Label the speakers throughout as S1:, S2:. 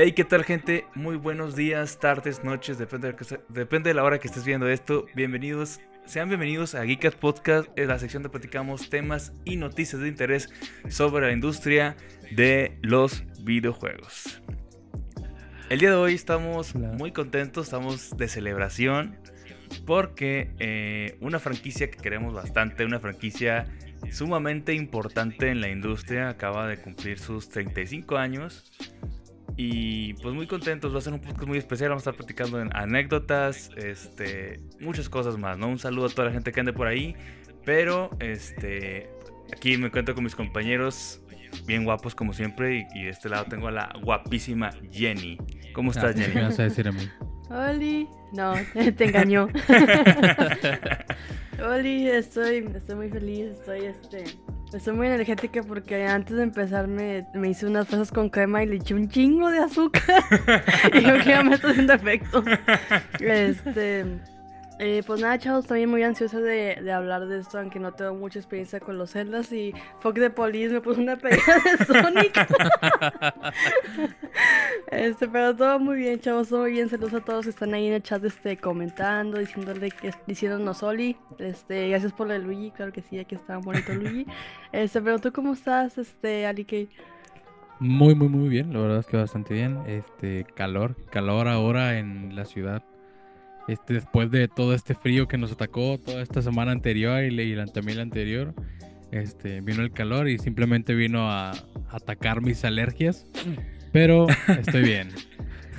S1: Hey, ¿qué tal gente? Muy buenos días, tardes, noches, depende de, que se- depende de la hora que estés viendo esto. Bienvenidos, sean bienvenidos a Geekas Podcast, en la sección donde platicamos temas y noticias de interés sobre la industria de los videojuegos. El día de hoy estamos muy contentos, estamos de celebración porque eh, una franquicia que queremos bastante, una franquicia sumamente importante en la industria, acaba de cumplir sus 35 años. Y pues muy contentos, va a ser un podcast muy especial, vamos a estar platicando en anécdotas, este, muchas cosas más, ¿no? Un saludo a toda la gente que ande por ahí, pero este, aquí me encuentro con mis compañeros bien guapos como siempre y, y de este lado tengo a la guapísima Jenny. ¿Cómo estás,
S2: Ah, ¿qué
S1: Jenny?
S2: me vas a decir a mí?
S3: Oli, no, te engañó. Oli, estoy, estoy muy feliz, estoy este, estoy muy energética porque antes de empezar me, me hice unas fresas con crema y le eché un chingo de azúcar y creo que ya me está haciendo efecto. Este, eh, pues nada, chavos, también muy ansiosa de, de hablar de esto, aunque no tengo mucha experiencia con los celdas y Fuck de Police me puso una pelea de Sonic. Este, pero todo muy bien, chavos, todo muy bien. Saludos a todos que están ahí en el chat este, comentando, diciéndole que diciéndonos Oli. Este, gracias por el Luigi, claro que sí, aquí está bonito Luigi. Este, pero tú cómo estás, este, Ali Kay?
S2: Muy, muy, muy bien. La verdad es que bastante bien. Este, calor, calor ahora en la ciudad. Este, después de todo este frío que nos atacó toda esta semana anterior y, y también la anterior, este, vino el calor y simplemente vino a atacar mis alergias. Pero estoy bien.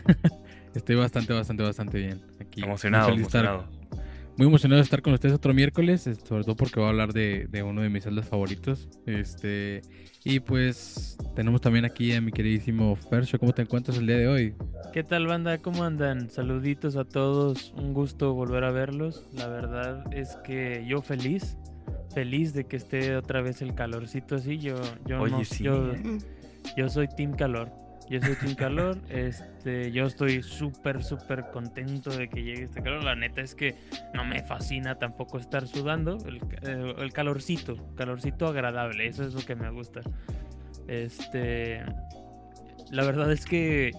S2: estoy bastante, bastante, bastante bien. Aquí,
S1: Emocionado,
S2: estar-
S1: emocionado.
S2: Muy emocionado de estar con ustedes otro miércoles, eh, sobre todo porque voy a hablar de, de uno de mis celdas favoritos. Este, y pues tenemos también aquí a mi queridísimo Fercho. ¿Cómo te encuentras el día de hoy?
S4: ¿Qué tal banda? ¿Cómo andan? Saluditos a todos, un gusto volver a verlos. La verdad es que yo feliz, feliz de que esté otra vez el calorcito así. Yo, yo
S1: Oye,
S4: no,
S1: sí,
S4: yo, yo soy Team Calor. Yo soy Team Calor. Este, yo estoy súper, súper contento de que llegue este calor. La neta es que no me fascina tampoco estar sudando. El, eh, el calorcito, calorcito agradable. Eso es lo que me gusta. Este, la verdad es que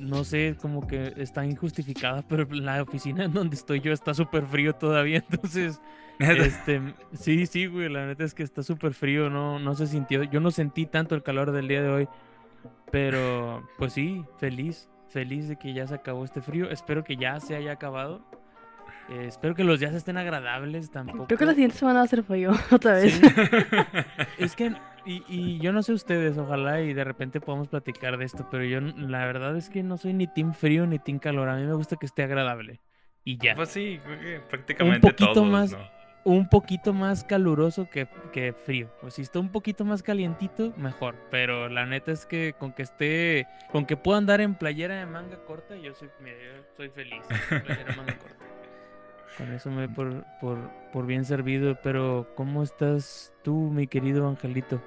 S4: no sé, como que está injustificada, pero la oficina en donde estoy yo está súper frío todavía, entonces, este, sí, sí, güey, la neta es que está súper frío, no, no se sintió, yo no sentí tanto el calor del día de hoy, pero, pues sí, feliz, feliz de que ya se acabó este frío, espero que ya se haya acabado, eh, espero que los días estén agradables tampoco.
S3: Creo que la siguiente semana va a ser frío, otra vez.
S4: Sí. Es que, y, y yo no sé ustedes, ojalá y de repente podamos platicar de esto, pero yo la verdad es que no soy ni team frío ni team calor. A mí me gusta que esté agradable. Y ya.
S1: Pues sí, creo que prácticamente
S4: poquito
S1: todos,
S4: más.
S1: ¿no?
S4: Un poquito más caluroso que, que frío. O si está un poquito más calientito, mejor. Pero la neta es que con que esté, con que pueda andar en playera de manga corta, yo soy, mira, yo soy feliz. Playera de manga corta. Con eso me doy por, por, por bien servido. Pero, ¿cómo estás tú, mi querido Angelito?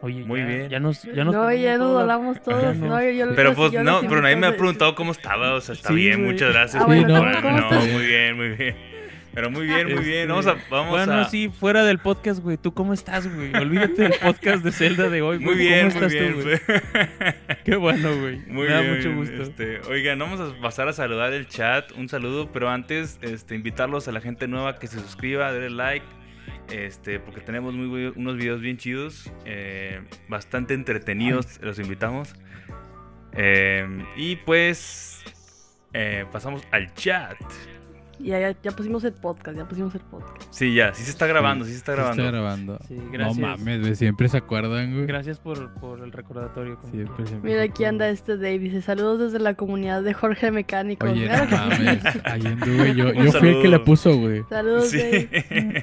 S4: Oye,
S1: Muy
S4: ya-
S1: bien.
S4: Ya nos, ya nos
S3: no, ya nos hablamos todos.
S4: no.
S3: no, yo- yo-
S1: Pero pues
S3: yo
S1: no, pero nadie me ha preguntado cómo estaba, o sea, está
S4: Sí,
S1: bien,
S4: güey.
S1: muchas gracias.
S3: Ah, bueno,
S1: por-
S3: ¿cómo
S1: no,
S3: estás?
S1: muy bien, muy bien. Pero muy bien, muy bien. Vamos a,
S4: Este,
S1: vamos
S4: bueno,
S1: a.
S4: sí, fuera del podcast, güey. ¿Tú cómo estás, güey? Olvídate del podcast de Zelda de hoy,
S1: Muy
S4: güey.
S1: bien,
S4: ¿Cómo
S1: muy
S4: estás
S1: bien.
S4: tú, güey? Qué bueno, güey.
S1: Muy
S4: Me da
S1: bien.
S4: mucho gusto.
S1: Este, oigan, vamos a pasar a saludar el chat. Un saludo, pero antes, este, invitarlos a la gente nueva que se suscriba, denle like. Este, porque tenemos muy, unos videos bien chidos, eh, bastante entretenidos, los invitamos. Eh, y pues eh, pasamos al chat.
S3: Ya, ya, ya pusimos el podcast, ya pusimos el podcast.
S1: Sí, ya, sí se está grabando, sí, se está grabando.
S2: Está grabando.
S4: Sí,
S2: no
S4: gracias.
S2: mames, güey, siempre se acuerdan, güey.
S4: Gracias por, por el recordatorio. como
S2: Siempre, siempre
S3: Mira,
S2: se
S3: aquí anda este Dave. Dice saludos desde la comunidad de Jorge Mecánico.
S2: Oye, no mames. Ahí anduve. Yo,
S1: Un
S2: yo fui el que le puso, güey.
S3: Saludos, Dave.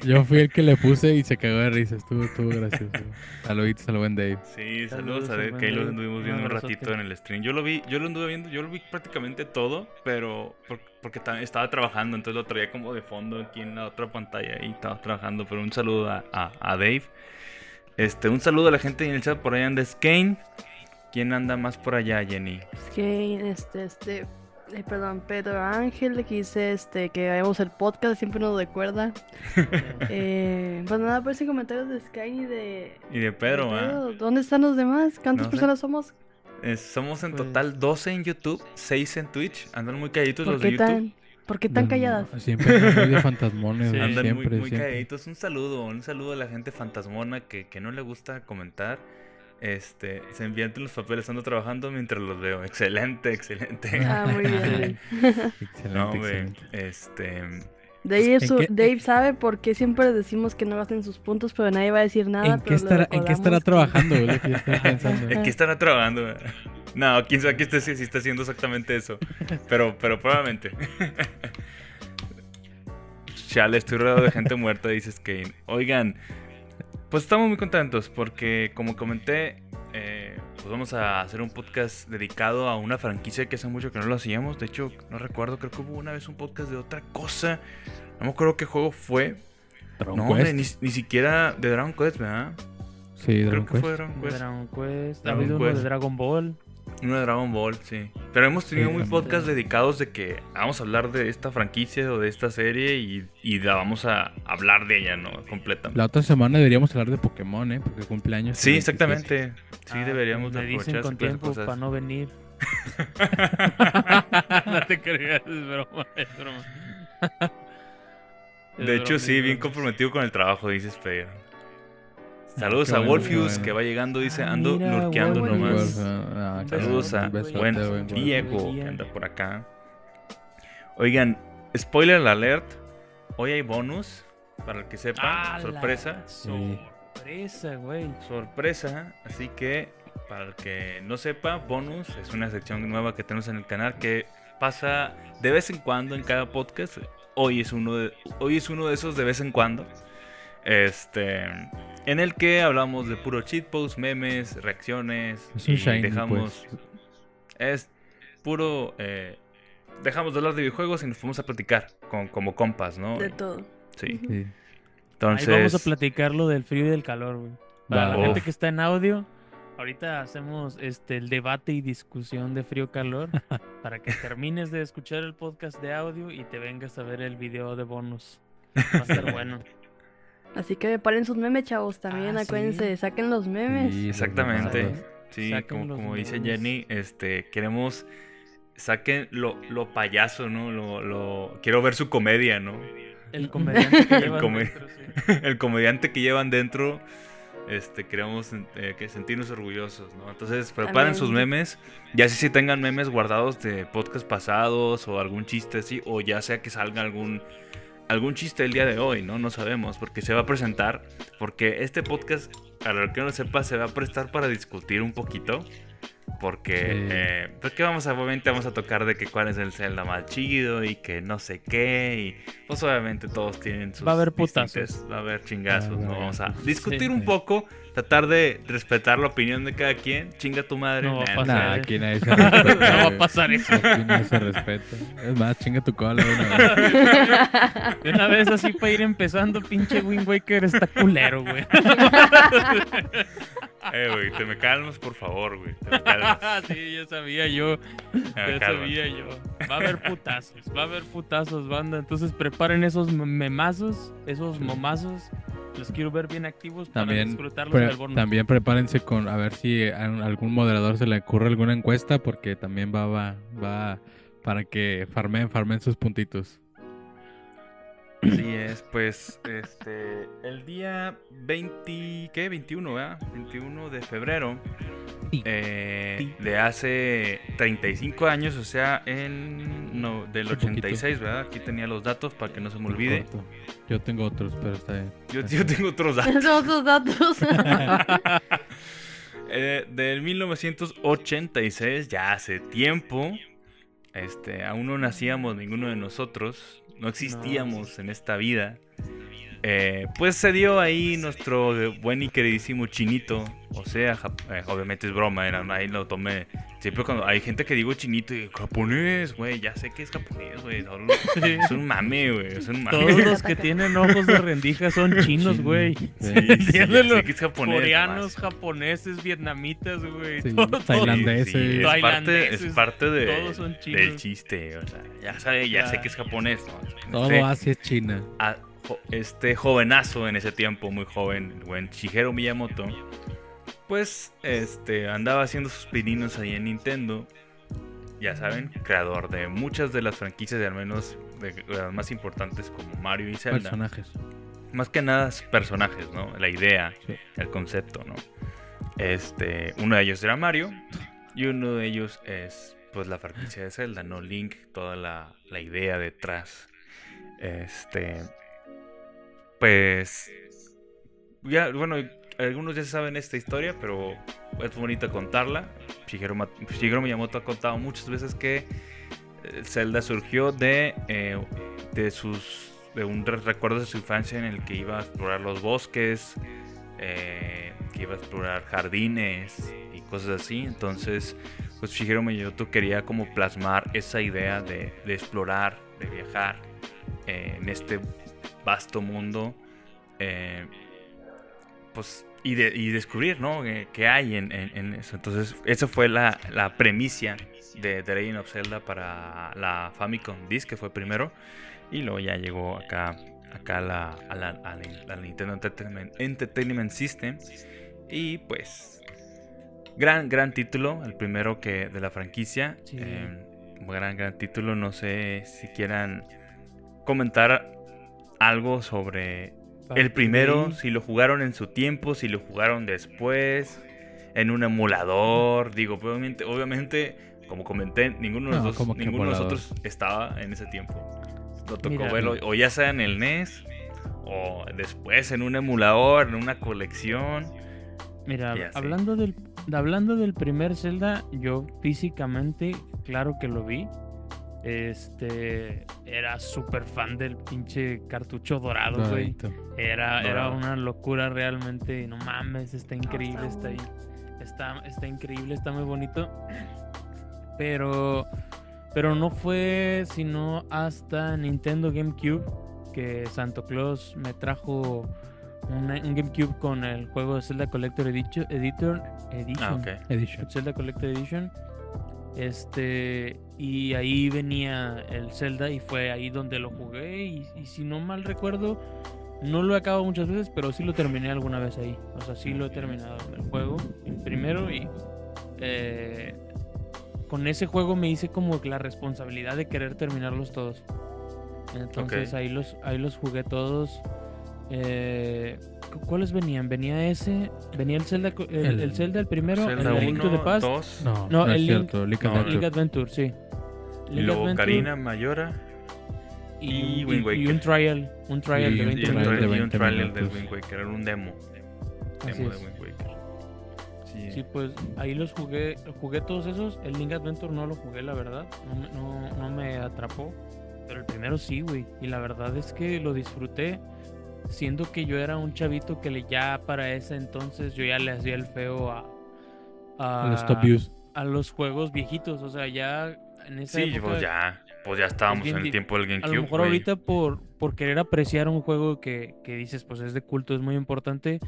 S1: Sí.
S2: Yo fui el que le puse y se cagó de risa. Estuvo, estuvo gracioso. Saluditos al buen Dave.
S1: Sí, saludos
S4: Saludos
S1: a Dave, que ahí lo
S4: Dave.
S1: anduvimos viendo un ratito en el stream. Yo lo vi, yo lo anduve viendo, yo lo vi prácticamente todo, pero porque ta- estaba trabajando, entonces lo traía como de fondo aquí en la otra pantalla y estaba trabajando. Pero un saludo a, a- a Dave. Este, un saludo a la gente en el chat por allá anda Skane. ¿Quién anda más por allá, Jenny?
S3: Que este, este, eh, perdón, Pedro Ángel que dice este, que hagamos el podcast, siempre nos recuerda. eh, pues nada, aparecen comentarios de Sky y de.
S1: Y de Pedro,
S3: de. Pedro. ¿Dónde están los demás? ¿Cuántas
S1: No sé.
S3: personas somos?
S1: Eh, somos en
S4: Pues-
S1: total 12 en YouTube, 6 en Twitch. Andan muy calladitos
S3: ¿Por
S1: los de YouTube.
S3: tan, ¿por qué tan
S2: No,
S3: calladas?
S2: Siempre muy de fantasmones,
S4: Sí.
S1: Andan
S2: siempre,
S1: muy, muy
S2: siempre.
S1: calladitos. Un saludo, un saludo a la gente fantasmona que, que no le gusta comentar. Este, se envían los papeles, ando trabajando mientras los veo. Excelente, excelente.
S3: Ah, muy bien.
S2: Excelente,
S1: no, güey.
S2: excelente.
S1: Este,
S3: Dave,
S2: ¿En
S3: su-
S2: qué-
S3: Dave sabe por qué siempre decimos que no gasten sus puntos, pero nadie va a decir nada.
S2: ¿En qué, estará, ¿En qué trabajando, que pensando.
S1: aquí estará trabajando. No, quién sabe aquí está, sí está haciendo exactamente eso. Pero, pero probablemente. Chale, estoy rodeado de gente muerta, dices Kane. Oigan, pues estamos muy contentos porque, como comenté, eh, pues vamos a hacer un podcast dedicado a una franquicia que hace mucho que no lo hacíamos. De hecho, no recuerdo, creo que hubo una vez un podcast de otra cosa. No me acuerdo qué juego fue.
S2: Dragon
S1: no, hombre,
S2: Quest.
S1: ni, ni siquiera de Dragon Quest, ¿verdad?
S2: Sí, Dragon
S1: creo que
S2: Quest.
S1: fue Dragon Quest.
S4: Dragon Quest. Ha
S1: Dragon
S4: habido uno de Dragon Ball.
S1: Uno de Dragon Ball, sí. Pero hemos tenido
S2: Sí,
S1: muy podcasts dedicados de que vamos a hablar de esta franquicia o de esta serie y, y la vamos a hablar de ella, ¿no? Completamente.
S2: La otra semana deberíamos hablar de Pokémon, ¿eh? Porque cumpleaños.
S1: Sí,
S2: el 27.
S1: exactamente. Sí,
S4: Ah,
S1: deberíamos de
S4: dicen
S1: aprovechar
S4: con tiempo
S1: cosas.
S4: para no venir. no te creas, es broma, es broma. Es
S1: De hecho,
S4: broma,
S1: sí, bien comprometido con el trabajo, dices Pedro. Saludos
S2: qué
S1: a
S2: bueno,
S1: Wolfius,
S2: bueno.
S1: que va llegando, dice,
S4: Ah,
S1: ando
S4: mira,
S1: lurkeando
S3: Wolfius.
S1: nomás.
S2: Ah,
S1: Saludos a buen. Diego, que anda por acá. Oigan, spoiler alert. Hoy hay bonus, para el que sepa, sorpresa.
S4: Sorpresa, güey.
S1: sorpresa. Así que, para el que no sepa, bonus es una sección nueva que tenemos en el canal que pasa de vez en cuando en cada podcast. Hoy es uno de, hoy es uno de esos de vez en cuando. Este. En el que hablamos de puro cheat posts, memes, reacciones.
S2: Es un
S1: y
S2: shiny,
S1: dejamos.
S2: pues.
S1: Es puro. eh, dejamos de hablar de videojuegos y nos fuimos a platicar con, como compas, ¿no?
S3: De todo.
S1: Sí.
S2: Sí.
S1: Entonces.
S4: Ahí vamos a platicar lo del frío y del calor, güey. Para la gente que está en audio, ahorita hacemos este el debate y discusión de frío-calor para que termines de escuchar el podcast de audio y te vengas a ver el video de bonus. Va a estar bueno.
S3: Así que preparen sus memes, chavos. También
S4: Ah,
S3: acuérdense,
S4: sí.
S3: saquen los memes.
S2: Sí,
S1: Exactamente. Sí, como, dice. Jenny, este, queremos saquen lo, lo payaso, ¿no? Lo, lo- quiero ver su comedia, ¿no?
S4: El comediante que
S1: El
S4: lleva
S1: come-
S4: dentro, sí.
S1: El comediante que llevan dentro, este, queremos eh, que sentirnos orgullosos, ¿no? Entonces preparen sus memes, ya si si tengan memes guardados de podcast pasados o algún chiste así, o ya sea que salga algún algún chiste el día de hoy, ¿no? No sabemos, porque se va a presentar, porque este podcast, a lo que no sepa, se va a prestar para discutir un poquito. Porque,
S2: Sí.
S1: eh, porque vamos a, obviamente vamos a tocar de que cuál es el Zelda más chido y que no sé qué. Y pues obviamente todos tienen sus.
S4: Va a haber putazos.
S1: Va a haber chingazos,
S2: Va a
S1: ¿no? Vamos a discutir
S4: Sí.
S1: un poco, tratar de respetar la opinión de cada quien. Chinga tu madre.
S4: No va a pasar.
S2: Nah, aquí nadie se respeta.
S4: No va a pasar eso.
S2: Aquí nadie se respeta. Es más, chinga tu cola de una vez.
S4: De una vez así para ir empezando, pinche Wind Waker está culero, güey.
S1: Eh, güey, te me calmas, por favor, güey. Te me calmas.
S4: sí, ya sabía yo. Ya sabía yo. Va a haber putazos, va a haber putazos, banda. Entonces preparen esos memazos, esos momazos. Los quiero ver bien activos para
S2: También,
S4: disfrutarlos
S2: Pre-
S4: en el bonus.
S2: también prepárense con a ver si a algún moderador se le ocurre alguna encuesta porque también va va va para que farmen farmen sus puntitos.
S1: Así es, pues, este, el día 20, ¿qué? 21, ¿verdad? 21 de febrero
S2: Sí.
S1: eh, de hace 35 años, o sea, en, no, del
S2: Un poquito.
S1: 86, ¿verdad? Aquí tenía los datos para que no se me olvide.
S2: Yo tengo otros, pero está bien.
S1: Yo, yo tengo otros datos.
S3: Son datos.
S1: Eh, del 1986, ya hace tiempo, este, aún no nacíamos ninguno de nosotros, no existíamos en esta vida. Eh, pues se dio ahí nuestro buen y queridísimo chinito, o sea, eh, obviamente es broma, era, ahí lo tomé. Siempre cuando hay gente que digo chinito y japonés, güey, ya sé que es japonés, güey, es un mame, güey, es un mame.
S4: Todos los que tienen ojos de rendija son chinos, güey.
S2: Sí,
S1: Sí, que es japonés.
S4: Coreanos, japoneses, vietnamitas, güey.
S2: Sí, tailandeses.
S1: Sí, es parte,
S4: Tailandeses,
S1: es parte de,
S4: todos son
S1: del
S4: chinos.
S1: chiste. O sea, ya sabe, ya,
S4: Ya.
S1: sé que es japonés. ¿no?
S2: Todo Asia es China.
S1: a- jo- este jovenazo en ese tiempo, muy joven, el buen Shigeru Miyamoto, pues este andaba haciendo sus pininos ahí en Nintendo. Ya saben, creador de muchas de las franquicias, de al menos de las más importantes como Mario y Zelda.
S2: Personajes.
S1: Más que nada personajes, ¿no? La idea,
S2: Sí.
S1: el concepto, ¿no? Este, uno de ellos era Mario y uno de ellos es pues la franquicia de Zelda, ¿no? Link, toda la, la idea detrás. Este, pues ya, bueno, algunos ya saben esta historia, pero es bonita contarla. Shigeru, Shigeru Miyamoto ha contado muchas veces que eh, Zelda surgió de, eh, de sus de un re- recuerdo de su infancia en el que iba a explorar los bosques, eh, que iba a explorar jardines y cosas así. Entonces, pues Shigeru Miyamoto quería como plasmar esa idea de, explorar, de viajar en este vasto mundo. eh, pues y, de, y descubrir, ¿no? Eh, ¿Qué hay en, en- en eso? Entonces, esa fue la, la premisa de The Legend of Zelda para la Famicom Disk, que fue primero. Y luego ya llegó acá, acá la, a la, a la- a la Nintendo Entertainment, Entertainment System. Y pues, gran, gran título, el primero que de la franquicia.
S4: Sí.
S1: Eh, gran, gran título. No sé si quieran comentar algo sobre el primero, si lo jugaron en su tiempo, si lo jugaron después, en un emulador. Digo, obviamente, obviamente como comenté, ninguno de,
S2: No,
S1: los dos- ninguno de nosotros estaba en ese tiempo. Lo tocó
S4: Mira,
S1: verlo, o ya sea en el NES, o después en un emulador, en una colección.
S4: Mira, hablando del, hablando del primer Zelda, yo físicamente, claro que lo vi. Este era súper fan del pinche cartucho dorado, güey. Era, era una locura realmente. No mames, está increíble, está ahí. Está, está increíble, está muy bonito. Pero, pero no fue sino hasta Nintendo GameCube que Santo Claus me trajo una- un GameCube con el juego de Zelda Collector Edition. Editor, Edition.
S1: Ah, ok.
S2: Edition.
S4: Zelda Collector Edition. Este, y ahí venía el Zelda y fue ahí donde lo jugué. Y, y si no mal recuerdo, no lo he acabado muchas veces, pero sí lo terminé alguna vez ahí. O sea, sí lo he terminado el juego el primero y eh, con ese juego me hice como la responsabilidad de querer terminarlos todos. Entonces ahí los ahí los jugué todos. Eh, ¿cu- ¿Cuáles venían? Venía ese, venía el Zelda, el,
S2: El-
S4: el Zelda el primero,
S1: Zelda
S4: el Link to the
S1: 1,
S4: Past,
S1: 2,
S2: No,
S4: No,
S2: no,
S4: el Link-
S2: cierto. Link
S1: no,
S2: Adventure.
S4: Link Adventure, sí.
S1: y
S4: Link
S1: luego
S4: Adventure
S1: Karina Mayora
S4: y,
S1: y
S4: y-
S1: Wind
S4: y
S1: Waker.
S4: un trial, un trial
S2: Y
S4: de
S2: un
S4: 20
S1: y un,
S2: trial
S4: minutos.
S1: y un
S2: 20
S1: trailer del
S2: minutos.
S1: Wind Waker, era un demo.
S4: Así
S1: de. Wind Waker. Sí.
S4: Sí, pues ahí los jugué, jugué todos esos. El Link Adventure no lo jugué, la verdad. No, me- no, no me atrapó. Pero el primero sí, güey. Y la verdad es que lo disfruté. Siendo que yo era un chavito que le ya para ese entonces yo ya le hacía el feo a, a,
S2: Use.
S4: a los juegos viejitos. O sea, ya en esa
S1: Sí,
S4: época.
S1: pues ya, pues ya estábamos
S4: bien
S1: en el tiempo del
S4: A
S1: GameCube.
S4: lo mejor ahorita por, por querer apreciar un juego que, que dices, pues es de culto, es muy importante,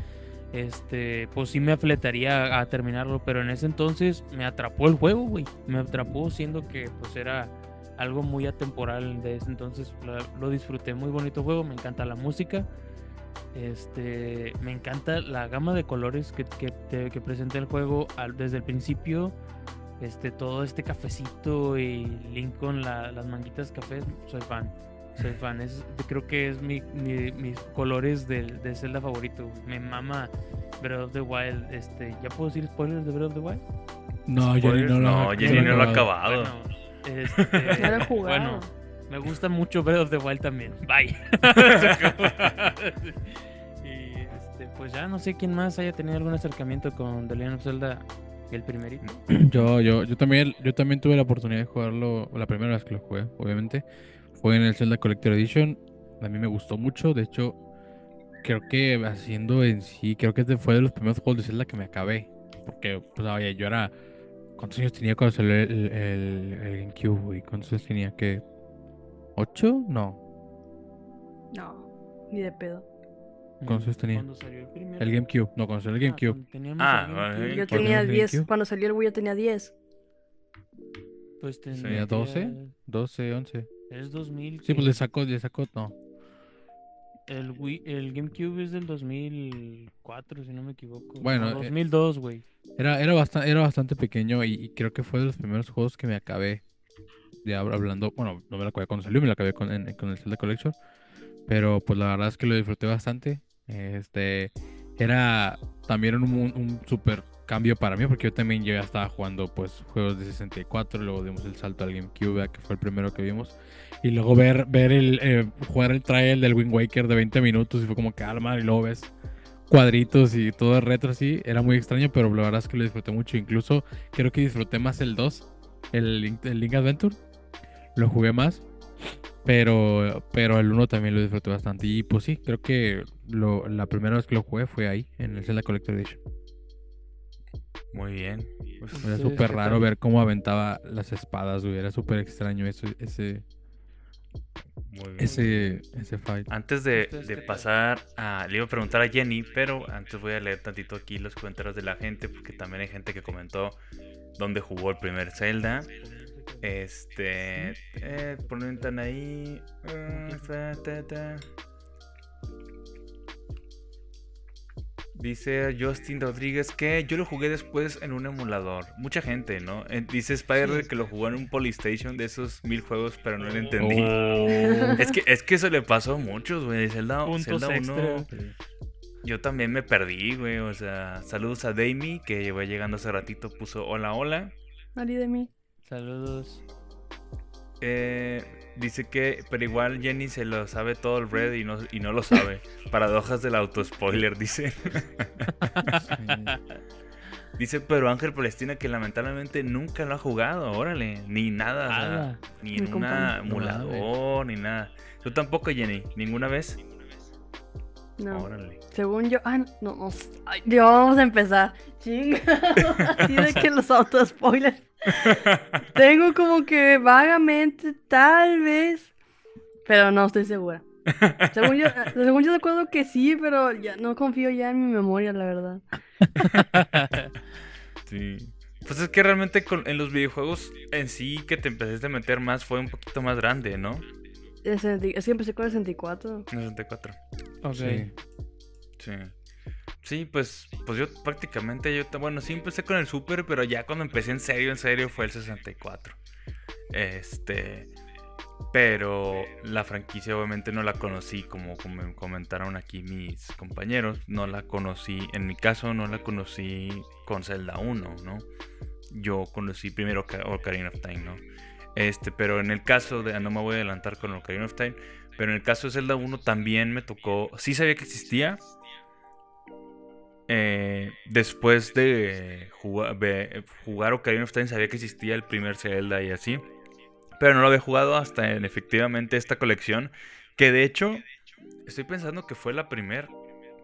S4: este, pues sí me afletaría a, a terminarlo, pero en ese entonces me atrapó el juego, güey. Me atrapó siendo que pues era algo muy atemporal de ese entonces. Lo, lo disfruté, muy bonito juego, me encanta la música. Este, me encanta la gama de colores que, que, te- que presenta el juego al- desde el principio. Este, todo este cafecito y Link con la- las manguitas cafés, soy fan. Soy fan. Es, creo que es mi, mi- mis colores de, Zelda favorito. Me mama Breath of the Wild. Este, ¿Ya puedo decir spoilers de Breath of the Wild?
S2: No, Jenny no lo
S1: No, lo ha
S2: acabado.
S1: acabado.
S4: Bueno, este,
S3: Ya lo he jugado.
S4: bueno, me gusta mucho Breath of the Wild también. Bye. y este, pues ya no sé quién más haya tenido algún acercamiento con The Legend of Zelda el primerito.
S2: Yo, yo, yo también, yo también tuve la oportunidad de jugarlo, la primera vez que lo jugué, obviamente. Fue en el Zelda Collector Edition. A mí me gustó mucho. De hecho, creo que haciendo en sí, creo que este fue de los primeros juegos de Zelda que me acabé. Porque, pues, oye, yo era. ¿Cuántos años tenía cuando salió el, el, el GameCube, güey? ¿Cuántos años tenía? ¿Qué? ¿Ocho? No.
S3: No, ni de pedo.
S2: ¿Cuántos años tenía?
S4: Cuando salió el primero.
S2: El GameCube. No, cuando salió el
S4: Ah,
S2: GameCube.
S1: Ah,
S4: el
S1: vale.
S4: GameCube,
S3: Yo
S2: ¿Cuándo
S3: tenía
S2: el
S3: 10.
S2: GameCube?
S3: Cuando salió el Wii yo tenía 10.
S4: Pues
S1: Tenía
S4: tendría-
S2: 12, 12, 11.
S4: Es 2000.
S2: Sí, pues le sacó, le sacó, no.
S4: El, Wii, el GameCube es del 2004, si no me equivoco.
S2: Bueno,
S4: No,
S2: eh,
S4: 2002, güey.
S2: Era, era, bastante, era bastante pequeño y, y creo que fue de los primeros juegos que me acabé. Ya hab- hablando, bueno, no me lo acabé cuando salió, me lo acabé con, en- con el Zelda Collection. Pero pues la verdad es que lo disfruté bastante. Este era también un, un, super cambio para mí, porque yo también ya estaba jugando pues juegos de 64, luego dimos el salto al GameCube, que fue el primero que vimos. Y luego ver, ver el eh, jugar el trial del Wind Waker de 20 minutos y fue como que alma, y luego ves cuadritos y todo retro así, era muy extraño, pero la verdad es que lo disfruté mucho. Incluso creo que disfruté más el 2, el el Link Adventure. Lo jugué más. Pero, pero el 1 también lo disfruté bastante. Y pues sí, creo que lo, la primera vez que lo jugué fue ahí, en el Zelda Collector Edition.
S1: Muy bien. Pues,
S2: Era súper
S4: ¿qué
S2: raro ver cómo aventaba las espadas, güey. Era súper extraño eso, ese,
S1: muy bien.
S2: ese, ese fight.
S1: Antes de, de pasar a... Le iba a preguntar a Jenny, pero antes voy a leer tantito aquí los comentarios de la gente, porque también hay gente que comentó dónde jugó el primer Zelda. Este... Eh, ponen ahí... eh. Dice Justin Rodríguez que yo lo jugué después en un emulador. Mucha gente, ¿no? Eh, Dice Spider
S4: Sí.
S1: que lo jugó en un Polystation de esos mil juegos, pero no lo entendí.
S2: Oh.
S1: Es que, es que eso le pasó a muchos, güey. Zelda, Zelda
S4: extra.
S1: 1. Yo también me perdí, güey. O sea, saludos a Damie, que llevó llegando hace ratito, puso hola, hola.
S3: Salí de mí.
S4: Saludos.
S1: Eh, dice que, pero igual Jenny se lo sabe todo el red y no, y no lo sabe. Paradojas del autospoiler, dice. Dice, pero Ángel Palestina que lamentablemente nunca lo ha jugado, órale, ni nada, o sea, ni en un emulador, ni nada. Tú tampoco, Jenny, ninguna vez.
S3: No.
S1: Órale.
S3: Según yo. Ah, no. no, ay, ya vamos a empezar. Chinga. Así de que los autos spoilers. Tengo como que vagamente, tal vez. Pero no estoy segura. Según yo, según yo recuerdo que sí, pero ya no confío ya en mi memoria, la verdad.
S1: Sí. Pues es que realmente con- en los videojuegos en sí que te empezaste a meter más fue un poquito más grande, ¿no?
S3: El 60 Es que empecé con el 64.
S1: En el 64.
S4: Ok.
S2: Sí.
S1: Sí. Sí, pues, pues yo prácticamente, yo, bueno, sí empecé con el Super, pero ya cuando empecé en serio, en serio, fue el 64. Este, pero la franquicia obviamente no la conocí, como, como comentaron aquí mis compañeros, no la conocí, en mi caso no la conocí con Zelda 1, ¿no? Yo conocí primero Oca- Ocarina of Time, ¿no? Este, pero en el caso de, no me voy a adelantar con Ocarina of Time, pero en el caso de Zelda 1 también me tocó, sí sabía que existía, eh, después de jugar, ve- jugar Ocarina of Time sabía que existía el primer Zelda y así. Pero no lo había jugado hasta en efectivamente esta colección. Que de hecho, estoy pensando que fue la primera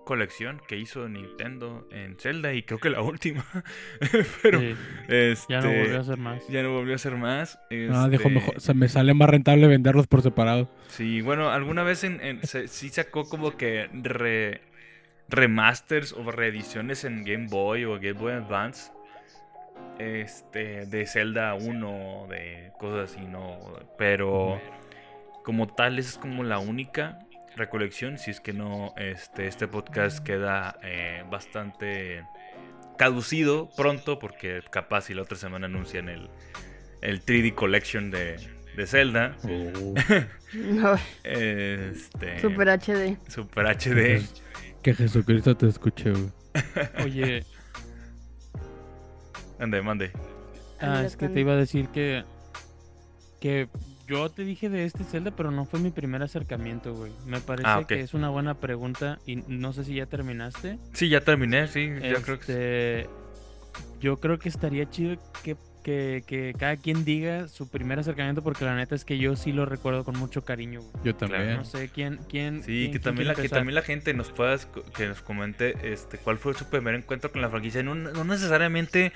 S1: colección que hizo Nintendo en Zelda y creo que la última. Pero
S4: Sí,
S1: este,
S4: ya no volvió a hacer más.
S1: ya no volvió a hacer más.
S2: Ah, dijo
S1: este,
S2: mejor, se me sale más rentable venderlos por separado.
S1: Sí, bueno, alguna vez en, en- se- sí sacó como que re- remasters o reediciones en Game Boy o Game Boy Advance. Este, de Zelda 1, de cosas así, ¿no? Pero como tal, esa es como la única recolección. Si es que no, este, este podcast queda eh, bastante caducido pronto, porque capaz si la otra semana anuncian el, el 3D Collection de, de Zelda.
S3: No,
S1: Este.
S3: Super HD.
S1: Super HD.
S2: Que Jesucristo te escuche, güey.
S4: Oye,
S1: Ande, mande.
S4: ah, es que te iba a decir que. Que yo te dije de este Zelda, pero no fue mi primer acercamiento, güey. Me parece
S1: Ah,
S4: que es una buena pregunta y no sé si ya terminaste.
S1: Sí, ya terminé, sí. Ya creo que sí.
S4: Este, Yo creo que estaría chido que, que, que cada quien diga su primer acercamiento, porque la neta es que yo sí lo recuerdo con mucho cariño, güey.
S2: Yo también.
S4: No sé quién. quién
S1: Sí,
S4: quién-
S1: que
S4: quién
S1: también, la, que también la gente nos pueda que nos comente este cuál fue su primer encuentro con la franquicia. No, no necesariamente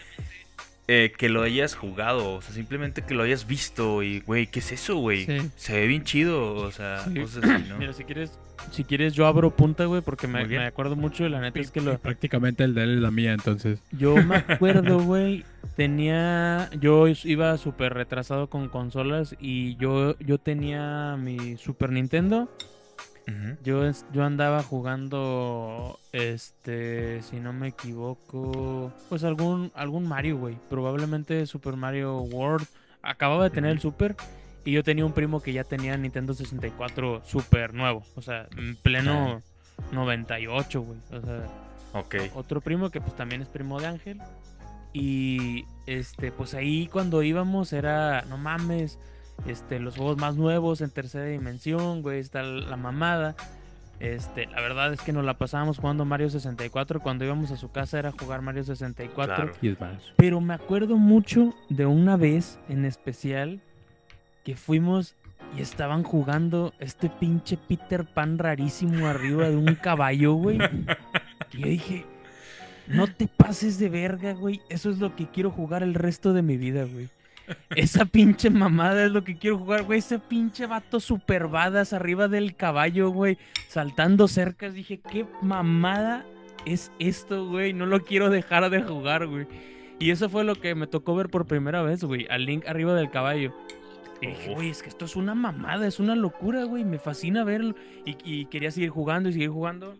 S1: eh, que lo hayas jugado, o sea, simplemente que lo hayas visto y, güey, ¿qué es eso, güey?
S4: Sí.
S1: Se ve bien chido, o sea,
S4: Sí.
S1: cosas así, ¿no?
S4: Mira, si quieres, si quieres yo abro punta, güey, porque me, acuerdo mucho y la neta es que lo,
S2: Prácticamente el de él es la mía, entonces.
S4: Yo me acuerdo, güey, tenía, yo iba súper retrasado con consolas y yo, yo tenía mi Super Nintendo Yo, yo andaba jugando, este, si no me equivoco, pues algún, algún Mario, güey. Probablemente Super Mario World. Acababa de tener el Super y yo tenía un primo que ya tenía Nintendo 64 Super nuevo. O sea, en pleno 98, güey. O sea,
S1: Ok.
S4: otro primo que pues también es primo de Ángel. Y este, pues ahí cuando íbamos era, no mames, este, los juegos más nuevos en tercera dimensión, güey, está la mamada. Este, la verdad es que nos la pasábamos jugando Mario 64. Cuando íbamos a su casa era jugar Mario 64.
S1: Claro.
S2: Y es más.
S4: Pero me acuerdo mucho de una vez en especial que fuimos y estaban jugando este pinche Peter Pan rarísimo arriba de un caballo, güey. Y yo dije, no te pases de verga, güey. Eso es lo que quiero jugar el resto de mi vida, güey. Esa pinche mamada es lo que quiero jugar, güey. Ese pinche vato super badass arriba del caballo, güey. Saltando cercas. Dije, qué mamada es esto, güey. No lo quiero dejar de jugar, güey. Y eso fue lo que me tocó ver por primera vez, güey. Al Link arriba del caballo. Y dije, güey, es que esto es una mamada, es una locura, güey. Me fascina verlo. Y, y quería seguir jugando y seguir jugando.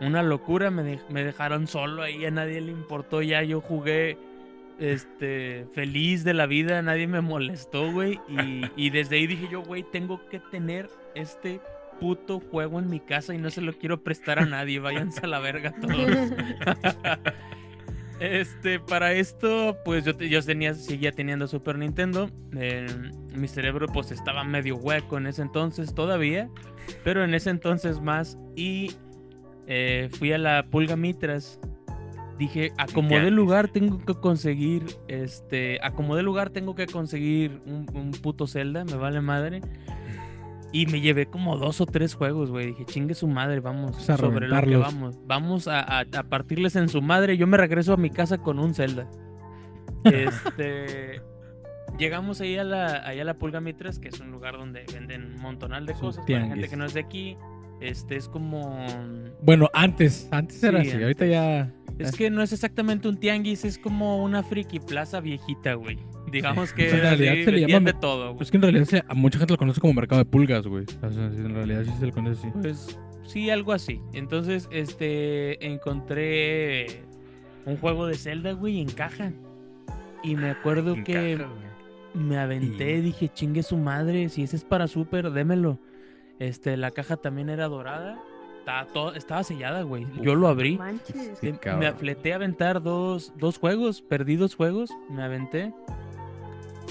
S4: Una locura, me, me dejaron solo ahí, a nadie le importó ya. Yo jugué este, feliz de la vida, nadie me molestó, güey. Y, y desde ahí dije yo, güey, tengo que tener este puto juego en mi casa y no se lo quiero prestar a nadie. Váyanse a la verga todos. Este, para esto, pues yo, yo tenía, seguía teniendo Super Nintendo. eh, mi cerebro pues estaba medio hueco en ese entonces todavía, pero en ese entonces más. Y eh, fui a la Pulga Mitras. Dije, a como de
S1: tianguis.
S4: lugar tengo que conseguir, este, a como de lugar tengo que conseguir un, un puto Zelda, me vale madre. Y me llevé como dos o tres juegos, güey. Dije, chingue su madre, vamos
S2: Vamos a
S4: sobre lo que vamos. Vamos a, a- a partirles en su madre. Yo me regreso a mi casa con un Zelda. Este. Llegamos ahí a la, ahí a la Pulga Mitras, que es un lugar donde venden un montonal de cosas para gente que no es de aquí. Este es como.
S2: Bueno, antes, antes era
S4: Sí,
S2: así. Ahorita ya.
S4: Es que no es exactamente un tianguis, es como una friki plaza viejita, güey. Digamos que
S2: Pues en realidad se le llama-
S4: de todo, güey.
S2: Es que en realidad se- a mucha gente lo conoce como mercado de pulgas, güey. O sea, en realidad sí se le conoce así.
S4: Pues sí, algo así. Entonces, este, encontré un juego de Zelda, güey, en caja. Y me acuerdo
S1: En
S4: que
S1: caja,
S4: me aventé,
S2: Y-
S4: dije, chingue su madre, si ese es para Super, démelo. Este, la caja también era dorada. Estaba, todo, estaba sellada, güey. Yo lo abrí.
S3: Manches.
S2: Sí,
S4: Em- me afleté a aventar dos, dos juegos, perdí dos juegos, me aventé.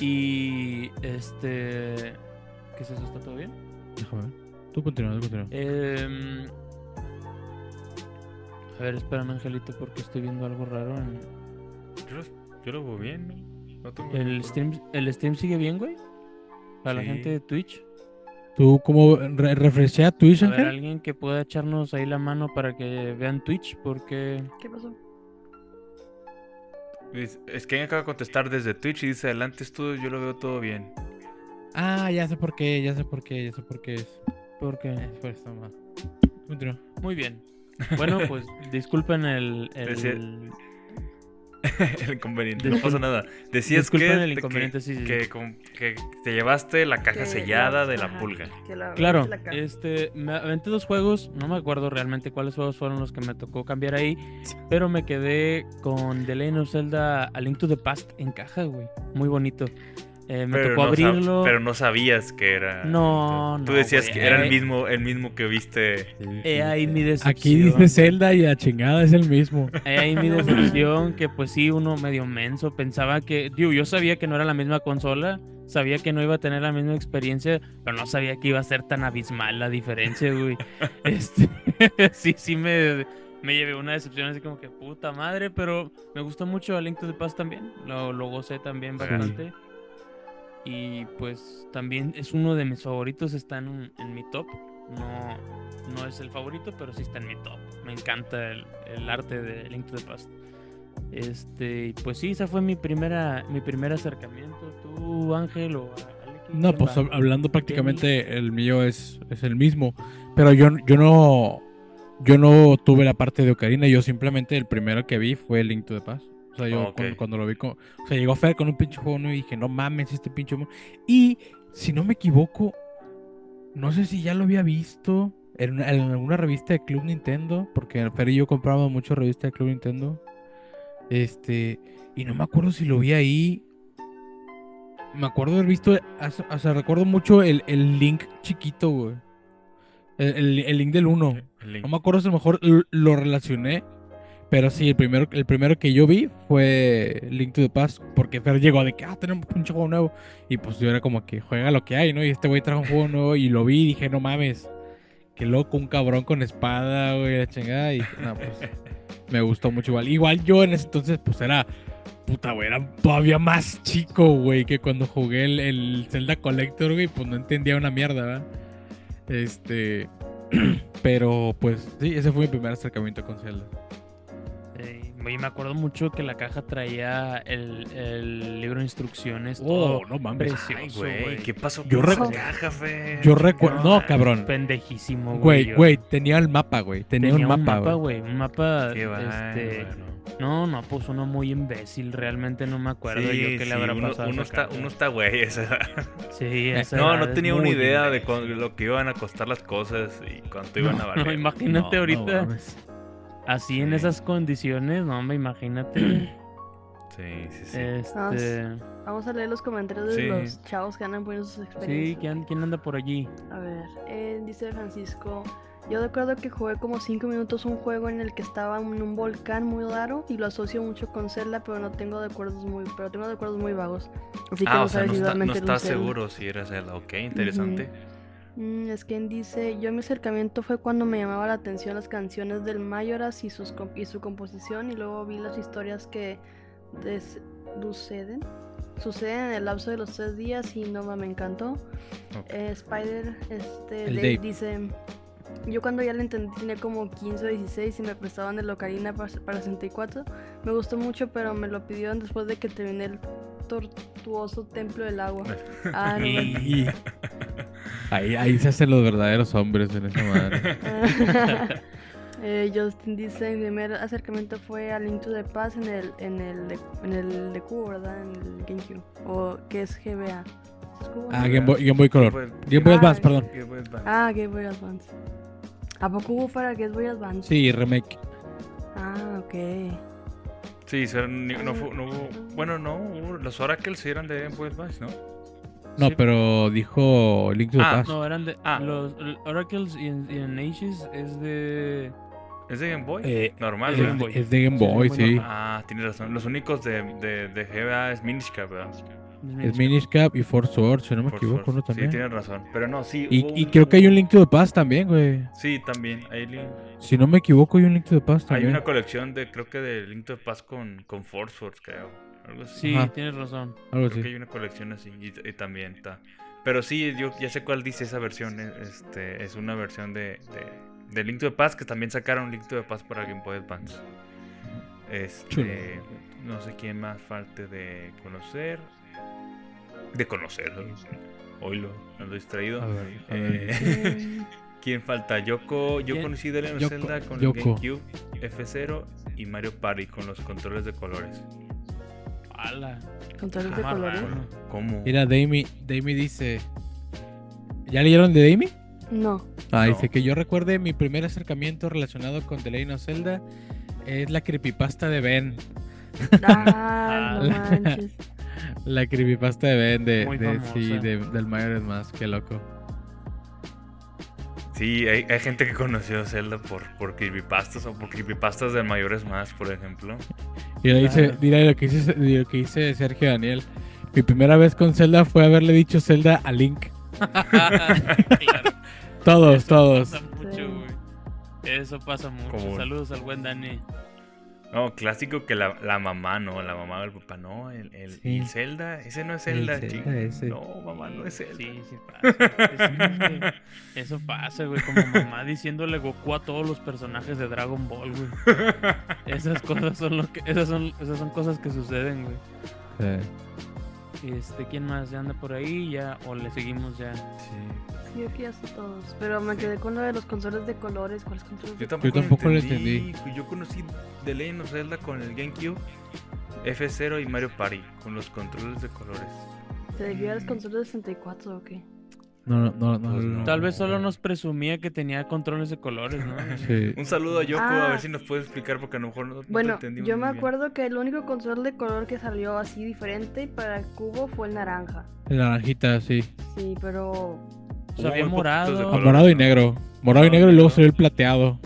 S4: Y este. ¿Qué es eso? ¿Está todo bien?
S2: Déjame ver. Tú continúa, tú continúa.
S4: Em, a ver, espérame, Angelito, porque estoy viendo algo raro. en-
S1: Yo, lo- yo lo veo bien, ¿no? No tengo
S4: ¿El stream, ¿El stream sigue bien, güey? Para la gente de Twitch.
S2: ¿Tú cómo re refreshea Twitch,
S4: A ver,
S2: Ángel?
S4: alguien que pueda echarnos ahí la mano para que vean Twitch, porque.
S3: ¿Qué pasó?
S1: Es, es que alguien acaba de contestar desde Twitch y dice adelante estudio, yo lo veo todo bien.
S2: Ah, ya sé por qué, ya sé por qué, ya sé por qué es.
S4: porque...
S2: Es por. Continúa.
S4: Muy bien. Bueno, pues disculpen el. el-
S1: el inconveniente, no pasa nada. Decías
S4: disculpen
S1: que,
S4: el
S1: que-
S4: inconveniente, sí, sí, sí.
S1: que, que te llevaste la caja
S3: Que
S1: sellada
S3: la-
S1: de la
S3: ajá,
S1: pulga.
S3: que la-
S4: Claro,
S3: la
S4: este, me aventé dos juegos, no me acuerdo realmente cuáles juegos fueron los que me tocó cambiar ahí, pero me quedé con The Legend of Zelda A Link to the Past en caja, güey, muy bonito. Eh, me
S1: Pero
S4: tocó
S1: no, sab-
S4: abrirlo.
S1: pero no sabías que era.
S4: No,
S1: Tú
S4: no,
S1: decías
S4: güey,
S1: que era el
S4: eh.
S1: mismo, el mismo que viste.
S4: He ahí mi decepción.
S2: Aquí dice Zelda y la chingada es el mismo.
S4: He ahí mi decepción, que pues sí, uno medio menso, pensaba que, digo, yo sabía que no era la misma consola, sabía que no iba a tener la misma experiencia, pero no sabía que iba a ser tan abismal la diferencia, güey. Este, sí, sí me, me llevé una decepción así como que puta madre, pero me gustó mucho A Link to the Past también, lo, lo gocé también
S1: Sí.
S4: Y pues también es uno de mis favoritos, está en, en mi top. No, no es el favorito, pero sí está en mi top. Me encanta el, el arte de Link to the Past. Este, pues sí, esa fue mi primera, mi primer acercamiento. ¿Tú, Ángel o Aleki?
S2: No,
S4: ¿Quién
S2: pues
S4: va?
S2: hablando prácticamente el mío es, es el mismo. Pero yo, yo no yo no tuve la parte de Ocarina, yo simplemente el primero que vi fue Link to the Past. O sea, yo cuando, cuando lo vi, con, o sea, llegó Fer con un pinche nuevo y dije, no mames, este pinche juego. Y si no me equivoco, no sé si ya lo había visto en, una- en alguna revista de Club Nintendo, porque Fer y yo comprábamos mucho revista de Club Nintendo. Este, y no me acuerdo si lo vi ahí. Me acuerdo haber visto, o sea, recuerdo mucho el, el link chiquito, güey. El, el- el link del 1.
S1: El link.
S2: No me acuerdo si a lo mejor lo relacioné. Pero sí, el primero, el primero que yo vi fue Link to the Past. Porque Fer llegó de que, ah, tenemos un juego nuevo. Y pues yo era como que juega lo que hay, ¿no? Y este güey trajo un juego nuevo y lo vi y dije, no mames. Qué loco, un cabrón con espada, güey, la chingada. Y no, pues me gustó mucho igual. Igual yo en ese entonces, pues era, puta, güey, era todavía más chico, güey, que cuando jugué el, el Zelda Collector, güey, pues no entendía una mierda, ¿verdad? Este. Pero pues sí, ese fue mi primer acercamiento con Zelda.
S4: Eh, y me acuerdo mucho que la caja traía el, el libro de instrucciones.
S2: Oh,
S4: todo
S2: no mames.
S4: precioso,
S1: Ay, güey,
S4: güey.
S1: ¿qué pasó
S2: Yo
S1: con esa
S3: recu-
S1: caja, Fer?
S2: Yo recuerdo. No, cabrón.
S4: Pendejísimo, güey.
S2: Güey,
S4: yo-
S2: güey, tenía el mapa, güey. Tenía,
S4: Tenía
S2: un mapa, güey.
S4: güey. Un mapa.
S1: Qué
S4: este,
S1: bueno.
S4: No, no, pues uno muy imbécil. Realmente no me acuerdo yo qué
S1: Sí,
S4: le
S1: sí,
S4: habrá
S1: uno,
S4: pasado. a
S1: uno
S4: esa
S1: está,
S4: caja.
S1: uno está güey. esa edad.
S4: Sí, a esa
S1: No, no tenía una idea de lo que iban a costar las cosas y cuánto iban a
S4: No,
S1: valer.
S4: imagínate
S2: No,
S4: ahorita.
S2: no
S4: así en
S1: Sí.
S4: esas condiciones, no, me imagínate.
S1: Sí, sí, sí.
S4: este.
S3: Vamos a leer los comentarios de
S1: Sí.
S3: los chavos que andan poniendo sus experiencias.
S4: Sí, ¿quién, quién anda por allí?
S3: A ver, eh, dice Francisco. Yo recuerdo que jugué como 5 minutos un juego en el que estaba en un volcán muy raro y lo asocio mucho con Zelda, pero no tengo recuerdos muy, pero tengo recuerdos muy vagos. Así que
S1: ah,
S3: no
S1: o sea, no, está- no estás seguro si era Zelda. Ok, interesante.
S3: Mm, es quien dice, yo mi acercamiento fue cuando me llamaba la atención las canciones del Mayoras y, sus y su composición y luego vi las historias que des- suceden. Suceden en el lapso de los tres días y no me encantó. Eh, Spider este, Dave dice, yo cuando ya lo entendí tenía como 15 o 16 y me prestaban el Ocarina para, para 64. Me gustó mucho, pero me lo pidieron después de que terminé el tortuoso templo del agua. Ah, no
S2: ahí, ahí se hacen los verdaderos hombres en esa madre.
S3: Eh, Justin dice, mi primer acercamiento fue a Link to the Past en el, en el, de- en el de Cubo, ¿verdad? En el GameCube. O que es GBA.
S2: Ah, Game Boy, Game Boy Color.
S1: Game
S2: Game Boy
S3: Ah,
S2: Advance, perdón.
S1: Game Boy Advance.
S3: Ah, Game Boy Advance. ¿A poco hubo para Game Boy Advance?
S2: Sí, remake.
S3: Ah, ok.
S1: Sí, ni- no, fu- no hubo. Bueno, no, hubo- los Oracles sí eran de Game Boy Advance, ¿no?
S2: No,
S4: Sí.
S2: pero dijo Link to the
S1: Ah,
S2: Past.
S4: No, eran de.
S1: Ah.
S4: Los Oracles y en, y en Ages es de.
S1: ¿Es de Game Boy?
S2: Eh,
S1: Normal,
S2: es.
S4: Game Boy.
S2: es de Game
S4: Sí,
S2: Boy, sí.
S4: normal.
S1: Ah, tienes razón. Los únicos de, de, de GBA es Minish Cap, ¿verdad?
S2: Es Minish Cap y Force Sword, si no me
S1: Por
S2: equivoco. ¿no? También.
S1: Sí, tienes razón. Pero no, sí.
S2: y, y creo que hay un Link to the Past también, güey.
S1: Sí, también. Hay, li-
S2: Si no me equivoco, hay un Link to the Past
S1: hay
S2: también.
S1: una colección de, creo que de Link to the Past con, con Force Swords, creo. Algo así.
S4: Sí,
S2: Ajá.
S4: tienes razón.
S2: Algo
S1: Creo
S2: así.
S1: que hay una colección así y, y también está. Pero sí, yo ya sé cuál dice esa versión. eh, Este, es una versión de, de, de Link to the Past que también sacaron Link to the Past para Game Boy Advance. Este,
S2: Chulo.
S1: no sé quién más falte de conocer. De conocer. Hoy lo distraído.
S2: A ver, a ver.
S1: Eh, ¿Quién falta? Yoko. Yo
S4: ¿Quién?
S1: conocí
S2: Yoko,
S1: Zelda con
S2: Yoko.
S1: el GameCube, F0 y Mario Party con los controles de colores.
S4: ¡Hala! Más
S3: colores.
S4: raro.
S1: ¿Cómo?
S2: Mira, Damie, Damie dice... ¿Ya leyeron de Damie?
S3: No.
S2: Ah,
S1: No.
S2: dice que yo recuerde mi primer acercamiento relacionado con The Legend of Zelda es la creepypasta de Ben.
S3: Ah, no manches.
S2: La creepypasta de Ben de, de-
S4: famosa.
S2: sí, de- del Mayor más, qué loco.
S1: Sí, hay, hay gente que conoció Zelda por, por creepypastas o por creepypastas del Mayores Más, por ejemplo.
S2: Y le dice, mira lo que dice, lo que dice Sergio Daniel. Mi primera vez con Zelda fue haberle dicho Zelda a Link.
S4: claro.
S2: Todos,
S4: Eso
S2: todos.
S4: pasa mucho,
S3: Sí.
S4: güey. Eso pasa mucho. Saludos al buen Dani.
S1: No, clásico que la, la mamá, no, la mamá del papá, no, el, el,
S2: Sí.
S1: el Zelda, ese no es
S2: El
S1: Zelda,
S2: Zelda
S1: chico.
S2: ese.
S1: No, mamá, no es Zelda.
S4: Sí, sí pasa. Eso pasa, güey. Como mamá diciéndole Goku a todos los personajes de Dragon Ball, güey. Esas cosas son lo que. Esas son, esas son cosas que suceden, güey.
S2: Sí.
S4: Este, ¿quién más ya anda por ahí? Ya, o le seguimos ya.
S1: Sí.
S3: Sí, yo aquí ya sé todos. Pero me quedé con lo de los consoles de colores. ¿Cuáles consoles de
S1: Yo tampoco,
S2: tampoco lo
S1: lo
S2: entendí.
S1: Yo conocí The Legend of Zelda con el GameCube, F0 y Mario Party, con los controles de colores.
S3: ¿Se debió a los consoles de 64 o qué?
S2: No, no, no.
S1: Pues
S2: no.
S1: no.
S4: Tal vez solo nos presumía que tenía controles de colores, ¿no?
S2: Sí.
S1: Un saludo a Yoko, a
S3: Ah.
S1: ver si nos puede explicar porque a lo mejor no,
S3: Bueno,
S1: entendimos
S3: yo me
S1: bien.
S3: acuerdo que el único control de color que salió así diferente para el cubo fue el naranja.
S2: El naranjita, sí.
S3: Sí, pero
S4: O sea, había morado,
S2: Ah,
S1: color.
S2: morado y negro. Morado y negro y luego salió el plateado.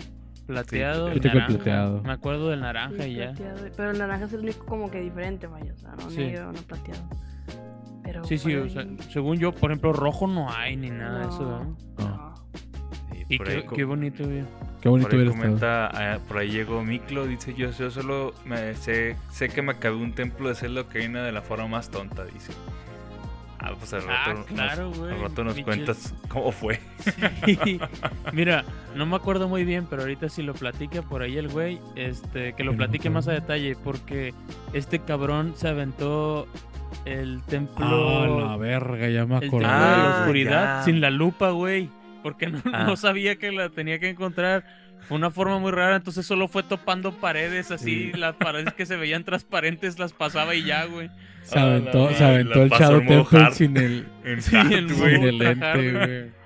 S4: plateado,
S1: Sí,
S2: el
S4: naranja.
S2: plateado.
S4: Me acuerdo del naranja
S3: sí,
S4: y ya.
S3: plateado, Pero el naranja es el único como que diferente, vaya, o sea, no
S4: Sí.
S3: negro, no plateado. Pero
S4: Sí, sí, o sea, según yo, por ejemplo, rojo no hay ni nada de eso,
S3: No.
S1: Sí,
S4: Y qué, bonito, güey.
S2: qué bonito
S1: Por ahí comenta, ah, por ahí llegó Miklo, dice yo, yo solo me sé, sé que me acabé un templo de Zelda Ocarina de la forma más tonta, dice. Ah, pues al rato,
S4: Ah,
S1: nos-
S4: claro, güey.
S1: al rato nos cuentas cómo fue.
S4: Sí. Mira, no me acuerdo muy bien, pero ahorita si lo platica por ahí el güey, este, que lo
S2: no
S4: platique más a detalle, porque este cabrón se aventó el templo,
S2: Ah, la verga, ya me
S4: el
S2: acordé.
S4: templo de
S1: Ah,
S4: la oscuridad
S1: ya.
S4: sin la lupa, güey, porque no,
S1: Ah.
S4: no sabía que la tenía que encontrar. Fue una forma muy rara, entonces solo fue topando paredes así,
S2: Sí.
S4: las paredes que se veían transparentes las pasaba y ya, güey.
S2: Se
S1: Ah, la
S2: aventó, se aventó
S1: la
S2: el Shadow Temple sin el,
S1: en güey.
S2: sin el lente, güey.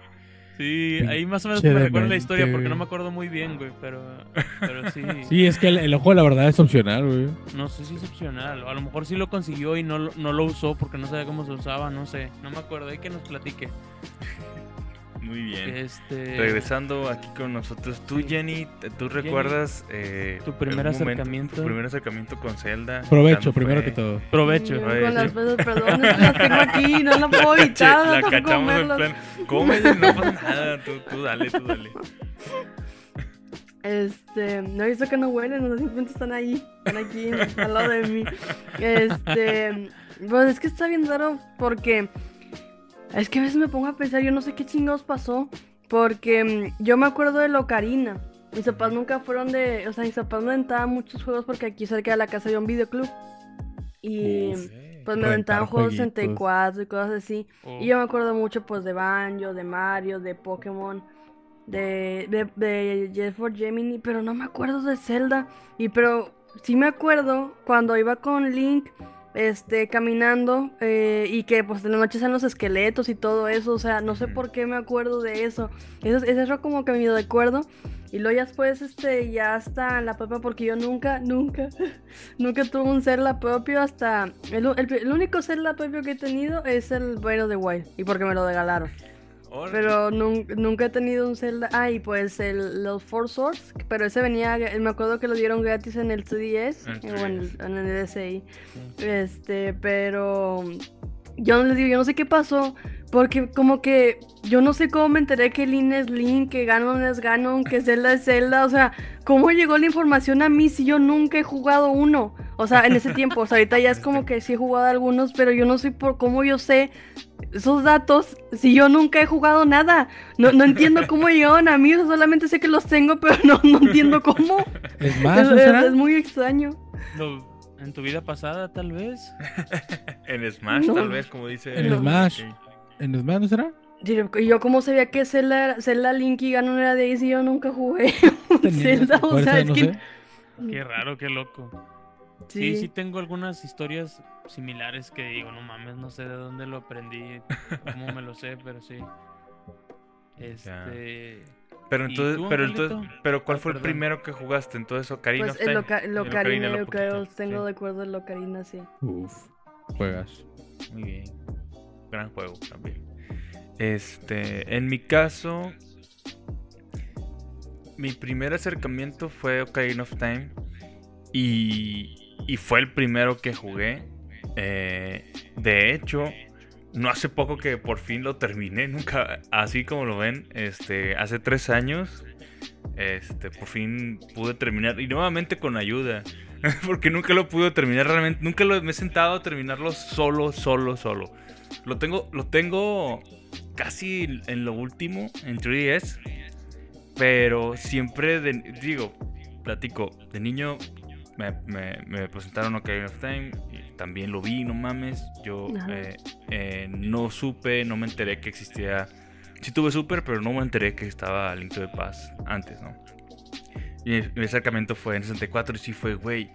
S4: Sí, ahí más o menos me recuerdo la historia porque no me acuerdo muy bien, güey, pero, pero sí.
S2: Sí, es que el, el ojo de la verdad es opcional, güey.
S4: No sé si es opcional. o A lo mejor sí lo consiguió y no, lo- no lo usó porque no sabía cómo se usaba, no sé. No me acuerdo. Hay que nos platique.
S1: Muy bien.
S4: Este.
S1: Regresando aquí con nosotros, tú
S4: Sí.
S1: Jenny, ¿tú recuerdas eh,
S4: Tu primer
S1: algún momento-
S4: acercamiento.
S1: tu primer acercamiento con Zelda?
S2: Provecho,
S1: ¿Cuándo
S2: primero
S1: fue?
S2: que todo.
S4: Provecho.
S1: Ay,
S3: con
S1: sí.
S3: las cosas, perdón, las tengo aquí, no las puedo evitar,
S1: la cachamos en plan, cómele, no pasa nada, tú, tú dale, tú dale.
S3: Este, no he visto que no huelen, no simplemente están ahí, están aquí al lado de mí. Este, pues es que está bien raro porque es que a veces me pongo a pensar, yo no sé qué chingados pasó, porque mm, yo me acuerdo de Locarina. Mis papás nunca fueron de, o sea, mis papás me aventaban muchos juegos porque aquí cerca de la casa había un videoclub. Y
S2: Uf,
S3: pues me aventaban juegos
S2: jueguitos.
S3: 64 y cosas así.
S4: Oh,
S3: Y yo me acuerdo mucho pues de Banjo, de Mario, de Pokémon, de, de, de Jet for Gemini, pero no me acuerdo de Zelda. Y pero sí me acuerdo cuando iba con Link este, caminando eh, y que pues en la noche salen los esqueletos y todo eso. O sea, no sé por qué me acuerdo de eso. Eso, es- eso es como que mi recuerdo. Y luego ya después, este, ya hasta la propia, porque yo nunca, nunca, nunca tuve un Zelda propio hasta... El, el- el único Zelda propio que he tenido es el Bueno de Wild, y porque me lo regalaron. Pero nun- nunca he tenido un Zelda... Ah, y pues el, los Four Swords, pero ese venía, me acuerdo que lo dieron gratis en el 3DS,
S1: En
S3: o en el,
S1: 3DS.
S3: en el DSi. Este, pero... Yo no les digo, yo no sé qué pasó, porque como que yo no sé cómo me enteré que Link es Link, que Ganon es Ganon, que Zelda es Zelda, o sea, ¿cómo llegó la información a mí si yo nunca he jugado uno? O sea, en ese tiempo, o sea, ahorita ya es como que sí he jugado algunos, pero yo no sé por cómo yo sé esos datos si yo nunca he jugado nada. No, no entiendo cómo llegaron a mí, o sea, solamente sé que los tengo, pero no, no entiendo cómo.
S2: Es más,
S3: Es,
S2: ¿no
S3: es-
S2: será?
S3: es muy extraño.
S4: en tu vida pasada, tal vez.
S1: En Smash,
S3: No.
S1: tal vez, como dice.
S2: En. Smash. ¿En Smash no será?
S3: Y yo cómo sabía que Zelda, era- Zelda Link y Ganon era de ahí si yo nunca jugué un Zelda, o sea, es
S2: no
S3: que...
S2: sé.
S4: Qué raro, qué loco. Sí, sí, tengo algunas historias similares que digo, no mames, no sé de dónde lo aprendí, cómo me lo sé, pero sí. Este.
S1: Pero
S4: ¿Y
S1: entonces,
S4: tú,
S1: pero entonces, pero ¿cuál
S4: Ah,
S1: fue el
S4: perdón.
S1: primero que jugaste? Entonces Ocarina
S3: Pues el. Loca-
S1: El
S3: yo creo,
S1: poquito,
S3: tengo
S1: sí.
S3: de acuerdo el Locarina, sí.
S2: Uf, juegas.
S1: Muy bien. También. Este, en mi caso, mi primer acercamiento fue Ocarina of Time y, y fue el primero que jugué. Eh, de hecho, no hace poco que por fin lo terminé, nunca, así como lo ven, este, hace tres años, este, por fin pude terminar y nuevamente con ayuda. Porque nunca lo pude terminar realmente. Nunca lo, me he sentado a terminarlo solo, solo, solo. Lo tengo, lo tengo casi en lo último, en 3DS. Pero siempre, de- digo, platico, de niño me, me- me presentaron Ocarina of Time y también lo vi, no mames. Yo
S3: Ajá.
S1: eh, eh, no supe, no me enteré que existía. Sí tuve Super, pero no me enteré que estaba Link to the Past antes, ¿no? Y mi acercamiento fue en 64 y sí fue, güey,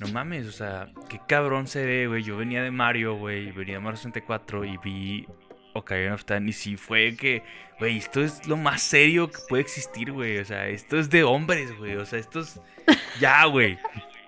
S1: no mames, o sea, qué cabrón se ve, güey. Yo venía de Mario, güey, venía de Mario 64 y vi Ocarina of Time. Y sí fue que, güey, esto es lo más serio que puede existir, güey. O sea, esto es de hombres, güey. O sea, esto es. Ya, güey.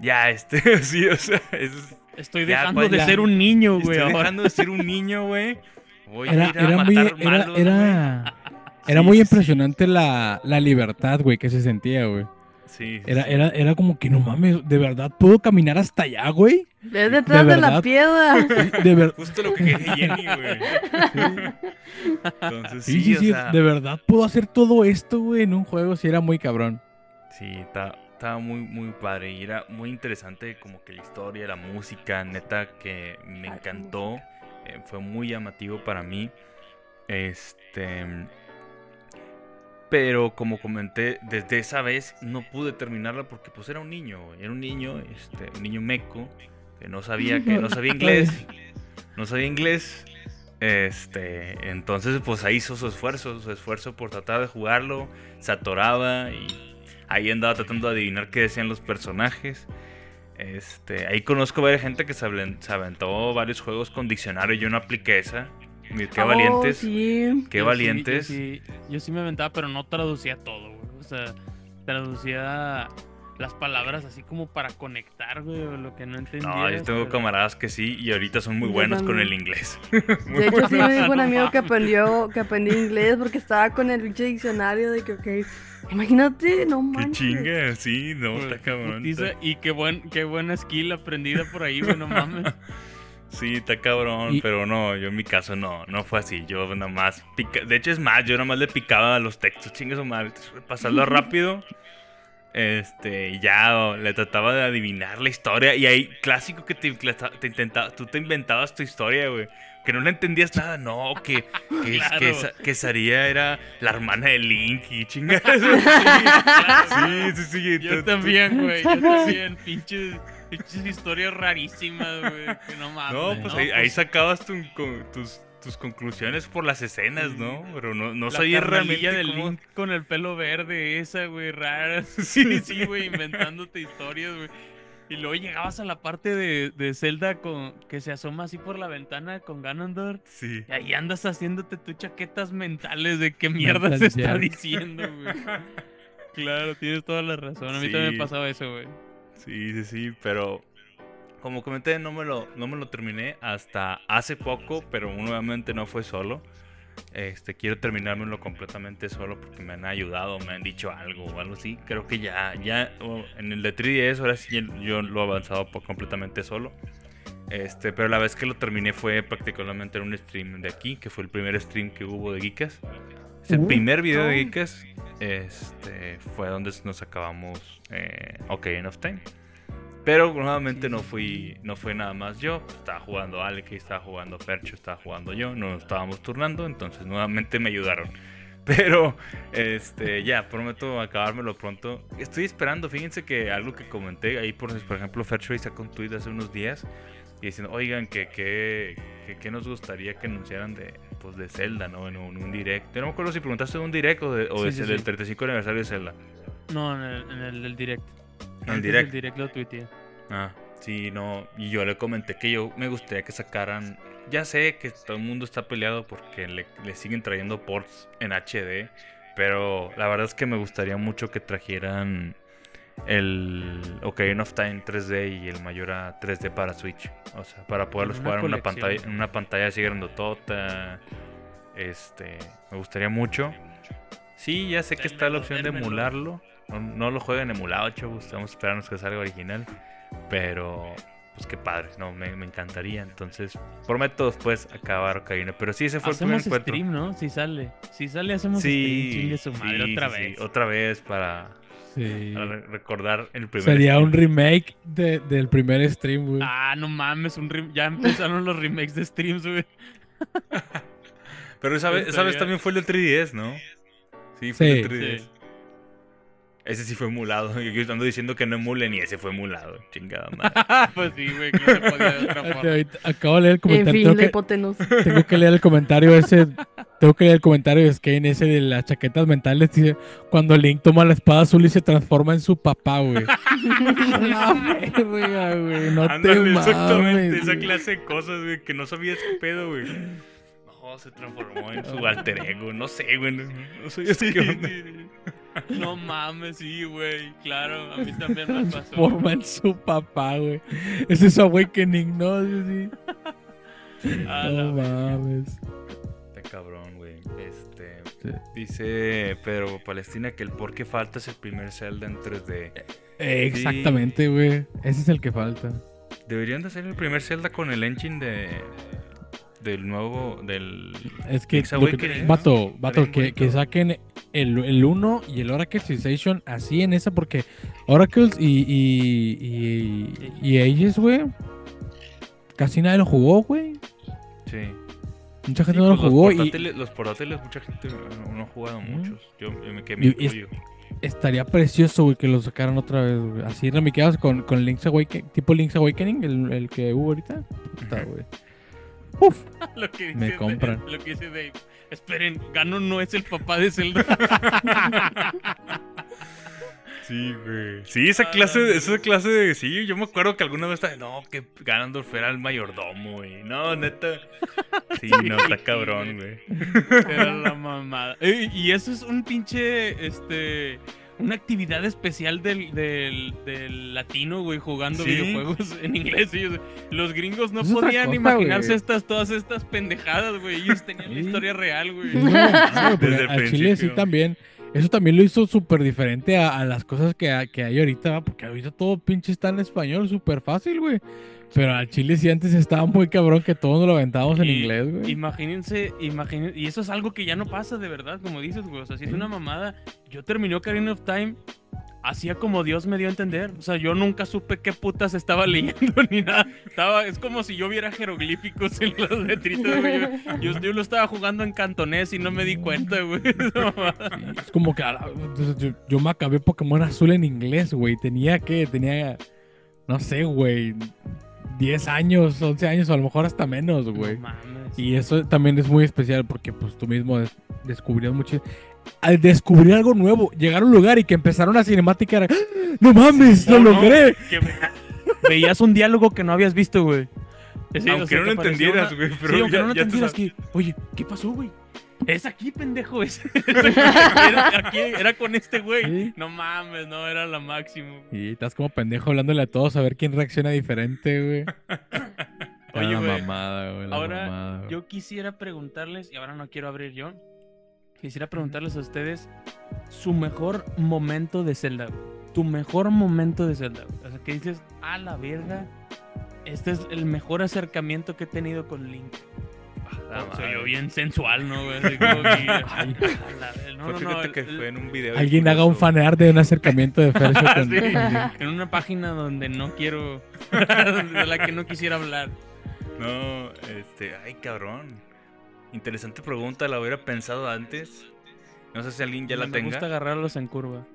S1: Ya, este. Sí, o sea, es-
S4: Estoy dejando
S1: pues,
S4: de
S1: ya.
S4: ser un niño, güey.
S1: Estoy dejando de ser un niño, güey. Voy a
S2: Era,
S1: ir a
S2: era muy,
S1: matar malos,
S2: era, era
S1: Sí,
S2: muy
S1: sí.
S2: impresionante la, la libertad, güey, que se sentía, güey.
S1: Sí, sí,
S2: Era,
S1: sí.
S2: era, era como que no mames, ¿de verdad puedo caminar hasta allá, güey?
S3: Es detrás de, la
S2: verdad?
S3: piedra.
S2: De ver-
S1: Justo lo que quería Jenny, güey. Entonces, sí,
S2: Sí, sí,
S1: o
S2: sí,
S1: sea,
S2: de verdad puedo hacer todo esto, güey, en un juego, sí era muy cabrón.
S1: Sí, está- estaba muy, muy padre y era muy interesante como que la historia, la música, neta, que me encantó. eh, fue muy llamativo para mí. Este... Pero como comenté, desde esa vez no pude terminarla porque pues era un niño, Era un niño, este, un niño meco, que no sabía que no sabía inglés. No sabía inglés. Este, entonces pues ahí hizo su esfuerzo, su esfuerzo por tratar de jugarlo, se atoraba y ahí andaba tratando de adivinar qué decían los personajes. Este, ahí conozco varias gente que se aventó varios juegos con diccionario, yo no apliqué esa. Qué
S3: Oh,
S1: valientes,
S3: sí.
S1: qué
S4: Yo sí-
S1: valientes.
S4: yo, sí, yo sí me aventaba, pero no traducía todo, güey. O sea, traducía las palabras así como para conectar, güey, o lo que no entendía.
S1: No, yo tengo camaradas que sí y ahorita son muy
S3: Yo
S1: buenos con el inglés.
S3: De hecho, sí me dijo un amigo que aprendió, que aprendió inglés porque estaba con el pinche diccionario de que, ok, imagínate, no
S1: Qué
S3: manches.
S1: chinga, sí, no,
S4: Pues,
S1: está cabrón.
S4: putiza, Y qué, buen, qué buena skill aprendida por ahí, güey, no mames.
S1: Sí, está cabrón,
S2: Y-
S1: pero no, yo en mi caso no, no fue así. Yo nada más pica... De hecho, es más, yo nada más le picaba a los textos, chingue su madre, pasarlo rápido. Este, ya le trataba de adivinar la historia. Y ahí, clásico que te, te intentaba, tú te inventabas tu historia, güey. Que no le entendías nada, no, que, que,
S4: Claro.
S1: que, Sa- que Saria era la hermana de Link y chingas. Sí, sí, sí.
S4: Yo también, güey, yo también. Pinches historias rarísimas, güey, que no mames.
S1: No, pues ahí, ahí sacabas tu- con- tus, tus conclusiones por las escenas, ¿no? Pero no, no
S4: la
S1: sabía realmente
S4: del
S1: cómo...
S4: Link con el pelo verde, esa, güey, rara.
S1: Sí,
S4: Sí, sí, güey, inventándote historias, güey. Y luego llegabas a la parte de, de Zelda con, que se asoma así por la ventana con Ganondorf.
S1: Sí.
S4: Y ahí andas haciéndote tus chaquetas mentales de qué mierda
S2: Mental
S4: se está diciendo, güey. Claro, tienes toda la razón. A mí
S1: Sí.
S4: también me pasaba eso, güey.
S1: Sí, sí, sí, pero como comenté, no me lo, no me lo terminé hasta hace poco, pero nuevamente no fue solo. Este, quiero terminármelo completamente solo porque me han ayudado, me han dicho algo o algo así. Creo que ya, ya, oh, en el de 3DS ahora sí yo lo he avanzado por completamente solo. Este, pero la vez que lo terminé fue particularmente en un stream de aquí, que fue el primer stream que hubo de Geekas. Es el primer video de. Geekas. Este, fue donde nos acabamos eh, Ocarina of Time. Pero nuevamente no fui, no fue nada más yo. Estaba jugando Alec, estaba jugando Percho, estaba jugando yo. No nos estábamos turnando, entonces nuevamente me ayudaron. Pero, este, ya, prometo acabármelo pronto. Estoy esperando, fíjense que algo que comenté ahí, por, por ejemplo, Fairtrade sacó un tweet hace unos días y diciendo, oigan, que, que, que, que nos gustaría que anunciaran de, pues, de Zelda, ¿no? En un, un direct. Yo no me acuerdo si preguntaste de un direct o, de, o
S4: Sí,
S1: de-
S4: sí,
S1: del
S4: sí.
S1: 35 aniversario de Zelda.
S4: No, en el, en el direct.
S1: En el direct.
S4: del direct lo tuiteé.
S1: Ah, sí, no. Y yo le comenté que yo me gustaría que sacaran. Ya sé que todo el mundo está peleado porque le, le siguen trayendo ports en HD. Pero la verdad es que me gustaría mucho que trajeran el Ocarina of Time 3D y el Mayora 3D para Switch. O sea, para poderlos jugar en una, pantalla, en una pantalla así grandotota. Este, me gustaría mucho. Sí, ya sé que está la opción de emularlo. No, no lo jueguen emulado, chavos. Vamos a esperarnos que salga original. Pero, pues qué padre, no, me, me encantaría. Entonces, prometo después acabar Ocarina. Pero sí, ese fue el primer
S4: Hacemos
S1: encuentro.
S4: stream, ¿no? Si sale. Si sale, hacemos
S1: Sí,
S4: stream. Su madre
S1: sí,
S4: otra
S1: sí, sí,
S4: vez.
S1: otra vez para,
S2: Sí.
S1: para re- recordar el primer.
S2: Sería un remake de- del primer stream, güey.
S4: Ah, no mames, un rem- ya empezaron los remakes de streams, güey.
S1: Pero esa vez, esa vez también fue el del 3DS, ¿no? Sí, fue el
S2: Sí.
S1: del 3DS.
S4: Sí.
S1: Ese sí fue emulado. Yo ando diciendo que no emulen y ese fue emulado. Chingada madre.
S4: pues sí, güey, que no se podía de otra
S2: Fíjate,
S4: forma.
S2: ahorita Acabo de leer el
S3: En
S2: comentario.
S3: fin,
S2: tengo,
S3: la
S2: que,
S3: hipotenusa.
S2: tengo que leer el comentario ese. Tengo que leer el comentario de Skane ese de las chaquetas mentales. Dice: Cuando Link toma la espada azul y se transforma en su papá, güey. Güey. No te
S1: Ándale,
S2: mames.
S1: exactamente. Esa
S2: güey.
S1: clase de cosas, güey, que no sabías qué pedo, güey. No, se transformó en su alter ego. No sé, güey. No, no sé este qué onda.
S4: No mames, sí, güey. Claro, a mí también me pasó.
S2: Forma en su papá, güey. Ese es su awakening, ¿no? Sí, sí. No mames.
S1: Está cabrón, güey. Este.
S2: Sí.
S1: Dice Pedro Palestina que el por qué falta es el primer Zelda en 3D.
S2: Eh, Exactamente, güey. Ese es el que falta.
S1: Deberían de hacer el primer Zelda con el engine de. Del nuevo. Del.
S2: Es que, que-
S1: Awakening,
S2: vato, vato, que, que saquen el, el 1 y el Oracle Civilization así en esa, porque Oracles y, y, y, y Aegis, güey, casi nadie lo jugó, güey.
S1: Sí.
S2: Mucha
S1: Sí,
S2: gente no lo
S1: pues los,
S2: jugó y
S1: portátiles, los portátiles, mucha gente no, no ha jugado muchos. Yo me, que me
S2: Y- y es- estaría precioso, güey, que lo sacaran otra vez, güey. Así ramiqueados con, con Link's Awakening, tipo Link's Awakening, el, el que hubo ahorita. Puta, güey. Uf,
S4: Lo que
S2: Me
S4: dice
S2: compran.
S4: Dave- lo que dice Dave. Esperen, Ganon no es el papá de Zelda.
S1: Sí, güey. Sí, esa
S4: Ah,
S1: clase,
S4: la
S1: esa clase de. Sí, yo me acuerdo que alguna vez estaba. No, que Ganondorf era el mayordomo, güey. No, neta. Sí, no, está cabrón, güey.
S4: Era la mamada. Y eso es un pinche, este, una actividad especial del, del, del latino, güey, jugando
S1: Sí.
S4: videojuegos en inglés. Ellos- los gringos no podían
S2: cosa,
S4: imaginarse
S2: güey.
S4: estas, todas estas pendejadas, güey. Ellos tenían la historia real, güey.
S2: Sí, no,
S1: Desde el
S2: al Chile sí también. Eso también lo hizo súper diferente a, a las cosas que, que hay ahorita, porque ahorita todo pinche está en español, súper fácil, güey. Pero al Chile sí antes estaba muy cabrón que todos nos lo aventábamos en inglés, güey.
S4: Imagínense, imagínense, y eso es algo que ya no pasa de verdad, como dices, güey. O sea, si es una mamada, yo terminé Ocarina of Time, hacía como Dios me dio a entender. O sea, yo nunca supe qué putas estaba leyendo ni nada. Estaba, es como si yo viera jeroglíficos en las letritas, güey. Yo, yo- yo lo estaba jugando en cantonés y no me di cuenta, güey.
S2: Sí, es como que yo, yo me acabé Pokémon Azul en inglés, güey. Tenía que, tenía, no sé, güey, 10 años, 11 años, o a lo mejor hasta menos, güey.
S4: No mames.
S2: Y eso también es muy especial porque pues tú mismo des- descubrías mucho. Al descubrir algo nuevo, llegar a un lugar y que empezara una cinemática era, ¡Ah! ¡No mames! ¡Lo
S4: no,
S2: logré!
S4: que ve- veías un diálogo que no habías visto, güey. Sí, o
S1: Aunque
S4: sea,
S1: no lo entendieras,
S4: una-
S1: güey. Pero
S4: sí, aunque
S1: ya,
S4: no lo entendieras que, oye, ¿qué pasó, güey? Es aquí, pendejo. Es, era, aquí, era con este güey.
S2: Sí.
S4: No mames, no, era la máximo.
S2: Y estás como pendejo hablándole a todos a ver quién reacciona diferente, güey.
S4: Oye,
S2: la
S4: güey,
S2: mamada, güey. La
S4: ahora
S2: mamada, güey.
S4: Yo quisiera preguntarles, y ahora no quiero abrir yo, quisiera preguntarles a ustedes su mejor momento de Zelda. güey. Tu mejor momento de Zelda. güey. O sea, que dices, a la verga, este es el mejor acercamiento que he tenido con Link. Se oyó
S1: madre.
S4: bien sensual, ¿no? güey? Así como que-
S2: Ay,
S4: a la ver- no, no, no,
S1: fíjate
S4: el-
S1: que
S4: el-
S1: fue en un video. de
S2: Alguien haga un fanear de un acercamiento de Fercho con...
S4: Sí. en una página donde no quiero, de la que no quisiera hablar.
S1: No, este, ay, cabrón. Interesante pregunta, la hubiera pensado antes. No sé si alguien ya la
S4: me
S1: tenga.
S4: gusta agarrarlos en curva.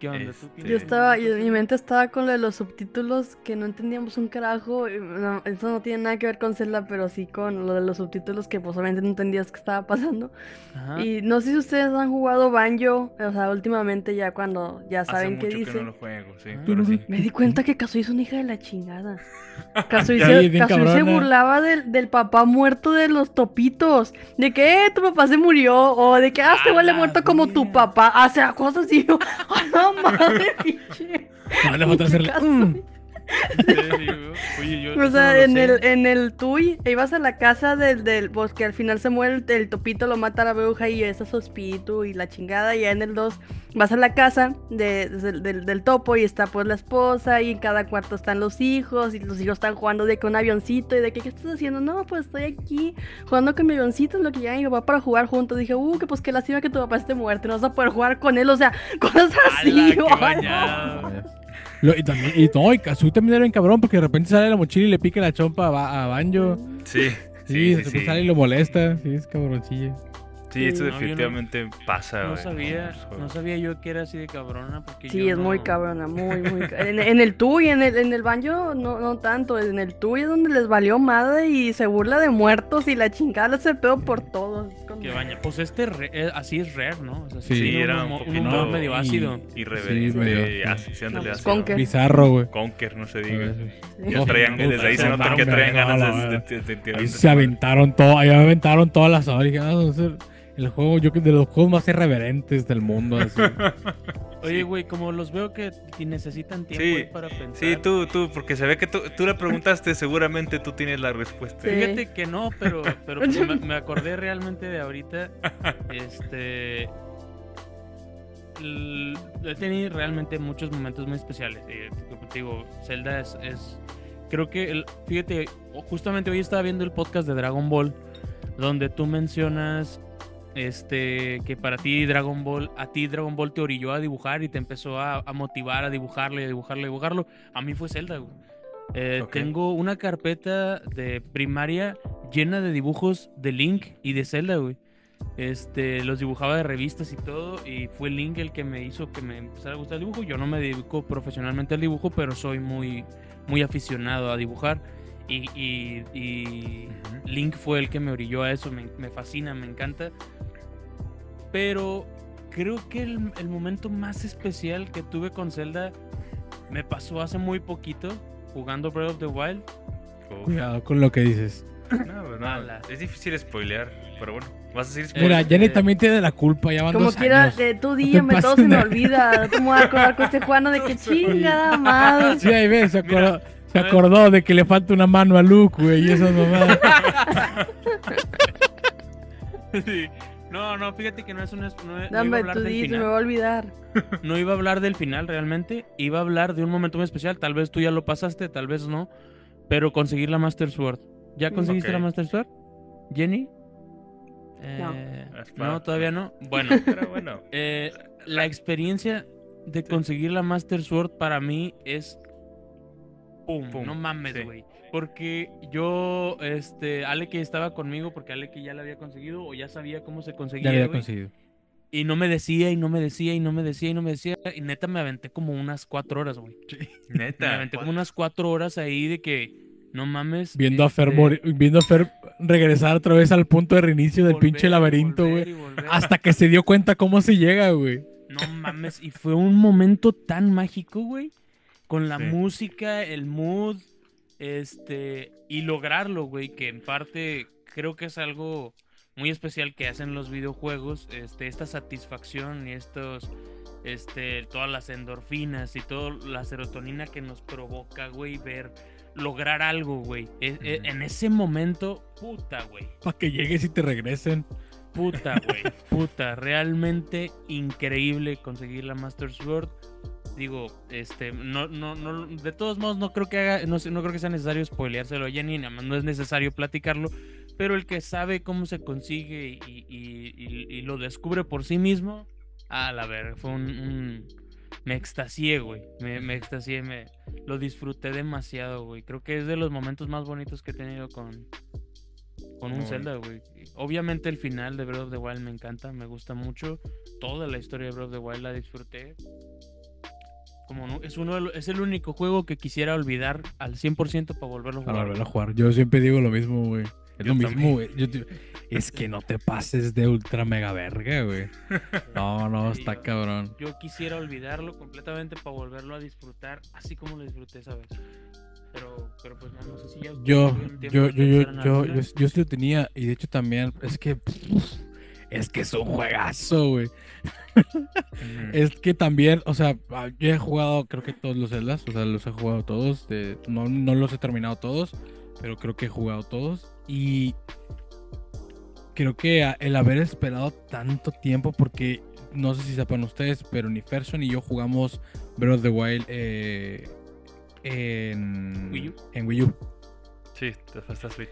S4: ¿Qué onda? ¿Tú
S1: Este,
S3: Yo estaba, yo- mi mente estaba con lo de los subtítulos que no entendíamos un carajo. y no, eso no tiene nada que ver con Zelda, pero sí con lo de los subtítulos que pues obviamente no entendías qué estaba pasando.
S4: Ajá.
S3: Y no sé si ustedes han jugado Banjo, o sea, últimamente ya cuando ya
S1: Hace
S3: saben qué dice.
S1: que no lo juego, sí.
S4: Ah.
S1: pero sí.
S3: Me di cuenta que Kazuya es una hija de la chingada. Kazuya,
S2: Ya,
S3: se, burlaba del, del papá muerto de los topitos. De que eh, tu papá se murió. O de que ah, este huele muerto como tu papá. O sea, cosas así. Yo, ¡A la madre, pinche!
S2: No, le falta hacerle...
S3: Kazuya.
S2: "Mm".
S4: Oye, yo
S3: O sea,
S4: no
S3: en
S4: sé.
S3: el, en el Tui, ibas a la casa del, del pues que al final se muere el, el topito, lo mata la bruja y ese es su espíritu y la chingada. Y ya en el 2 vas a la casa de- del, del- del topo y está pues la esposa y en cada cuarto están los hijos y los hijos están jugando de que un avioncito y de que, ¿qué estás haciendo? No, pues estoy aquí jugando con mi avioncito, es lo que ya mi papá para jugar juntos. Dije, uh, que pues que lástima que tu papá esté muerto, no vas a poder jugar con él, o sea, cosas así.
S2: Lo- y también, y no, y Kazuy también era bien cabrón porque de repente sale de la mochila y le pica la chompa a, Ba- a Banjo.
S1: Sí,
S2: Sí,
S1: Sí,
S2: sale y lo molesta. Sí, es cabroncillo.
S1: Sí, esto
S3: No,
S4: yo no-
S1: definitivamente pasa.
S4: No sabía, no sabía yo que era así de cabrona porque
S3: Sí,
S4: yo
S3: es muy cabrona, muy, muy En, en el Tui, en el, en el Banjo, no, no tanto. En el Tui es donde les valió madre y se burla de muertos y la chingada se pedo por todos.
S4: Que baña. Pues este re- eh, así es rare, ¿no? O sea,
S2: Sí.
S1: Sí, era
S4: un,
S1: un poquito
S4: humor medio
S2: y-
S4: ácido.
S1: Irreverente.
S2: Sí, medio,
S1: ácido, sí, ándale,
S3: No,
S1: ácido.
S3: Conker.
S2: Bizarro, güey.
S1: Conker, no se diga. Ya traían, desde ahí se nota que traían ganas de,
S2: se aventaron todo, ahí aventaron todas las horas. El juego, yo creo, de los juegos más irreverentes del mundo. así.
S4: Oye, güey, como los veo que, necesitan tiempo
S1: Sí.
S4: ahí para pensar.
S1: Sí, tú, tú, porque se ve que tú, tú le preguntaste, seguramente tú tienes la respuesta.
S3: Sí.
S4: Fíjate que no, pero, pero pues me, me acordé realmente de ahorita. Este. l- He tenido realmente muchos momentos muy especiales. Y, como te digo, Zelda es. es- creo que. el- fíjate, justamente hoy estaba viendo el podcast de Dragon Ball. Donde tú mencionas. Este, que para ti Dragon Ball, a ti Dragon Ball te orilló a dibujar y te empezó a, a motivar a dibujarlo y a dibujarlo y a dibujarlo. A mí fue Zelda, güey. Eh. Tengo una carpeta de primaria llena de dibujos de Link y de Zelda, güey. Este, los dibujaba de revistas y todo, y fue Link el que me hizo que me empezara a gustar el dibujo. Yo no me dedico profesionalmente al dibujo, pero soy muy, muy aficionado a dibujar. Y, y- y. Link fue el que me orilló a eso, me, me fascina, me encanta. Pero creo que el, el momento más especial que tuve con Zelda me pasó hace muy poquito jugando Breath of the Wild.
S1: Uf.
S2: Cuidado con lo que dices.
S1: No, pues no, es difícil spoilear, pero bueno, vas a decir
S2: Mira,
S1: spoiler.
S2: Jenny
S4: Eh,
S2: también tiene la culpa, ya van
S3: Como
S2: dos
S3: quiera,
S2: años.
S3: de tu
S2: te
S3: dígame, todo
S2: pases
S3: se me olvida. No te me voy a acordar con este Juano de que chingada madre.
S2: Sí, ahí ves, se
S4: Mira,
S2: se acordó de que le falta una mano a Luke, güey, y esas mamadas.
S4: Sí. No, no, fíjate que no es una. No, no iba a
S3: Dame
S4: hablar
S3: tu
S4: del
S3: di, se me va a olvidar.
S4: No iba a hablar del final realmente. Iba a hablar de un momento muy especial. Tal vez tú ya lo pasaste, tal vez no. Pero conseguir la Master Sword. ¿Ya
S3: Mm.
S4: conseguiste la Master Sword? ¿Jenny?
S3: No.
S4: Eh, no, todavía no. Bueno,
S1: Pero bueno,
S4: eh, la experiencia de conseguir la Master Sword para mí es. Pum,
S1: Pum,
S4: no mames,
S1: sí.
S4: güey. Porque yo, este, Ale que estaba conmigo, porque Ale que ya la había conseguido o ya sabía cómo se
S2: Ya
S4: conseguía.
S2: lo había
S4: güey,
S2: conseguido.
S4: y no me decía, y no me decía, y no me decía, y no me decía. Y neta me aventé como unas cuatro horas, güey. Me
S1: neta.
S4: aventé como unas cuatro horas ahí de que, no mames.
S2: Viendo a Fer
S4: este,
S2: morir- viendo a Fer regresar otra vez al punto de reinicio del
S4: volver
S2: pinche laberinto, güey. Hasta que se dio cuenta cómo se llega, güey.
S4: No mames, y fue un momento tan mágico, güey. Con la
S1: Sí.
S4: música, el mood, este, y lograrlo, güey, que en parte creo que es algo muy especial que hacen los videojuegos, este, esta satisfacción y estos, este, todas las endorfinas y toda la serotonina que nos provoca, güey, ver, lograr algo, güey. E- e-. En ese momento, puta, güey.
S2: Para que llegues y te regresen.
S4: Puta, güey. Puta, realmente increíble conseguir la Master Sword. Digo, este, no, no, no, de todos modos no creo que haga, no, sé- no creo que sea necesario spoileárselo a Jenny, nada más no es necesario platicarlo, pero el que sabe cómo se consigue y, y- y- y lo descubre por sí mismo, a la ver, fue un, un- me extasié, güey, me, me extasié, me, lo disfruté demasiado, güey, creo que es de los momentos más bonitos que he tenido con, con un Zelda, güey. Obviamente el final de Breath of the Wild me encanta, me gusta mucho. Toda la historia de Breath of the Wild la disfruté. Como no- es uno de es el único juego que quisiera olvidar al 100% para volverlo a
S2: Para
S4: jugar.
S2: volver a jugar. Yo siempre digo lo mismo, güey. Es
S1: Yo
S2: lo mismo, güey. Te- Es que no te pases de ultra mega verga, güey. No, no, está
S4: yo-
S2: cabrón.
S4: Yo quisiera olvidarlo completamente para volverlo a disfrutar así como lo disfruté esa vez. Pero, pero pues no, no sé si ya
S2: Yo, yo, yo, yo, yo, yo, yo sí lo tenía. Y de hecho también, es que. Es que es un juegazo, güey. Es que también, o sea, ah, yo he jugado, creo que todos los Zeldas, o sea, los he jugado todos. de- no, no los he terminado todos, pero creo que he jugado todos. Y creo que el haber esperado tanto tiempo, porque no sé si sepan ustedes, pero ni Ferson y yo jugamos Breath of the Wild eh, en,
S4: Wii U.
S2: en Wii U.
S1: Sí, esta Switch.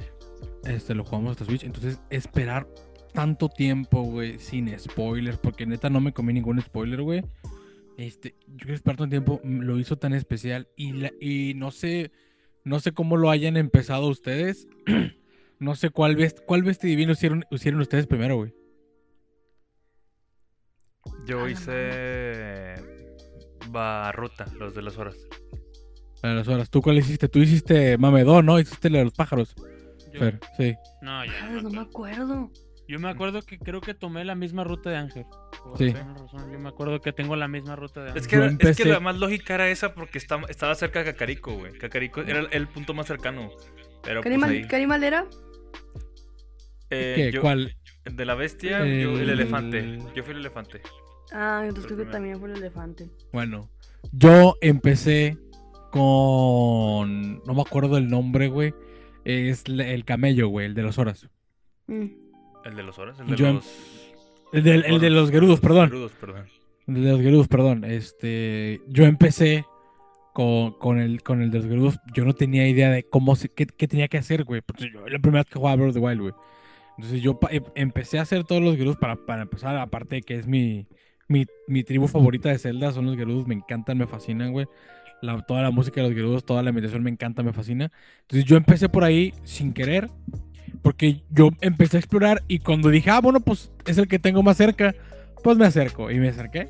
S2: Este, lo jugamos hasta Switch. Entonces, esperar tanto tiempo, güey, sin spoilers, porque neta no me comí ningún spoiler, güey. Este, yo creo que esperar tanto tiempo mm, lo hizo tan especial y, la- y no sé, no sé cómo lo hayan empezado ustedes. no sé cuál vest, cuál veste divino hicieron, hicieron ustedes primero, güey.
S1: Yo
S3: A la
S1: hice. Barruta, los de las horas.
S2: Las horas. ¿Tú cuál hiciste? Tú hiciste Mamedón, ¿no? Hiciste la de los pájaros.
S4: Yo-
S2: Fer, sí.
S4: No, ya.
S3: Ay,
S4: no
S3: no me
S4: me acuerdo. Yo me acuerdo que creo que tomé la misma ruta de Ángel. Por
S2: Sí.
S4: razón, Yo me acuerdo que tengo la misma ruta de Ángel.
S1: Es que, es que la más lógica era esa porque estaba, estaba cerca de Cacarico, güey. Cacarico era el, el punto más cercano. Pero pues
S3: ¿Carimal,
S1: ahí.
S3: Carimal era?
S1: Eh,
S2: ¿Qué?
S1: yo-
S2: ¿Cuál?
S1: De la bestia, yo el
S2: El-
S1: elefante. Yo fui el elefante.
S3: Ah, entonces
S1: Fue
S3: creo que también fue el elefante.
S2: Bueno, yo empecé con. No me acuerdo el nombre, güey. Es el camello, güey, el de las horas.
S3: Mm.
S1: El de los horas, el de
S2: Yo
S1: los.
S2: El, del- el de los gerudos, perdón.
S1: Gerudos, perdón.
S2: El de los gerudos, perdón. Este. Yo empecé con, con, el, con el de los gerudos. Yo no tenía idea de cómo se, qué, qué tenía que hacer, güey. Porque yo la primera vez que jugaba Breath of the Wild, güey. Entonces yo em- empecé a hacer todos los gerudos para, para empezar. Aparte de que es mi, mi, mi tribu favorita de Zelda, son los gerudos. Me encantan, me fascinan, güey. La- toda la música de los gerudos, toda la meditación me encanta, me fascina. Entonces yo empecé por ahí sin querer. Porque yo empecé a explorar y cuando dije, ah, bueno, pues es el que tengo más cerca, pues me acerco. Y me acerqué.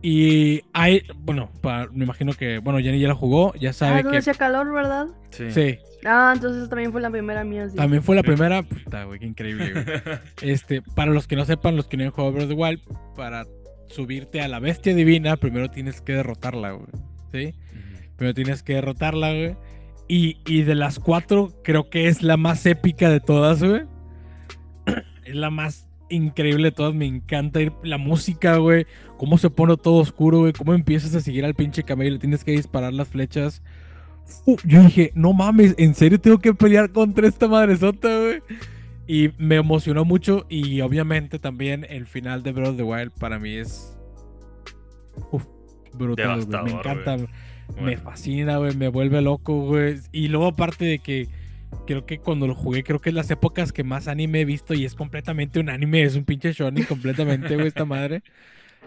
S2: Y hay, bueno, pa- me imagino que, bueno, Jenny ya la jugó, ya
S3: Ah,
S2: sabe
S3: donde
S2: que...
S3: hacía calor, ¿verdad?
S1: Sí.
S2: Sí,
S3: Ah, entonces también fue la primera mía, sí.
S2: también fue la primera. Puta, güey, qué increíble, güey. Este, para los que no sepan, los que no han jugado Breath of the Wild, para subirte a la bestia divina, primero tienes que derrotarla, güey. ¿Sí?
S1: Ujú.
S2: Primero tienes que derrotarla, güey. Y, y de las cuatro, creo que es la más épica de todas, güey. Es la más increíble de todas. Me encanta ir la música, güey. Cómo se pone todo oscuro, güey. Cómo empiezas a seguir al pinche camello. Le tienes que disparar las flechas. Uh, yo dije, no mames, ¿en serio tengo que pelear contra esta madresota, güey? Y me emocionó mucho. Y obviamente también el final de Breath of the Wild para mí es. Uf, brutal, güey. Me encanta.
S1: güey.
S2: Me fascina, güey, me vuelve loco, güey. Y luego aparte de que creo que cuando lo jugué, creo que es las épocas que más anime he visto y es completamente un anime, es un pinche shonen completamente, güey, esta madre.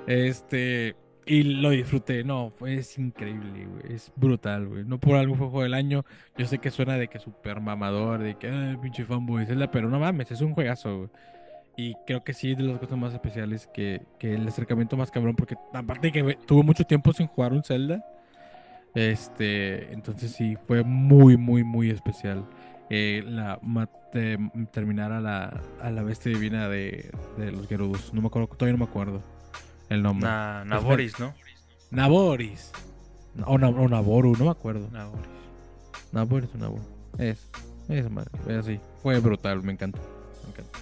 S2: Este, y lo disfruté, no, es increíble, güey, es brutal, güey. No por algo fue juego del año. Yo sé que suena de que super mamador, de que ay, pinche fanboy, Zelda, pero no mames, es un juegazo, güey. Y creo que sí, de las cosas más especiales que, que el acercamiento más cabrón, porque aparte de que tuve mucho tiempo sin jugar un Zelda, este, entonces sí, fue muy, muy, muy especial. eh, la, terminar a la, a la bestia divina de, de los Gerudos. No me acuerdo, todavía no me acuerdo el nombre.
S1: Na- Naboris, ¿no?
S2: Naboris. O, Na- o Naboru, no me acuerdo.
S1: Naboris.
S2: Naboris o Naboru. Es, esa madre, es así. Fue brutal, me encanta. Me encanta.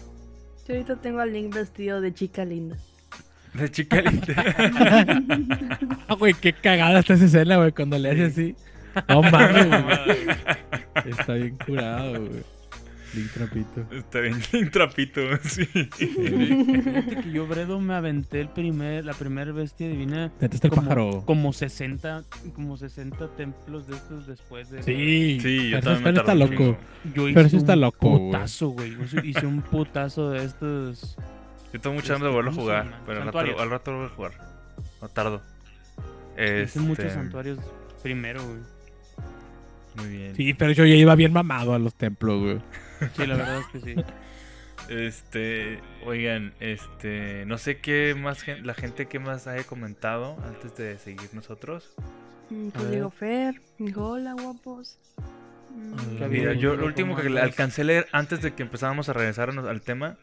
S3: Yo ahorita tengo al Link vestido de chica linda.
S1: De chica linda.
S2: Ah, güey, qué cagada está esa escena, güey, cuando le hace así. No mames, güey. Está bien curado, güey. Link Trapito.
S1: Está bien, un trapito, sí.
S4: Fíjate que yo, Bredo, me aventé el primer, la primera bestia divina
S2: el
S4: como,
S2: pájaro.
S4: como 60, como 60 templos de estos después de...
S2: Sí,
S1: Sí, yo también me
S2: está loco.
S4: Yo
S2: Pero
S4: hice
S2: sí está
S4: un
S2: loco,
S4: putazo, güey. Yo hice- Hice un putazo de estos...
S1: Yo tengo mucha
S4: Este,
S1: hambre de volverlo a
S4: ¿cómo se
S1: jugar, pero al rato,
S4: Santuarios.
S1: al rato lo voy a jugar. No tardo.
S4: Hice muchos
S1: Este,
S4: santuarios primero, güey.
S1: Muy bien.
S2: Sí, pero yo ya iba bien mamado a los templos, güey.
S4: Sí, la verdad es que sí.
S1: Este, oigan, este, no sé qué más gen- la gente que más haya comentado antes de seguir nosotros.
S3: Mm, Pues digo, Fer, hola, guapos. Mm,
S2: Ah,
S4: ¿Qué ha
S1: Mira, yo
S4: ¿Cómo
S1: lo último que alcancé a leer antes de que empezáramos a regresar al tema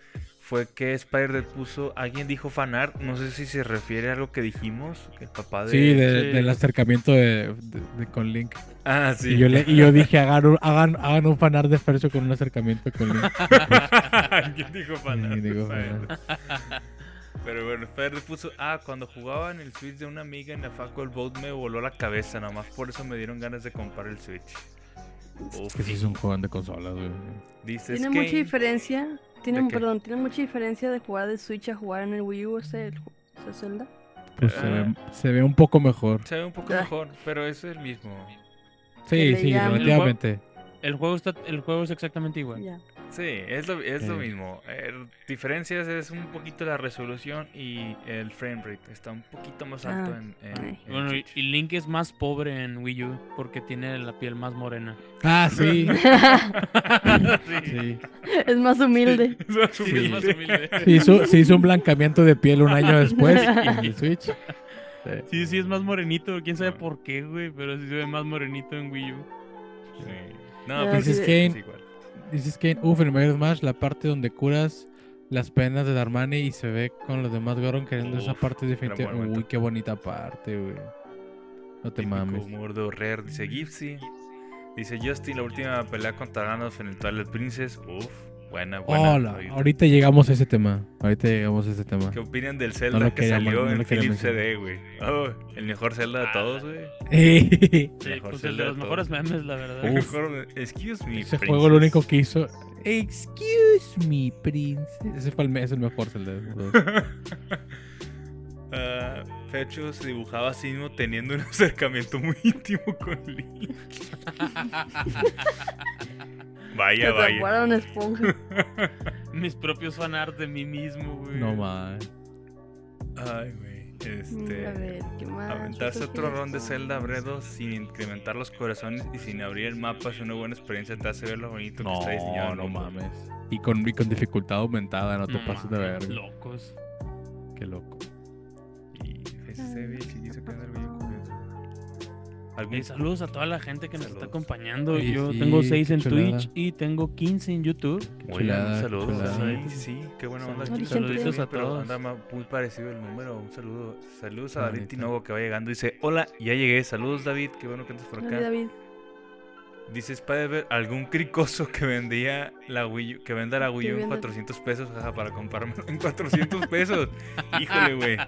S1: fue que Spider puso, alguien dijo fanart, no sé si se refiere a algo que dijimos, que el papá de...
S2: Sí, de-
S4: sí.
S2: del acercamiento de, de- de- con Link.
S1: Ah, sí.
S2: Y, yo le- y yo dije, hagan un, hagan, hagan un fanar de Fercio con un acercamiento con Link.
S1: ¿Quién dijo fanart?
S2: Sí, digo
S1: Spider. Pero bueno, Spider puso, ah, cuando jugaba en el Switch de una amiga en la Faco el Boat me voló la cabeza, nomás por eso me dieron ganas de comprar el Switch. Uf,
S2: que sí es un juego de consolas, güey.
S1: dice
S3: Tiene mucha diferencia. Tiene,
S1: ¿De qué?
S3: perdón, tiene mucha diferencia de jugar de Switch a jugar en el Wii U ese, ese Zelda.
S2: Pues se,
S1: Ah.
S2: ve, se ve un poco mejor.
S1: Se ve un poco
S3: Ah.
S1: mejor, pero es el mismo.
S2: Sí, sí, relativamente.
S4: El juego, está, el juego es exactamente igual.
S1: Sí, es lo, es lo
S2: Sí.
S1: mismo. Eh, diferencias es un poquito la resolución y el frame rate. Está un poquito más alto
S3: Ah,
S1: en, en-
S3: ay.
S1: en
S4: Bueno, y,
S1: Switch.
S4: y Link es más pobre en Wii U porque tiene la piel más morena.
S2: Ah, sí.
S4: sí,
S2: sí.
S3: es más humilde.
S1: Es más
S4: Sí, es
S1: humilde.
S4: más humilde.
S2: Se hizo, se hizo un blancamiento de piel un año después en el Switch. Sí.
S4: Sí, sí, es más morenito. Quién sabe por qué, güey, pero sí se ve más morenito en Wii U.
S1: Sí. No, pues
S3: sí.
S2: que
S1: es igual.
S2: Dices que, uff, en Mario Smash, la parte donde curas las penas de Darmani y se ve con los demás Goron queriendo esa parte
S1: gran
S2: definitiva.
S1: buen momento.
S2: Uy, qué bonita parte, güey. No te
S1: Típico
S2: mames.
S1: humor de horror, dice Gipsy. Dice Justin, la última pelea contra Ganos en el Twilight Princess. Uf, buena, buena.
S2: Hola,
S1: ahorita.
S2: ahorita llegamos a ese tema. Ahorita llegamos a ese tema.
S1: ¿Qué opinan del Zelda
S2: lo
S1: que
S2: queríamos-
S1: salió
S2: no
S1: en Philips CD, güey? Oh, el mejor Zelda de todos, güey.
S2: Ese
S4: Sí,
S1: Mejor
S4: pues el de los
S1: de
S4: mejores
S1: todos.
S4: memes, la verdad.
S1: El mejor, excuse me.
S2: juego
S1: princess.
S2: lo único que hizo. Excuse me, princess. Ese fue el, me- es el mejor Zelda de los dos.
S1: Ah, Fecho se dibujaba así mismo teniendo un acercamiento muy íntimo con Link. vaya,
S3: Que
S1: vaya.
S3: atraparon esponja.
S4: Mis propios fanart de mí mismo, güey.
S2: No mames.
S1: Ay, güey. Este.
S3: A ver, ¿qué más?
S1: Aventarse
S3: ¿Qué
S1: otro ron de? Zelda Bredo sin incrementar los corazones y sin abrir el mapa es una buena experiencia. Te hace ver lo bonito que está diseñado.
S2: No,
S1: el
S2: no mames. Y con, y con dificultad aumentada, no te
S4: No
S2: pases de ver.
S4: Locos.
S2: Qué loco.
S1: Y ese bicho quiso que andar bien con eso. ¿Algún
S4: saludos a toda la gente que nos está acompañando. Yo
S2: sí,
S4: tengo 6
S2: qué
S4: en
S2: chulada.
S4: Twitch y tengo 15 en YouTube.
S1: Oigan,
S2: Chulada,
S1: saludos.
S2: chulada.
S1: Sí, sí, qué buena onda.
S3: Saludos,
S4: a todos.
S1: Anda muy parecido el número. Un saludo. Saludos a David
S2: neta.
S1: Tinogo que va llegando. Dice: Hola, ya llegué. Saludos, David. Qué bueno que andas por acá.
S3: David.
S1: Dice Spider algún cricoso que vendía la Wii U- que venda la Wii U en
S3: vende-
S1: 400 pesos jaja, para comprarme en 400 pesos. Híjole, güey. Está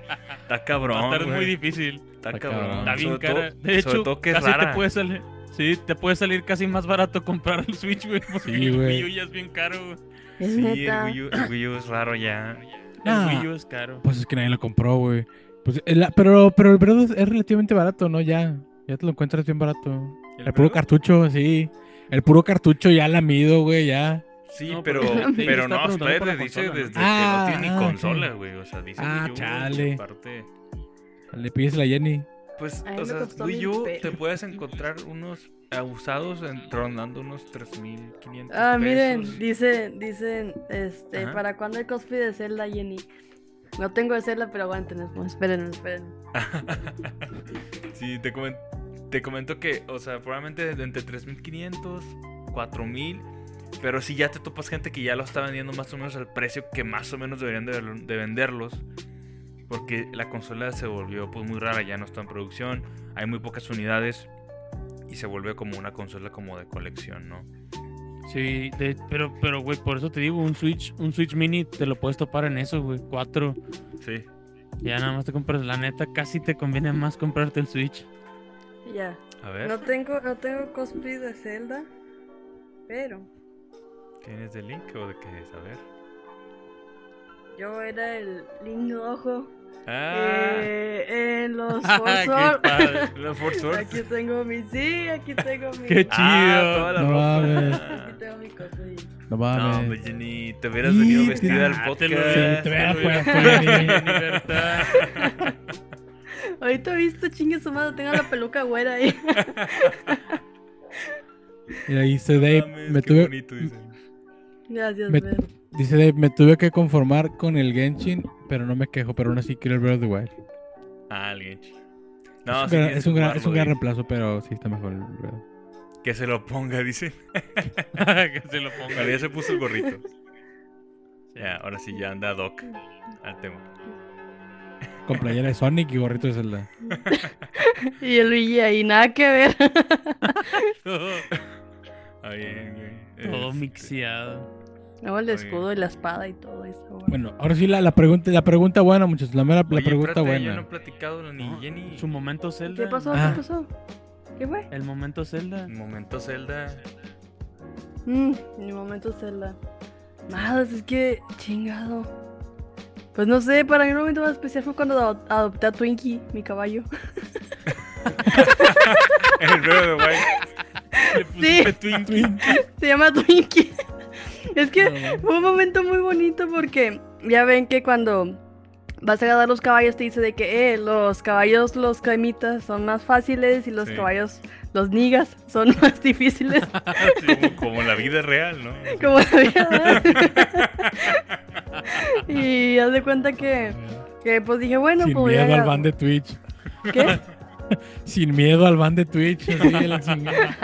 S4: Va a
S1: cabrón.
S4: estar muy difícil.
S1: Está
S2: Está
S1: cabrón.
S2: cabrón.
S4: Está bien
S1: Sobre
S4: cara.
S1: todo-
S4: de hecho,
S1: todo que
S4: casi
S1: rara.
S4: te puede salir. Sí, te puede salir casi más barato comprar el Switch, güey. Porque
S2: Sí,
S4: el
S2: güey.
S4: Wii U ya es bien caro.
S3: Es
S1: Sí,
S3: neta.
S1: el Wii, U, el Wii U es raro ya.
S4: El
S2: Ah.
S4: Wii U es caro.
S2: Pues es que nadie lo compró, güey. Pues, el- pero, pero el Bredo es, es relativamente barato, ¿no? Ya. Ya te lo encuentras bien barato. El, puro cartucho, sí. El puro cartucho ya lamido, güey, ya.
S1: Sí,
S4: No,
S1: pero,
S4: pero-
S1: no,
S4: la
S1: Spider dice
S4: consola, ¿no?
S1: desde
S2: Ah,
S1: que no tiene ni
S2: ah,
S1: consola,
S2: ok.
S1: güey. O sea, dice
S2: Ah,
S1: Wii U,
S2: chale. Le pides la Jenny.
S1: Pues, o sea,
S3: mil
S1: U
S3: pesos.
S1: te puedes encontrar unos abusados en- rondando unos 3.500
S3: Ah, miren,
S1: pesos.
S3: dicen, dicen, este,
S1: Ajá.
S3: ¿para cuándo el cosplay de Zelda, Jenny? No tengo de Zelda, pero aguanten, esperen, esperen.
S1: sí, te, comen- te comento que, o sea, probablemente entre 3.500, 4.000, pero si ya te topas gente que ya lo está vendiendo más o menos al precio que más o menos deberían de, de venderlos, porque la consola se volvió pues muy rara, ya no está en producción, hay muy pocas unidades y se vuelve como una consola como de colección, ¿no?
S4: Sí, de- pero, pero, güey, por eso te digo, un Switch, un Switch Mini te lo puedes topar en eso, güey. Cuatro.
S1: Sí.
S4: Ya nada más te compras, la neta, casi te conviene más comprarte el Switch.
S3: Ya.
S1: A ver,
S3: No tengo, no tengo cosplay de Zelda, pero
S1: ¿tienes de Link o de qué es? A ver.
S3: yo era el Link rojo
S1: Ah,
S3: eh, en los
S1: Sword.
S3: Aquí tengo mi, sí, aquí tengo mi.
S4: Qué
S1: Ah,
S4: chido.
S1: toda la
S2: No
S1: ropa.
S2: mames.
S3: Aquí tengo mi cosplay.
S2: No
S1: No,
S2: mames.
S1: hombre, Jenny, te hubieras
S2: Y
S1: venido
S2: te-
S1: vestida al
S4: Ah,
S1: podcast.
S4: te lo
S2: te hubieras puesto.
S3: Ahorita he visto, chingue su madre, tengo la peluca güera ahí.
S2: Mira, dice
S1: No
S2: Dave,
S1: mames,
S2: me
S1: qué
S2: tuve,
S1: bonito, dice.
S3: Gracias,
S2: Me- dice Dave, me tuve que conformar con el Genshin, pero no me quejo, pero aún así quiero el Breath of the Wild.
S1: Ah, alguien.
S2: es,
S1: No,
S2: un
S1: sí
S2: gran,
S1: tienes
S2: es un gran, es un
S1: jugarlo,
S2: gran
S1: güey.
S2: reemplazo, pero sí está mejor el Breath.
S1: Que se lo ponga, dice.
S4: que se lo ponga.
S1: Ya se puso el gorrito. Ya, ahora sí ya anda Doc al tema.
S2: Con playera de Sonic y gorrito de Zelda.
S3: Y el Luigi ahí, nada que ver.
S4: todo,
S1: Ah, bien, bien.
S4: todo
S1: Este,
S4: mixeado.
S3: Luego el escudo y la espada y todo eso. bueno.
S2: Bueno, ahora sí la, la pregunta, la pregunta buena, muchachos. La, mera- la
S1: Oye,
S2: pregunta
S1: espérate,
S2: buena.
S1: Yo no he platicado ni
S4: No,
S1: Jenny.
S4: Su momento Zelda.
S3: ¿Qué pasó?
S2: Ah.
S3: ¿Qué pasó? ¿Qué fue?
S4: El momento Zelda.
S1: Un momento Zelda.
S3: Mm, mi momento Zelda. Nada, es que chingado. Pues no sé, para mí un momento más especial fue cuando ado- adopté a Twinkie, mi caballo.
S1: el of the Wild.
S4: Le pusiste Twinkie.
S3: Se llama Twinkie. Es que fue un momento muy bonito porque ya ven que cuando vas a agarrar los caballos te dice de que eh, los caballos, los cremitas son más fáciles y los
S1: Sí.
S3: caballos, los nigas son más difíciles.
S1: Como, como la vida real, ¿no?
S3: como la vida. y haz de cuenta que, que pues dije, bueno,
S2: Sin
S3: pues voy a
S2: miedo al ban de Twitch.
S3: ¿Qué?
S2: Sin miedo al ban de Twitch. así, la chingada.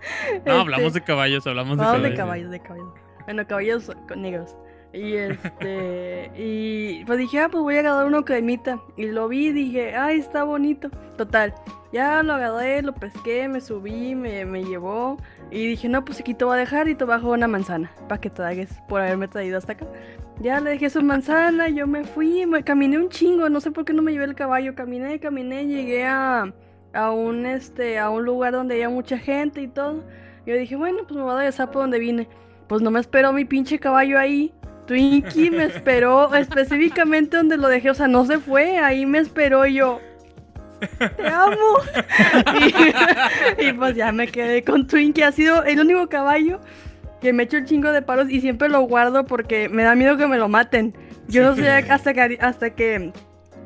S4: No, hablamos
S3: Este,
S4: de caballos, hablamos de
S3: Vamos
S4: caballos.
S3: de caballos, de caballos. Bueno, caballos con negros. Y este, y pues dije, ah, pues voy a agarrar uno cremita. Y lo vi y dije, ay, está bonito. Total, ya lo agarré, lo pesqué, me subí, me, me llevó. Y dije, no, pues aquí te voy a dejar y te bajo una manzana. Para que te tragues por haberme traído hasta acá. Ya le dejé su manzana, yo me fui, me caminé un chingo, no sé por qué no me llevé el caballo. Caminé, caminé, llegué a, a un este, a un lugar donde había mucha gente y todo. Yo dije, bueno, pues me voy a regresar por donde vine. Pues no me esperó mi pinche caballo ahí. Twinkie me esperó específicamente donde lo dejé, o sea, no se fue, ahí me esperó y yo. Te amo. Y, y pues ya me quedé con Twinkie. Ha sido el único caballo que me echo un chingo de paros y siempre lo guardo porque me da miedo que me lo maten. Yo no sé hasta que, hasta que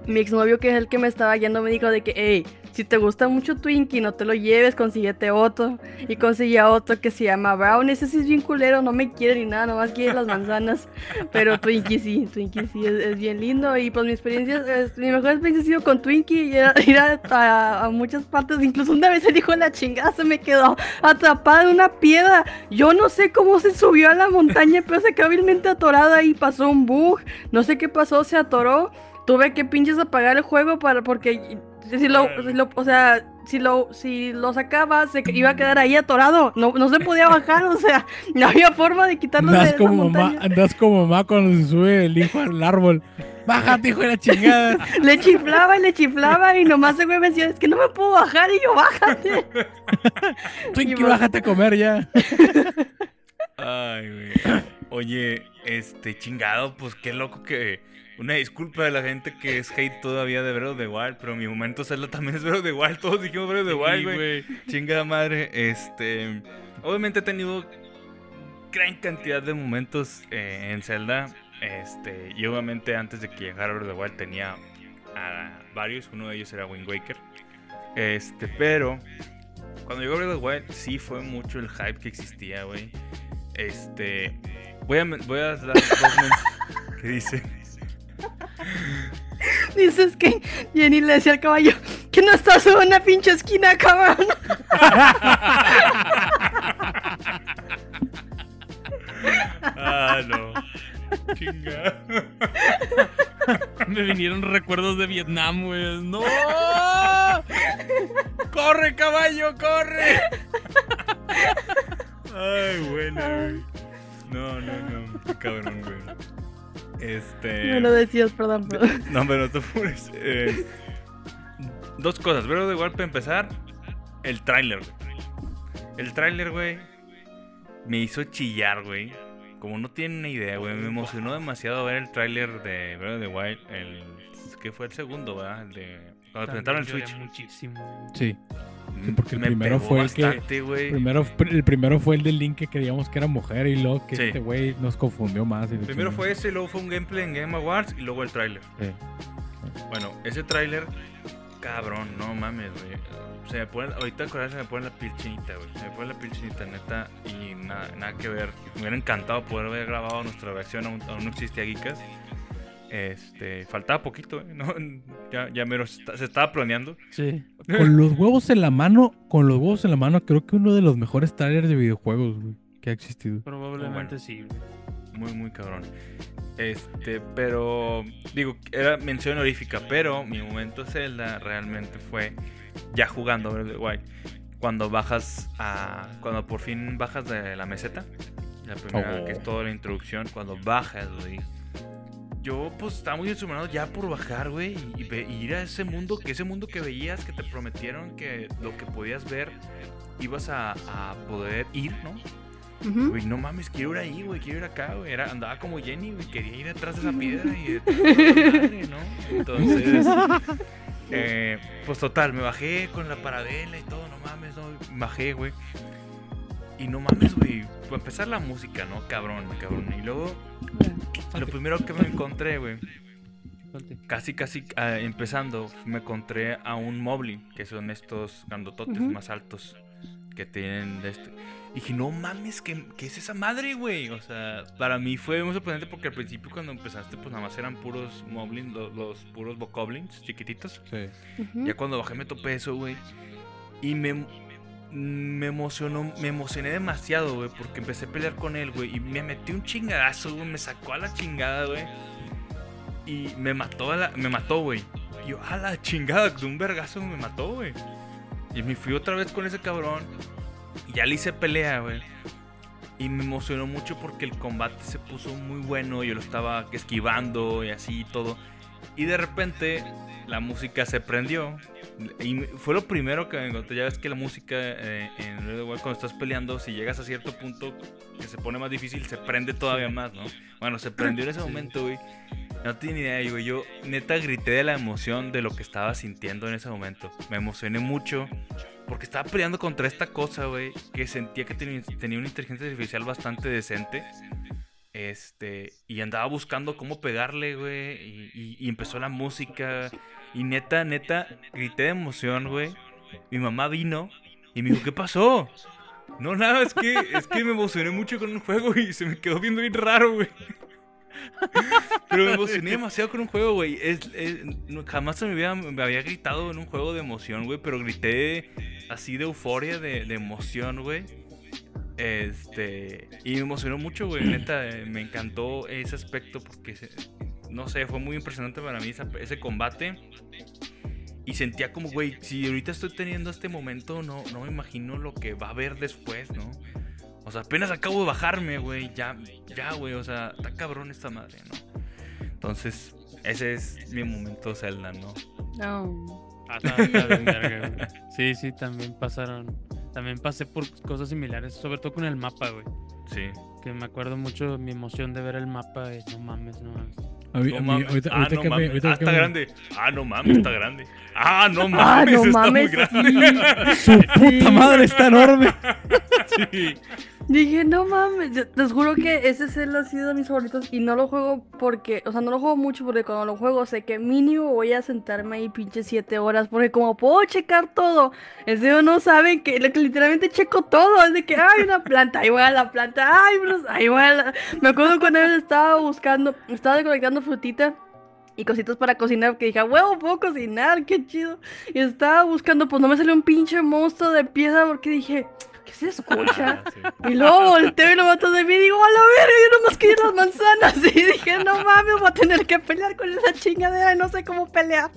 S3: mi exnovio, que es el que me estaba yendo, me dijo de que, hey, si te gusta mucho Twinkie, no te lo lleves, consíguete otro. Y conseguía otro que se llama Brown. Ese sí es bien culero, no me quiere ni nada, nomás quiere las manzanas. Pero Twinkie sí, Twinkie sí es, bien lindo. Y pues mi experiencia, mi mejor experiencia ha sido con Twinkie ir a, a- a muchas partes. Incluso una vez el hijo de la chingada se me quedó atrapada en una piedra. Yo no sé cómo se subió a la montaña, pero se quedó vilmente atorada y pasó un bug. No sé qué pasó, se atoró. Tuve que pinches apagar el juego para porque si lo, si lo- o sea, si lo, si lo sacaba, se iba a quedar ahí atorado. No, no se podía bajar, o sea, no había forma de quitarlo de
S2: Andas
S3: esa
S2: como, mamá, andas como mamá cuando se sube el hijo al árbol. Bájate, hijo de la chingada.
S3: Le chiflaba y le chiflaba y nomás ese güey me decía, es que no me puedo bajar y yo, bájate.
S2: Twinkie,
S3: Y
S2: bájate a comer ya.
S1: Ay, güey. Oye, este chingado, pues qué loco que. Una disculpa de la gente que es hate todavía de Breath of the Wild, pero mi momento Zelda también es Breath of the Wild. Todos dijimos Breath of the Wild, güey. Chingada madre. Este. Obviamente he tenido gran cantidad de momentos eh, en Zelda. Este. Y obviamente antes de que llegara Breath of the Wild tenía a varios. Uno de ellos era Wind Waker. Este, pero. Cuando llegó Breath of the Wild, sí fue mucho el hype que existía, güey. Este. Voy a, voy a dar dos que dice.
S3: Dices que Jenny le decía al caballo, que no estás en una pinche esquina, cabrón.
S1: Ah, no. Chinga.
S4: Me vinieron recuerdos de Vietnam, güey. ¡No! ¡Corre, caballo, corre!
S1: Ay, bueno, güey. No, no, no. Cabrón, güey. Este.
S3: Me lo decías, perdón, perdón.
S1: No, pero no te apures. Eh, dos cosas. Pero de igual para empezar, el tráiler, güey. El tráiler, güey, me hizo chillar, güey. Como no tienen ni idea, güey. Me emocionó demasiado ver el tráiler de Breath of the Wild. El, que fue el segundo, ¿verdad? El de, cuando presentaron el
S4: También
S1: Switch.
S4: muchísimo.
S2: Sí. Sí, porque el
S1: Me
S2: primero
S1: pegó
S2: fue el que-. Primero, el primero fue el del link que creíamos que era mujer y luego que
S1: Sí.
S2: este güey nos confundió más. y
S1: Primero fue ese, luego fue un gameplay en Game Awards y luego el tráiler.
S2: Sí.
S1: Bueno, ese tráiler, cabrón, no mames, güey. Se me pone, ahorita con se me pone la piel chinita, güey. Se me pone la piel chinita, neta, y nada, nada que ver. Me hubiera encantado poder haber grabado nuestra versión, aún, aún no existía Geekas. Este, faltaba poquito, ¿eh? ¿no? Ya, ya mero, se, está- se estaba planeando.
S4: Sí.
S2: Con los huevos en la mano, con los huevos en la mano, creo que uno de los mejores trailers de videojuegos güey, que ha existido.
S4: Probablemente
S1: Bueno.
S4: sí. güey.
S1: Muy, muy cabrón. Este, pero, digo, era mención honorífica, pero mi momento Zelda realmente fue ya jugando Breath of the Wild. Cuando bajas a. Cuando por fin bajas de la meseta. La primera,
S2: Oh.
S1: que es toda la introducción. Cuando bajas, güey. Yo, pues, estaba muy emocionado ya por bajar, güey. Y, y ve- y ir a ese mundo, que ese mundo que veías, que te prometieron que lo que podías ver, ibas a, a poder ir, ¿no? Güey, no mames, quiero ir ahí, güey, quiero ir acá, güey. Andaba como Jenny, güey, quería ir atrás de esa piedra y madre, ¿no? Entonces, eh, pues total, me bajé con la paradela y todo, no mames, no, bajé, güey. Y no mames, güey, para empezar la música, ¿no? Cabrón, cabrón. Y luego, lo primero que me encontré, güey, casi, casi ah, empezando, me encontré a un Moblin, que son estos grandototes
S3: Ujú.
S1: más altos que tienen de este. Y dije, no mames, ¿qué, qué es esa madre, güey? O sea, para mí fue muy sorprendente porque al principio cuando empezaste, pues nada más eran puros Moblins, lo- los, puros Bokoblins chiquititos.
S2: Sí.
S1: Ya cuando bajé me topé eso, güey. Y me... me emocionó, me emocioné demasiado, güey, porque empecé a pelear con él, güey, y me metí un chingadazo, güey, me sacó a la chingada, güey. Y me mató, a la, me mató, güey. Yo, a la chingada, de un vergazo me mató, güey. Y me fui otra vez con ese cabrón. Y ya le hice pelea, güey. Y me emocionó mucho porque el combate se puso muy bueno. Yo lo estaba esquivando y así y todo. Y de repente la música se prendió. Y fue lo primero que me encontré. Ya ves que la música eh, en Red cuando estás peleando, si llegas a cierto punto que se pone más difícil, se prende todavía más, ¿no? Bueno, se prendió en ese momento, güey. No tenía ni idea, güey. Yo neta grité de la emoción de lo que estaba sintiendo en ese momento. Me emocioné mucho. Porque estaba peleando contra esta cosa, güey. Que sentía que tenía, tenía una inteligencia artificial bastante decente. Este, y andaba buscando cómo pegarle, güey. Y, y, empezó la música. Y neta, neta, grité de emoción, güey. Mi mamá vino y me dijo, ¿qué pasó? No, nada, es que, es que me emocioné mucho con un juego y se me quedó viendo bien raro, güey. Pero me emocioné demasiado con un juego, güey. jamás me había, me había gritado en un juego de emoción, güey. Pero grité así de euforia, de, de emoción, güey. Este. Y me emocionó mucho, güey. Neta, eh, me encantó ese aspecto porque, no sé, fue muy impresionante para mí ese combate. Y sentía como, güey, si ahorita estoy teniendo este momento, no, no me imagino lo que va a haber después, ¿no? O sea, apenas acabo de bajarme, güey. Ya, ya, güey. O sea, está cabrón esta madre, ¿no? Entonces, ese es mi momento Zelda, ¿no?
S3: No.
S4: Ah, sí, sí, también pasaron. También pasé por cosas similares, sobre todo con el mapa, güey.
S1: Sí.
S4: Que me acuerdo mucho de mi emoción de ver el mapa. De, no mames, no mames.
S1: A mí, no mames. Ahorita, ah, no mames. ah, está grande. Ah, no mames, está grande. Ah, no mames, ah, no está mames, muy grande.
S2: Su puta madre está enorme.
S3: sí. Dije, no mames, te juro que ese ha sido de mis favoritos y no lo juego porque, o sea, no lo juego mucho porque cuando lo juego sé que mínimo voy a sentarme ahí pinche 7 horas porque como puedo checar todo, en serio no saben que, literalmente checo todo, es de que hay una planta, ahí voy a la planta, ay, ahí voy a la... Me acuerdo cuando él estaba buscando, estaba recolectando frutita y cositas para cocinar, que dije, huevo, puedo cocinar, qué chido. Y estaba buscando, pues no me salió un pinche monstruo de piedra porque dije... ¿qué se escucha? Y luego volteo y lo mato de mí y digo, a la verga, yo nomás quería las manzanas. Y dije, no mames, voy a tener que pelear con esa chingadera y no sé cómo pelear.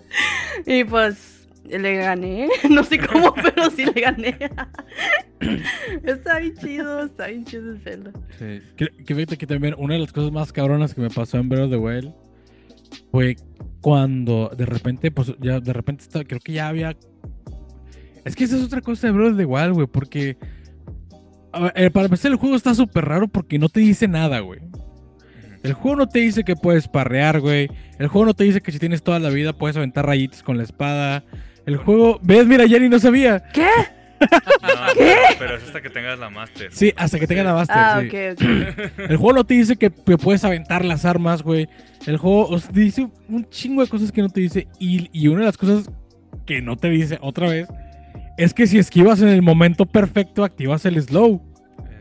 S3: Y pues le gané, no sé cómo, pero sí le gané. está bien chido, está bien chido el Zelda.
S2: Sí. Que, fíjate que también una de las cosas más cabronas que me pasó en Breath of the Wild fue cuando de repente, pues ya de repente creo que ya había es que esa es otra cosa de Breath of the Wild, güey, porque eh, para empezar, el juego está súper raro porque no te dice nada, güey. El juego no te dice que puedes parrear, güey. El juego no te dice que si tienes toda la vida puedes aventar rayitos con la espada. El juego. ¿Ves? Mira, Jenny no sabía.
S3: ¿Qué?
S1: ¿Qué? Pero, es hasta que tengas la Master.
S2: Sí, hasta que tengas la Master.
S3: Ah,
S2: sí.
S3: ok, ok.
S2: El juego no te dice que, puedes aventar las armas, güey. El juego te dice un chingo de cosas que no te dice. Y, y una de las cosas que no te dice otra vez es que si esquivas en el momento perfecto, activas el slow.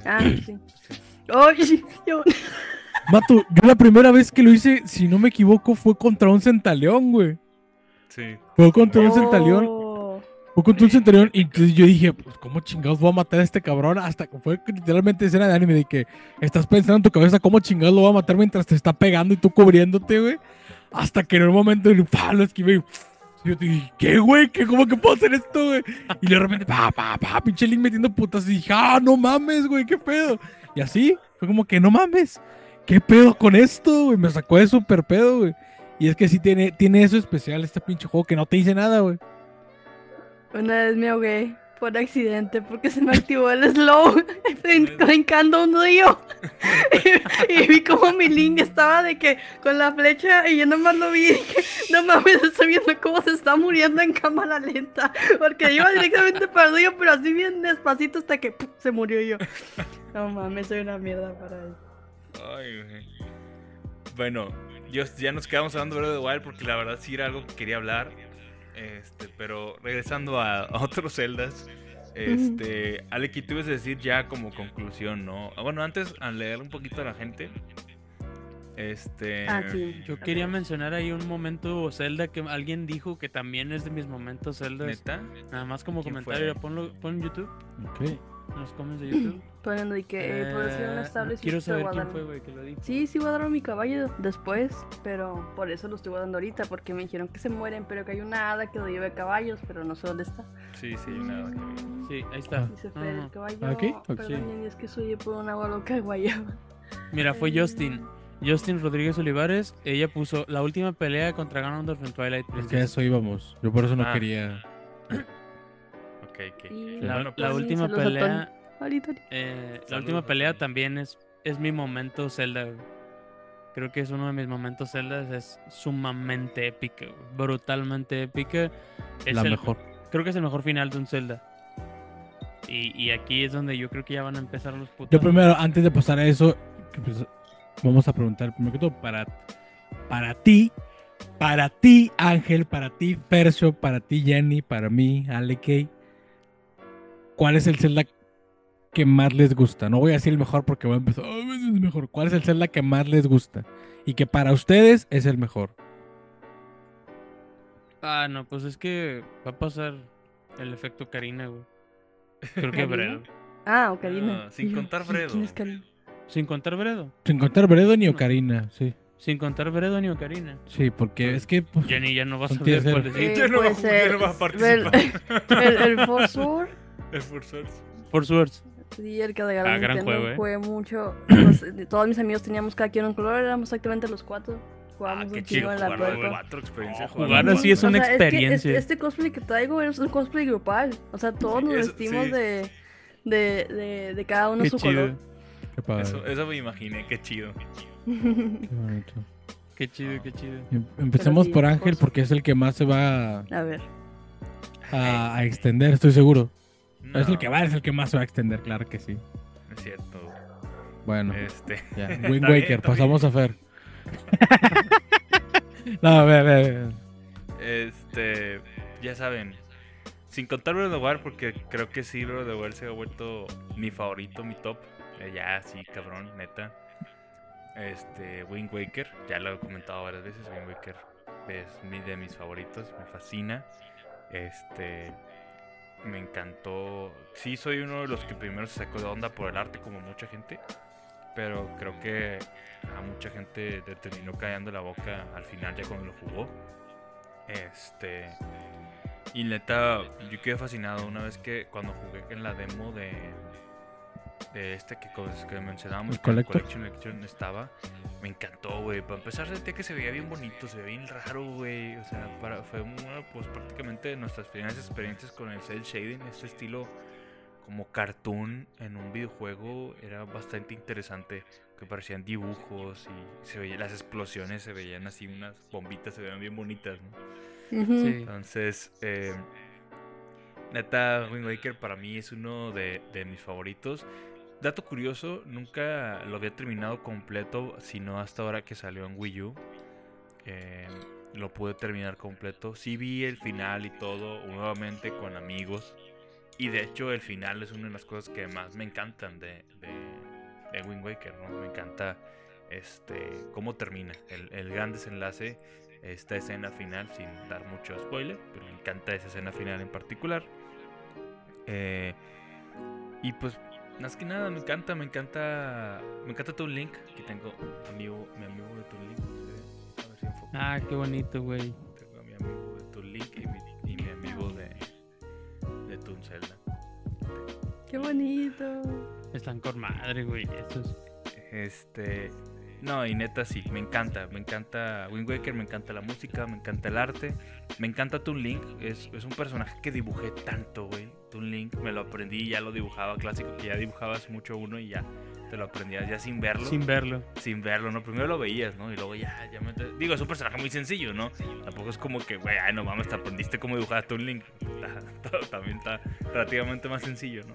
S3: Ah, sí. Oye, yo...
S2: Mato, yo la primera vez que lo hice, si no me equivoco, fue contra un centaleón, güey.
S1: Sí.
S2: Fue contra un centaleón. Oh. Fue contra un centaleón y entonces yo dije, pues, ¿cómo chingados voy a matar a este cabrón? Hasta que fue literalmente escena de anime de que estás pensando en tu cabeza cómo chingados lo voy a matar mientras te está pegando y tú cubriéndote, güey. Hasta que en un momento lo esquivé y yo dije, ¿qué, güey? ¿Qué, ¿Cómo que puedo hacer esto, güey? Y de repente, pa, pa, pa, pinche Link metiendo putas. Y dije, ah, no mames, güey, qué pedo. Y así, fue como que, no mames, ¿qué pedo con esto, güey? Me sacó de súper pedo, güey. Y es que sí tiene, tiene eso especial este pinche juego que no te dice nada, güey.
S3: Una vez me ahogué por accidente porque se me activó el slow brincando un río. y, vi como mi link estaba de que con la flecha y yo nomás lo vi y dije, no mames, estoy viendo cómo se está muriendo en cámara lenta. Porque iba directamente para el río, pero así bien despacito hasta que se murió yo. No mames, soy una mierda para eso.
S1: Ay, Bueno, yo, ya nos quedamos hablando de Wild porque la verdad sí era algo que quería hablar. Este, pero regresando a, otros celdas, este, Aleki, tú ibas a decir ya como conclusión, ¿no? Bueno, antes, al leer un poquito a la gente, Este.
S3: Ah, sí.
S4: Yo quería mencionar ahí un momento Zelda que alguien dijo que también es de mis momentos Zelda.
S1: ¿Neta?
S4: Nada más como
S1: ¿Quién
S4: comentario, ponlo, pon en YouTube,
S2: Ok.
S4: En los comments de YouTube.
S3: Poniendo de que eh, por ser
S4: Eh,
S3: estable
S4: quiero saber quién fue, güey, que lo dijo.
S3: Sí, sí voy a dar a mi caballo después, pero por eso lo estoy guardando ahorita, porque me dijeron que se mueren, pero que hay una hada que lo lleva a caballos, pero no sé dónde está.
S1: Sí, sí, nada que ver.
S4: Sí, ahí está.
S3: Dice
S4: No,
S3: Fer,
S4: no.
S3: el caballo.
S2: ¿Ah, aquí? Ok.
S3: Perdón, y es que soy por una agua loca guayaba.
S4: Mira, fue Justin. Justin Rodríguez Olivares. Ella puso la última pelea contra Ganondorf en Twilight
S2: Es que a
S4: Princess.
S2: eso íbamos. Yo por eso no
S1: Ah.
S2: quería.
S1: Ok, ok.
S3: Y-
S4: La,
S1: Bueno,
S4: la
S1: pues,
S4: última pelea.
S3: Ahorita, ahorita.
S4: eh, la última pelea también es, es mi momento Zelda. Creo que es uno de mis momentos Zelda. Es sumamente épica, brutalmente épica. Es
S2: la
S4: el-
S2: mejor.
S4: Creo que es el mejor final de un Zelda. Y, y aquí es donde yo creo que ya van a empezar los putos.
S2: Yo primero, antes de pasar a eso, pues, vamos a preguntar primero que todo para, para ti, para ti Ángel, para ti Fercio, para ti Jenny, para mí Alekei, ¿cuál es el Zelda que más les gusta? No voy a decir el mejor porque voy a empezar, "Ah, es el mejor. ¿Cuál es el Zelda que más les gusta? Y que para ustedes es el mejor.
S4: Ah, no, pues es que va a pasar el efecto Karina, güey. Creo que. Bredo.
S3: Ah, Ocarina.
S1: Ah, sin contar
S3: ¿quién- quién
S1: Fredo.
S3: es Karina?
S4: Sin contar Bredo.
S2: Sin contar Bredo ni Ocarina, sí.
S4: Sin contar Bredo ni Ocarina.
S2: Sí, porque es que... pues,
S4: Jenny ya no va a
S2: tier
S4: cuál decir.
S1: Ya no va a jugar, va a
S3: el-
S1: participar.
S3: El, el Forsword,
S1: El Force
S4: Por Swords.
S3: sí, el que regaló
S4: Ah, gran juego, eh.
S3: jugué mucho. Los- de- todos mis amigos teníamos cada quien un color, éramos exactamente los cuatro.
S1: Ah,
S3: Jugábamos
S1: qué
S3: un
S1: chido
S3: chingo en la
S1: cuatro, experiencia jugarlo
S4: jugar así es una
S3: O sea, que
S4: experiencia.
S3: este, este cosplay que traigo es un cosplay grupal. O sea, todos
S1: Sí,
S3: nos
S1: eso-
S3: vestimos
S1: sí.
S3: de, de, de, de cada uno
S4: Qué
S3: su
S4: chido.
S3: color.
S2: qué padre,
S1: Eso, eso me imaginé, qué chido.
S2: qué bonito.
S4: Qué chido, qué chido.
S2: Em- Empecemos
S3: sí,
S2: por Ángel
S3: por-
S2: porque es el que más se va
S3: A ver.
S2: a, a extender, estoy seguro.
S1: No,
S2: Es el que va, es el que más se va a extender, claro que sí.
S1: es cierto.
S2: Bueno,
S1: Este.
S2: ya. Wind
S1: bien,
S2: Waker,
S1: está
S2: pasamos a Fer. no, a ver, a ver, a ver.
S1: Este, ya saben, sin contar Breath of the Wild, porque creo que sí, Breath of the Wild se ha vuelto mi favorito, mi top. Eh, ya, sí, cabrón, neta. Este, Wind Waker, ya lo he comentado varias veces, Wind Waker es mi, de mis favoritos, me fascina. Este, me encantó. Sí, soy uno de los que primero se sacó de onda por el arte, como mucha gente. Pero creo que a mucha gente le terminó callando la boca al final, ya cuando lo jugó. Este. Y neta, yo quedé fascinado una vez que cuando jugué en la demo de. De este que, que mencionábamos,
S2: ¿El
S1: que? Collection Edition estaba. Me encantó, güey. Para empezar, sentía que se veía bien bonito, se veía bien raro, güey. O sea, para, fue una, pues prácticamente de nuestras primeras experiencias con el cel shading, este estilo como cartoon en un videojuego era bastante interesante que parecían dibujos y se veían las explosiones se veían así unas bombitas se veían bien bonitas ¿no?
S3: Ujú.
S4: Sí.
S1: entonces eh, neta Wind Waker para mí es uno de, de mis favoritos. Dato curioso nunca lo había terminado completo sino hasta ahora que salió en Wii U. Eh, lo pude terminar completo. Sí vi el final y todo nuevamente con amigos. Y de hecho el final es una de las cosas que más me encantan de, de, de Wind Waker. Me encanta este cómo termina, el gran desenlace, esta escena final, sin dar mucho spoiler, pero me encanta esa escena final en particular. Eh, y pues, más que nada, me encanta, me encanta, me encanta tu link, aquí tengo amigo, mi amigo de tu link, a ver si enfoco.
S4: Ah, qué bonito, güey.
S1: Tengo a mi amigo de tu link y mi, y mi amigo de, de Toon Zelda.
S3: Qué bonito.
S4: Están con madre, güey. Estos.
S1: Este. No, y neta sí, me encanta. Me encanta Wind Waker, me encanta la música, me encanta el arte. Me encanta Toon Link. Es, un personaje que dibujé tanto, güey. Toon Link me lo aprendí, ya lo dibujaba clásico, que ya dibujabas mucho uno y ya te lo aprendías ya sin verlo.
S4: Sin verlo.
S1: sin verlo, ¿no? Primero lo veías, ¿no? Y luego ya, ya me... Digo, es un personaje muy sencillo, ¿no? Tampoco es como que, güey, ay, no mames, te aprendiste cómo dibujar a Toon Link. Está- También está relativamente más sencillo, ¿no?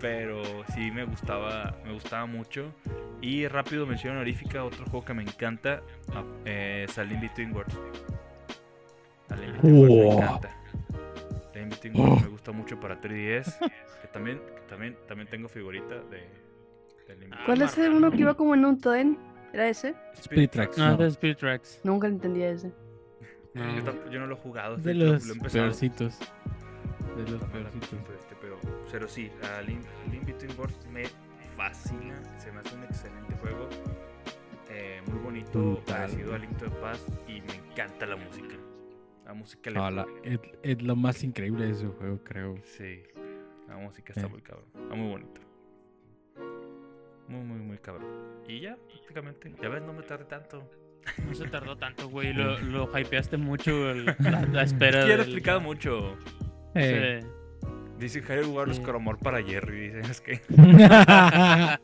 S1: Pero sí me gustaba, me gustaba mucho. Y rápido mención honorífica, otro juego que me encanta, ah, eh, Salim Between Worlds. Salim Between Worlds me encanta. Salim Between Worlds me gusta mucho para 3DS. Que también, que también, también tengo figurita de... Link
S4: Ah,
S3: ¿Cuál es el uno que iba como en un tren? ¿Era ese?
S2: Spirit Tracks.
S4: No,
S2: No.
S4: de Spirit Tracks.
S3: Nunca entendía ese.
S1: Yo,
S4: No.
S1: tampoco- yo no lo he jugado.
S2: De los
S1: lo he empezado.
S2: peorcitos. De los peorcitos.
S1: pero, este, pero, pero sí, a Link, Link Between Worlds me fascina. Se me hace un excelente juego. eh, muy bonito,
S2: Brutal.
S1: parecido a Link to the Past. Y me encanta la música. La música le
S2: la- es, es lo más increíble de ese juego, creo.
S1: Sí, la música está
S2: Eh.
S1: muy cabrón. Está muy bonito. Muy, muy, muy cabrón. Y ya, prácticamente. Ya ves, no me tardé tanto.
S4: No se tardó tanto, güey. Lo, lo hypeaste mucho el- la, la espera.
S1: Es que ya lo he
S4: del-
S1: explicado mucho.
S2: Eh.
S4: Sí.
S1: Dice Hyrule Warriors con amor para Jerry. Dice, es que.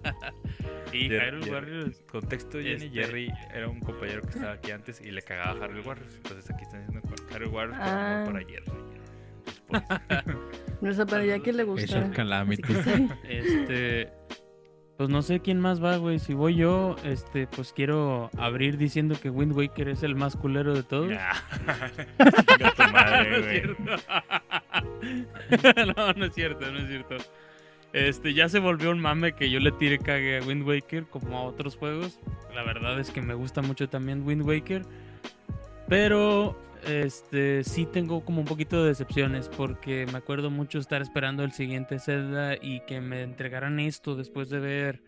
S4: Y
S1: Jer-
S4: Hyrule
S1: Jer-
S4: Warriors.
S1: Contexto: Jenny
S4: Este-
S1: Jerry era un compañero que estaba aquí antes y le cagaba a Hyrule Warriors. Entonces aquí están diciendo con Hyrule Warriors con
S3: Ah.
S1: amor para Jerry. Es por eso.
S3: Me sorprendería que le
S2: Age
S3: gustara.
S2: of Calamity.
S3: Sí.
S4: Este. Pues no sé quién más va, güey. Si voy yo, este, pues quiero abrir diciendo que Wind Waker es el más culero de todos.
S1: Nah. Tu
S4: no
S1: madre,
S4: cierto. no, no es cierto, no es cierto. Este, ya se volvió un mame que yo le tire cague a Wind Waker como a otros juegos. La verdad es que me gusta mucho también Wind Waker. Pero este sí tengo como un poquito de decepciones porque me acuerdo mucho estar esperando el siguiente Zelda y que me entregaran esto después de ver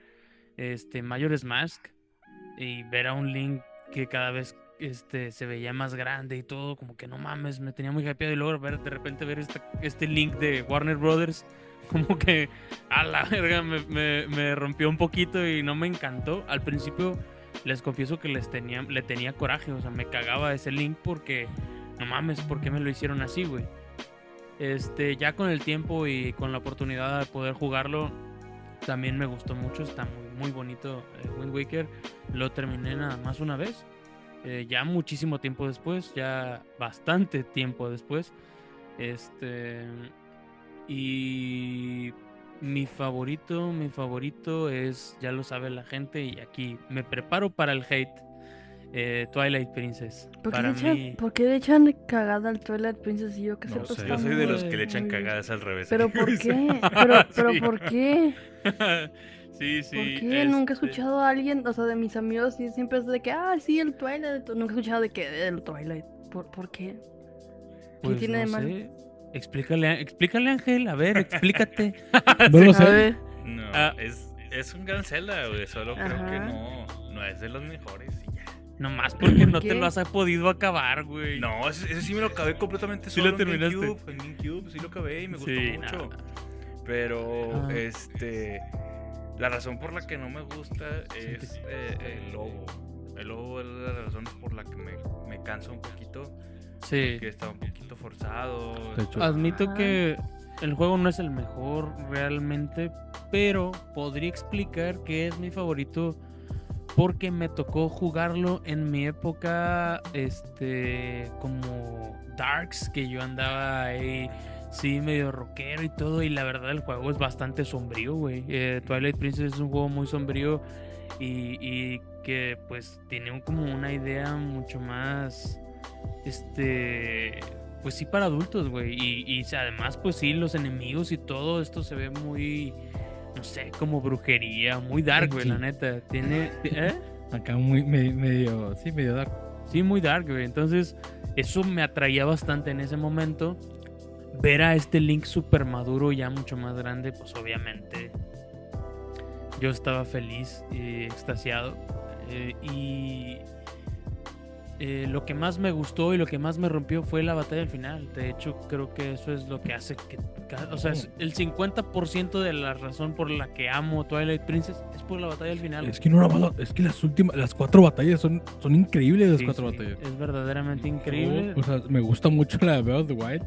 S4: este Majora's Mask y ver a un Link que cada vez este se veía más grande y todo, como que no mames, me tenía muy hypeado y luego ver de repente ver este, Link de Warner Brothers como que a la verga me rompió un poquito y no me encantó. Al principio les confieso que les tenía, le tenía coraje, o sea, me cagaba ese Link porque no mames, ¿por qué me lo hicieron así, güey? Este, ya con el tiempo y con la oportunidad de poder jugarlo, también me gustó mucho, está muy, bonito eh, Wind Waker. Lo terminé nada más una vez, eh, ya muchísimo tiempo después, ya bastante tiempo después. Este, y mi favorito, mi favorito es, ya lo sabe la gente, y aquí me preparo para el hate. eh, Twilight Princess.
S3: ¿Por qué,
S4: Para
S3: le echan,
S4: mí.
S3: ¿Por qué le echan cagada al Twilight Princess y yo que
S2: No sé.
S1: Yo soy de los que le echan cagadas al revés.
S3: ¿Pero por qué? ¿Pero, pero
S4: Sí.
S3: por qué?
S4: sí, sí.
S3: ¿Por qué? Nunca he
S4: este,
S3: escuchado a alguien, o sea, de mis amigos, y siempre es de que, ah, sí, el Twilight. Nunca he escuchado de que el Twilight. ¿Por, por qué?
S4: pues,
S3: tiene de
S4: no
S3: malo?
S4: Explícale, explícale, Ángel. A ver, explícate.
S2: No lo
S3: A
S2: sé.
S3: ver,
S1: No,
S4: Ah.
S1: es, es un gran Zelda, güey. Solo creo que no, no es de los mejores y ya.
S4: Nomás porque no te lo has podido acabar, güey.
S1: No, ese, ese sí me lo acabé completamente
S4: Sí
S1: solo
S4: lo
S1: en
S4: terminaste.
S1: GameCube. En GameCube sí lo acabé y me gustó
S4: Sí,
S1: mucho.
S4: nada.
S1: Pero,
S4: Ah.
S1: este. La razón por la que no me gusta
S4: Sí,
S1: es eh, el logo. El logo es de las razones por la que me, me cansa un poquito.
S4: Sí.
S1: Que está un poquito forzado.
S4: Admito
S3: Ajá.
S4: que el juego no es el mejor realmente, pero podría explicar que es mi favorito porque me tocó jugarlo en mi época, este, como Darks, que yo andaba ahí, sí, medio rockero y todo, y la verdad el juego es bastante sombrío, güey. Eh, Twilight Princess es un juego muy sombrío y, y que pues tiene un- como una idea mucho más, este, pues sí para adultos, güey. Y, además, pues sí, los enemigos y todo esto se ve muy, no sé, como brujería, muy dark, güey, la neta. Tiene, ¿eh?
S2: Acá muy me- medio, sí, medio dark.
S4: Sí, muy dark, güey. Entonces, eso me atraía bastante en ese momento. Ver a este Link súper maduro, ya mucho más grande, pues obviamente yo estaba feliz y extasiado. Eh, y eh, lo que más me gustó y lo que más me rompió fue la batalla al final. De hecho, creo que eso es lo que hace que... O sea, es el 50% de la razón por la que amo Twilight Princess es por la batalla al final.
S2: Es que no la es que las últimas, las cuatro batallas son, son increíbles las
S4: Sí,
S2: cuatro
S4: sí,
S2: batallas.
S4: Es verdaderamente increíble.
S2: O sea, me gusta mucho la de the Wild.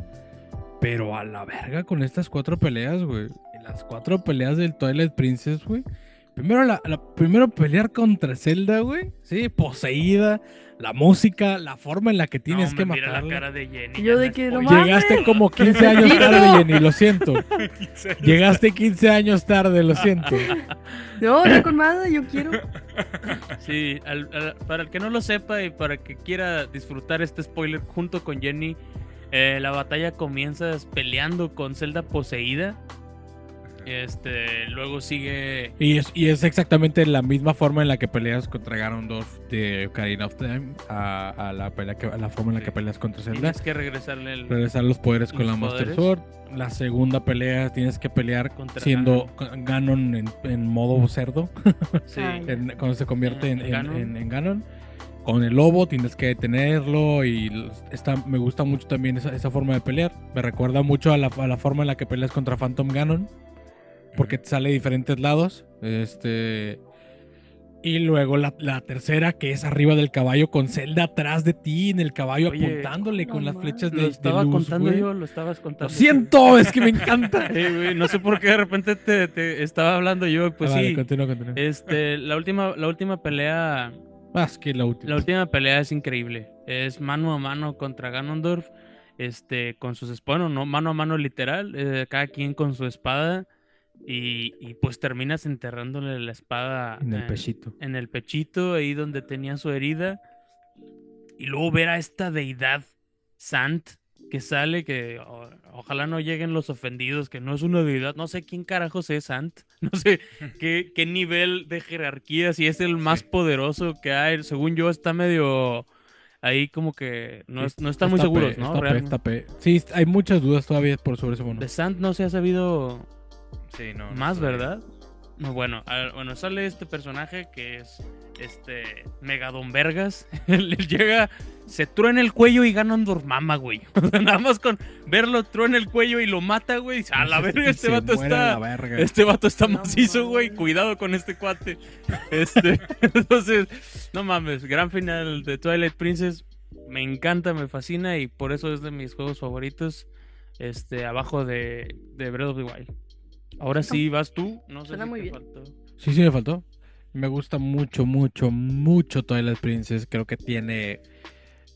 S2: Pero a la verga con estas cuatro peleas, güey. Las cuatro peleas del Twilight Princess, güey. Primero, la, la- primero pelear contra Zelda, güey. Sí, poseída. La música, la forma en la que tienes
S4: No,
S2: que
S4: mira la
S2: matarla.
S4: cara de Jenny.
S3: Yo de que no
S4: spoileé.
S3: mames.
S2: Llegaste como 15 años tarde, Jenny, lo siento. Llegaste 15 años tarde, lo siento.
S3: no, no con nada, yo quiero.
S4: Sí, al- al- para el que no lo sepa y para que quiera disfrutar este spoiler junto con Jenny, eh, la batalla comienza peleando con Zelda poseída. Este, luego sigue.
S2: Y es, y es exactamente la misma forma en la que peleas contra Ganondorf de Ocarina of Time a, a la, pelea que- a la forma en la que peleas contra Zelda.
S4: Tienes que regresarle el.
S2: Regresar los poderes con
S4: Los
S2: la Master
S4: poderes.
S2: Sword. La segunda pelea tienes que pelear
S4: Contra
S2: siendo Ganon, Ganon en, en modo cerdo.
S4: Sí.
S2: En- cuando se convierte en,
S4: Ganon.
S2: en- en Ganon. Con el lobo tienes que detenerlo y está, me gusta mucho también esa, esa forma de pelear. Me recuerda mucho a la, a la forma en la que peleas contra Phantom Ganon. Porque te sale de diferentes lados. Este. Y luego la, la tercera, que es arriba del caballo, con Zelda atrás de ti, en el caballo,
S4: Oye,
S2: apuntándole con
S3: no
S2: las flechas de,
S4: Lo
S2: de
S4: estaba
S2: luz,
S4: contando yo, lo estabas contando.
S2: Lo
S4: tú.
S2: siento, es que me encanta.
S4: Sí, no sé por qué de repente te, te estaba hablando yo. Pues
S2: Ah, vale,
S4: sí.
S2: continúa, continúa.
S4: Este, la última, la última pelea.
S2: Más que la última.
S4: La última pelea es increíble. Es mano a mano contra Ganondorf. Este, con sus espadas. Bueno, no mano a mano literal. eh, cada quien con su espada. Y, y pues terminas enterrándole la espada
S2: En el
S4: eh,
S2: pechito.
S4: en el pechito, ahí donde tenía su herida. Y luego ver a esta deidad, Sant, que sale, que o- ojalá no lleguen los ofendidos, que no es una deidad. No sé quién carajos es Sant. No sé qué, qué nivel de jerarquía, si es el más
S1: Sí.
S4: poderoso que hay. Según yo, está medio ahí como que no, es- no están muy seguros,
S2: pe-
S4: ¿no?
S2: está pe-
S4: Realmente.
S2: está pe- Sí, hay muchas dudas todavía por sobre ese mono.
S4: De Sant no se ha sabido
S1: Sí, no. no
S4: más. ¿verdad? No, Bueno, a- bueno, sale este personaje que es este Megadon Vergas. Él llega, se truena el cuello y Ganondorf mama, güey. O sea, nada más con verlo truena el cuello y lo mata, güey. A la verga,
S2: Y
S4: este
S2: se
S4: vato
S2: muere a la
S4: está.
S2: verga.
S4: Este vato está
S3: No
S4: macizo, güey. Cuidado con este cuate. Este, entonces, no mames. Gran final de Twilight Princess. Me encanta, me fascina y por eso es de mis juegos favoritos. Este, abajo de, de Breath of the Wild. Ahora sí, vas tú. No sé
S3: Suena
S4: si
S3: muy
S4: te
S3: bien.
S4: faltó.
S2: Sí, sí, me faltó. Me gusta mucho, mucho, mucho Twilight Princess. Creo que tiene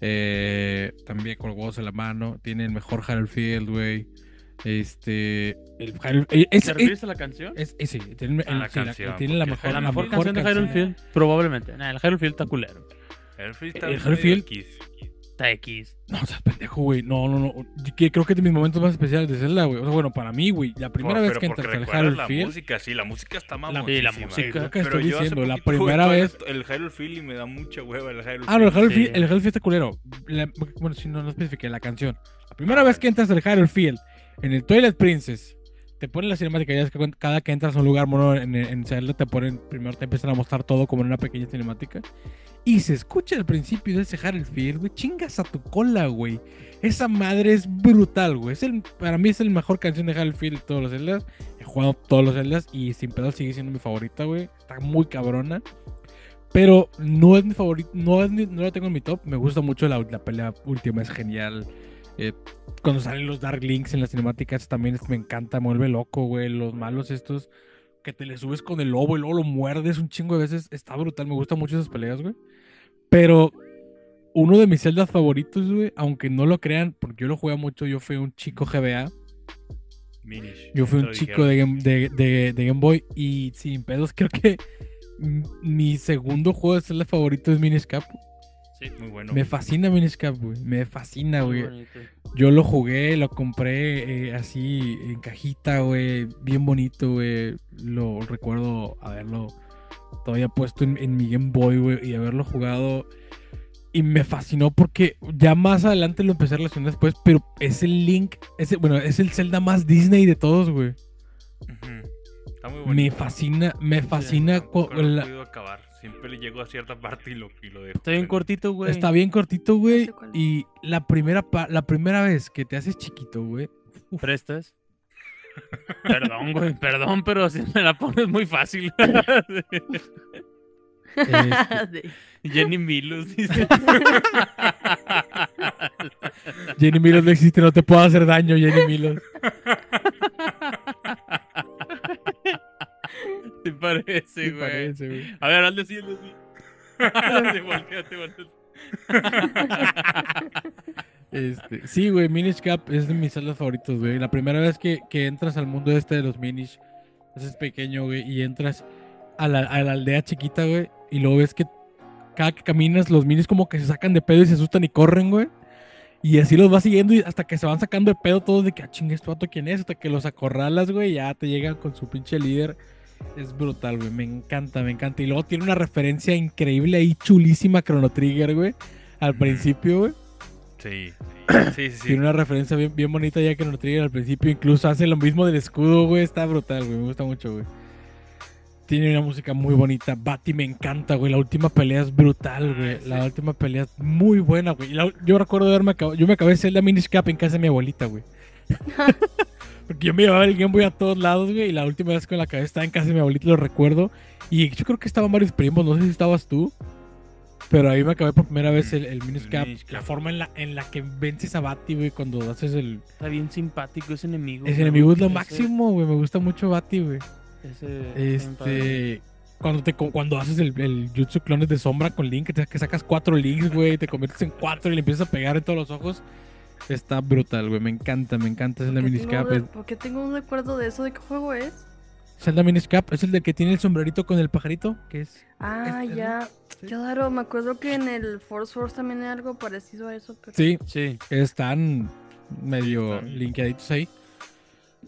S2: eh, también con huevos en la mano. Tiene el mejor Harold Field, güey. Este. El Hyrule- eh, es,
S4: ¿Te
S2: es,
S4: refieres a la canción?
S2: es- es- sí, tiene,
S1: A la
S2: sí, la-
S1: canción,
S2: tiene la
S1: porque
S2: mejor,
S4: la
S2: la
S4: mejor, canción de. Hyrule Field, probablemente. Nah, el Hyrule Field está culero.
S2: El
S1: medio X.
S4: Está X.
S2: No, o sea, pendejo, güey. No, no, no. Yo que- creo que es de mis momentos más especiales de Zelda, güey. O sea, bueno, para mí, güey. La primera vez
S1: pero
S2: que entras al Hyrule
S1: la
S2: Field.
S1: música, sí, la música está mamoncísima.
S4: Sí, la
S2: sí,
S4: música.
S2: creo que
S1: Pero
S2: estoy
S1: yo
S2: diciendo, la
S1: poquito
S2: primera vez.
S1: El Hyrule Field y me da mucha hueva el Hyrule
S2: Ah, no, el
S1: Field.
S2: Hyrule Field,
S4: Sí.
S2: el Hyrule Field está culero. La- bueno, si no, no especifiqué la canción. La primera vez que entras al Hyrule Field, en el Twilight Princess, te ponen la cinemática. Ya es que cada que entras a un lugar mono en, en Zelda, te ponen, primero te empiezan a mostrar todo como en una pequeña cinemática. Y se escucha al principio de ese Field, güey. Chingas a tu cola, güey. Esa madre es brutal, güey. Es el, para mí es el mejor canción de Field de todos los Zeldas. He jugado todos los Zeldas y sin pedo sigue siendo mi favorita, güey. Está muy cabrona. Pero no es mi favorito, no, no la tengo en mi top. Me gusta mucho la, la pelea última, es genial. Eh, cuando salen los Dark Links en las cinemáticas también me encanta, me vuelve loco, güey. Los malos estos que te le subes con el lobo y luego lo muerdes un chingo de veces. Está brutal, me gustan mucho esas peleas, güey. Pero uno de mis celdas favoritos, güey, aunque no lo crean, porque yo lo jugué mucho, yo fui un chico GBA.
S1: Minish.
S2: Yo fui un chico de. Game, de, de- de Game Boy y sin pedos creo que mi segundo juego de Zelda favorito es Minish Cap.
S4: Sí.
S1: Muy bueno.
S2: Me fascina Minish Cap, güey. Me fascina,
S4: Muy
S2: güey.
S4: bonito.
S2: Yo lo jugué, lo compré eh, así en cajita, güey. Bien bonito, güey. Lo recuerdo haberlo todavía puesto en, en mi Game Boy, güey. Y haberlo jugado. Y me fascinó porque ya más adelante lo empecé a relacionar después. Pero es el Link. Ese, bueno, es el Zelda más Disney de todos, güey.
S1: Está muy
S2: Me
S1: bonito.
S2: fascina, me fascina. La-
S1: podido acabar. Siempre le llego a cierta parte y lo, y lo dejo.
S4: Está bien cortito, güey.
S2: Está bien cortito, güey.
S3: sé.
S2: Y la primera, pa- la primera vez que te haces chiquito, güey.
S4: ¿Prestas? Perdón, güey, perdón, pero si me la pones muy fácil.
S2: este.
S4: Jenny Milos dice.
S2: Jenny Milos no existe, no te puedo hacer daño, Jenny Milos.
S4: ¿Te parece,
S2: Sí,
S4: güey?
S2: parece, güey.
S4: A ver, hazle así, hazle así. Te volteate, volteate.
S2: Este, sí, güey, Minish Cap es de mis salas favoritos, güey. La primera vez que, que entras al mundo este de los Minish, haces pequeño, güey, y entras a la, a la aldea chiquita, güey, y luego ves que cada que caminas los Minis como que se sacan de pedo y se asustan y corren, güey. Y así los vas siguiendo y hasta que se van sacando de pedo todos de que, ah, chingue, este vato quién es, hasta que los acorralas, güey, ya te llegan con su pinche líder. Es brutal, güey, me encanta, me encanta. Y luego tiene una referencia increíble y chulísima a Chrono Trigger, güey, al
S1: Ujú.
S2: principio, güey.
S1: Sí. Sí, sí, sí.
S2: Tiene una referencia bien, bien bonita ya que Chrono Trigger al principio. Incluso hace lo mismo del escudo, güey. Está brutal, güey. Me gusta mucho, güey. Tiene una música muy bonita. Bati me encanta, güey. La última pelea es brutal, güey.
S1: Ah,
S2: La
S1: sí.
S2: última pelea es muy buena, güey. Y la- yo recuerdo de haberme acabado. Yo me acabé de Zelda Minish Cap en casa de mi abuelita, güey. Porque yo me llevaba el Game Boy a todos lados, güey. Y la última vez que la acabé estaba en casa de mi abuelita, lo recuerdo. Y yo creo que estaban varios primos. No sé si estabas tú. Pero ahí me acabé por primera vez el, el Minish
S1: El
S2: Cap.
S1: Minish
S2: La forma en la, en la que vences a Bati, güey, cuando haces el,
S4: Está bien simpático ese enemigo.
S2: ese enemigo es lo
S4: Ese-
S2: máximo, güey. Me gusta mucho Bati, güey.
S4: ese-.
S2: Este. Cuando, te, cuando haces el, el Jutsu Clones de sombra con Link, que, te- que sacas cuatro Links, güey, te conviertes en cuatro y le empiezas a pegar en todos los ojos. Está brutal, güey. Me encanta, me encanta Zelda
S3: ¿Por qué
S2: Minish Cap.
S3: ¿Por qué tengo un recuerdo de eso? ¿De qué juego es?
S2: Zelda Minish Cap es el de que tiene el sombrerito con el pajarito, que es.
S3: Ah,
S2: Este,
S3: ya.
S2: Sí.
S3: Claro, me acuerdo que en el Force Force también hay algo parecido a eso. Pero...
S2: Sí,
S4: Sí.
S2: están medio
S1: Están.
S2: linkeaditos ahí.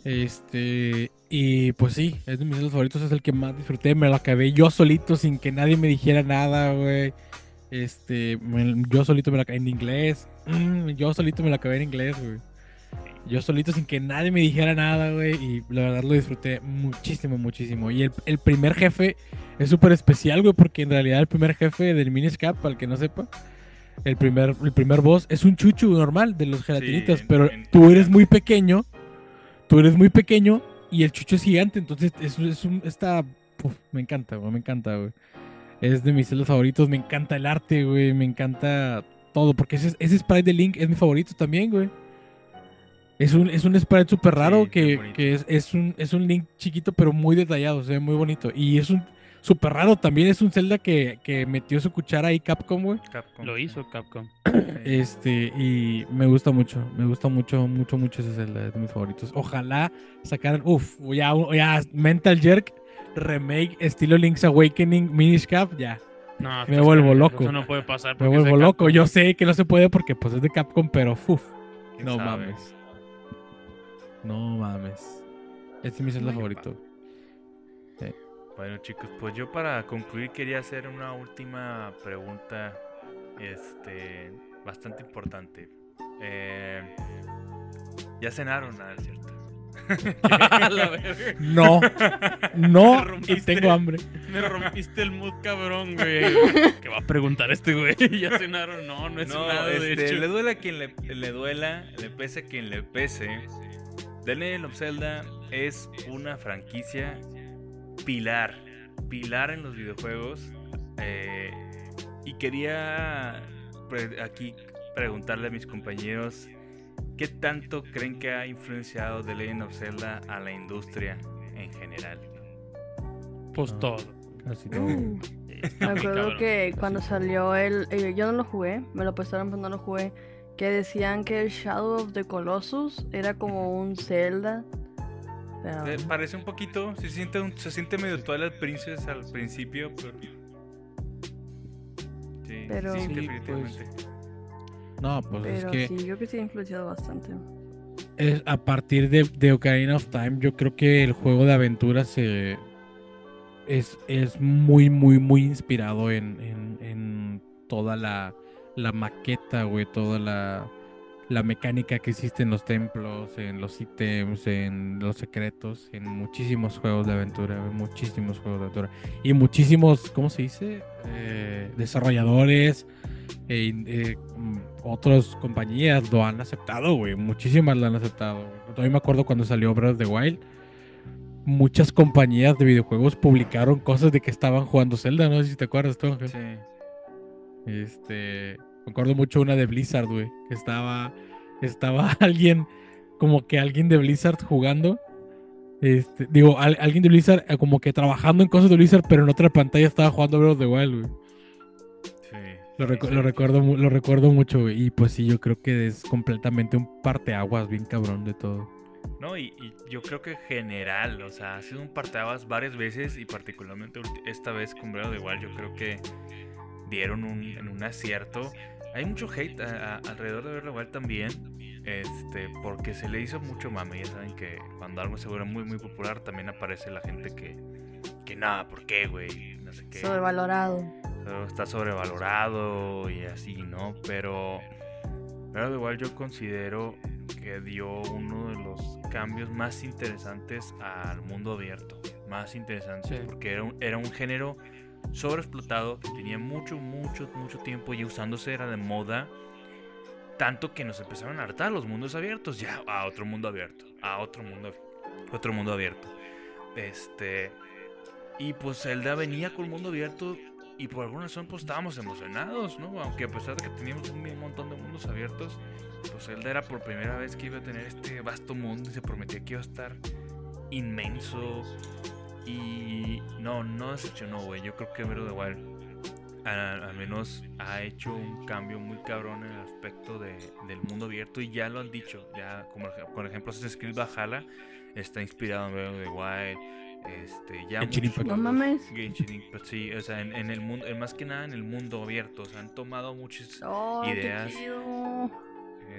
S2: Este, y pues sí, es de mis favoritos, es el que más disfruté, me lo acabé yo solito sin que nadie me dijera nada, güey. Este, yo solito me lo acabé en inglés, mm, yo solito me lo acabé en inglés, güey. Yo solito sin que nadie me dijera nada, güey, y la verdad lo disfruté muchísimo, muchísimo. Y el, el primer jefe es súper especial, güey, porque en realidad el primer jefe del Minish Cap, para el que no sepa, el primer, el primer boss es un chuchu normal de los gelatinitas, pero
S1: en-
S2: tú eres muy pequeño, tú eres muy pequeño y el chucho es gigante, entonces es, es un, está, uf, me encanta, güey, me encanta, güey. Es de mis celos favoritos, me encanta el arte, güey, me encanta todo, porque ese, ese sprite de Link es mi favorito también, güey. Es un, es un sprite súper raro
S1: Sí,
S2: que, que es, es, un, es un Link chiquito pero muy detallado, se ve muy bonito. Y es un súper raro también, es un Zelda que, que metió su cuchara ahí Capcom, güey.
S1: Capcom.
S4: Lo hizo Capcom.
S2: Este, y me gusta mucho, me gusta mucho, mucho, mucho ese Zelda, es de mis favoritos. Ojalá sacaran, uff, ya, ya, Mental Jerk, remake, estilo Link's Awakening, Minish Cap, ya,
S4: No,
S2: Me vuelvo
S4: eso
S2: loco.
S4: no puede pasar.
S2: me vuelvo loco. Yo sé que no se puede porque pues es de Capcom, pero uff,
S1: ¿Quién
S2: no
S1: sabe?
S2: mames. No mames. Este es mi favorito.
S1: Bueno chicos, pues yo para concluir quería hacer una última pregunta, este, bastante importante. Eh, ya cenaron, ¿no? cierto?
S2: No, no, y tengo hambre.
S4: Me rompiste el mood, cabrón, güey. ¿Qué va a preguntar este güey? ¿Ya cenaron? No, no es
S1: No,
S4: nada, de
S1: este,
S4: hecho.
S1: le duela a quien le, le duela, le pese a quien le pese. The Legend of Zelda es una franquicia pilar, pilar en los videojuegos. eh, y quería pre- aquí preguntarle a mis compañeros qué tanto creen que ha influenciado The Legend of Zelda a la industria en general.
S4: Pues
S2: No.
S4: todo.
S2: Casi todo.
S3: Uh,
S4: Está
S3: Me acuerdo que cuando salió el... eh, yo no lo jugué, me lo prestaron pero no lo jugué. Que decían que el Shadow of the Colossus era como un Zelda. Pero...
S1: Eh, parece un poquito, se siente, un- se siente medio Twilight Princess al principio, pero... Sí,
S3: Pero-
S1: sí,
S2: Sí,
S1: definitivamente.
S2: No, pues es
S3: pero
S2: que
S3: sí, yo creo que sí ha influenciado bastante.
S2: es a partir de, de Ocarina of Time, yo creo que el juego de aventura se es, es muy, muy, muy inspirado en, en- en toda la, la maqueta, güey, toda la, la mecánica que existe en los templos, en los ítems, en los secretos, en muchísimos juegos de aventura, muchísimos juegos de aventura. Y muchísimos, ¿cómo se dice? Eh, desarrolladores, e in- eh, mm, otras compañías lo han aceptado, güey. Muchísimas lo han aceptado. Todavía me acuerdo cuando salió Breath of the Wild. Muchas compañías de videojuegos publicaron cosas de que estaban jugando Zelda. No sé si te acuerdas tú, Ángel.
S1: Sí.
S2: Este, me acuerdo mucho una de Blizzard, güey, que estaba, estaba alguien, como que alguien de Blizzard jugando, este, digo, al- alguien de Blizzard eh, como que trabajando en cosas de Blizzard, pero en otra pantalla estaba jugando Breath of the Wild, güey. Lo, recu- lo recuerdo, lo recuerdo mucho, güey, y pues sí, yo creo que es completamente un parteaguas bien cabrón de todo.
S1: No, y, y yo creo que en general, o sea, ha sido un parteaguas varias veces y particularmente esta vez con of the Wild yo creo que dieron un, en un acierto hay mucho hate a- a- alrededor de the Wild también. Este, porque se le hizo mucho mame. Ya saben que cuando algo se vuelve muy, muy popular, también aparece la gente que, que nada, ¿por qué, güey? No sé qué.
S3: Sobrevalorado.
S1: Está sobrevalorado y así, ¿no? Pero pero igual yo considero que dio uno de los cambios más interesantes al mundo abierto, más interesantes,
S4: Sí.
S1: porque era un, era un género sobreexplotado que tenía mucho, mucho, mucho tiempo ya usándose, era de moda, tanto que nos empezaron a hartar los mundos abiertos, ya a otro mundo abierto, a otro mundo, otro mundo abierto, este, y pues Zelda venía con mundo abierto y por alguna razón pues estábamos emocionados, ¿no? Aunque a pesar de que teníamos un montón de mundos abiertos, pues Zelda era por primera vez que iba a tener este vasto mundo y se prometía que iba a estar inmenso. Y no, no decepcionó, güey. Yo creo que Breath of the Wild al, al menos ha hecho un cambio muy cabrón en el aspecto de, del mundo abierto y ya lo han dicho. Ya, como por ejemplo, Assassin's Creed Valhalla está inspirado en Breath of the Wild. Este, ya
S2: Genshin
S1: muchos
S2: Impact.
S3: No mames.
S1: Genshin Impact, sí, o sea, en, en el mundo, en más que nada en el mundo abierto, o sea, han tomado muchos,
S3: Oh,
S1: Ideas.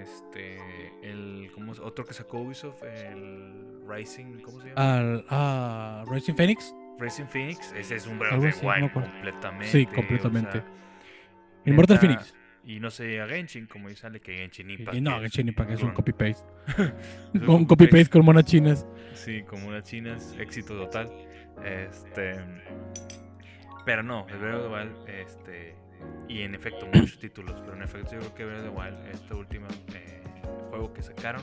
S1: este, el, ¿cómo es? Otro que sacó Ubisoft, el Rising, ¿cómo se llama?
S2: Al, a Racing Phoenix.
S1: Rising Phoenix, ese es un Breath
S2: Algo
S1: of the
S2: así, no me
S1: Wild completamente.
S2: Sí,
S1: o
S2: completamente.
S1: sea,
S2: Immortal Phoenix.
S1: Y no sé, a Genshin, como dice Ale, que Genshin Impact.
S2: Y no,
S1: es
S2: Genshin Impact es un
S1: clon.
S2: copy-paste.
S1: Es
S2: Un copy-paste con monas chinas.
S1: Sí, como unas chinas, éxito total. Este. Pero no, el Breath of the Wild, este. Y en efecto, muchos títulos. Pero en efecto, yo creo que Breath of the Wild, este último eh, juego que sacaron,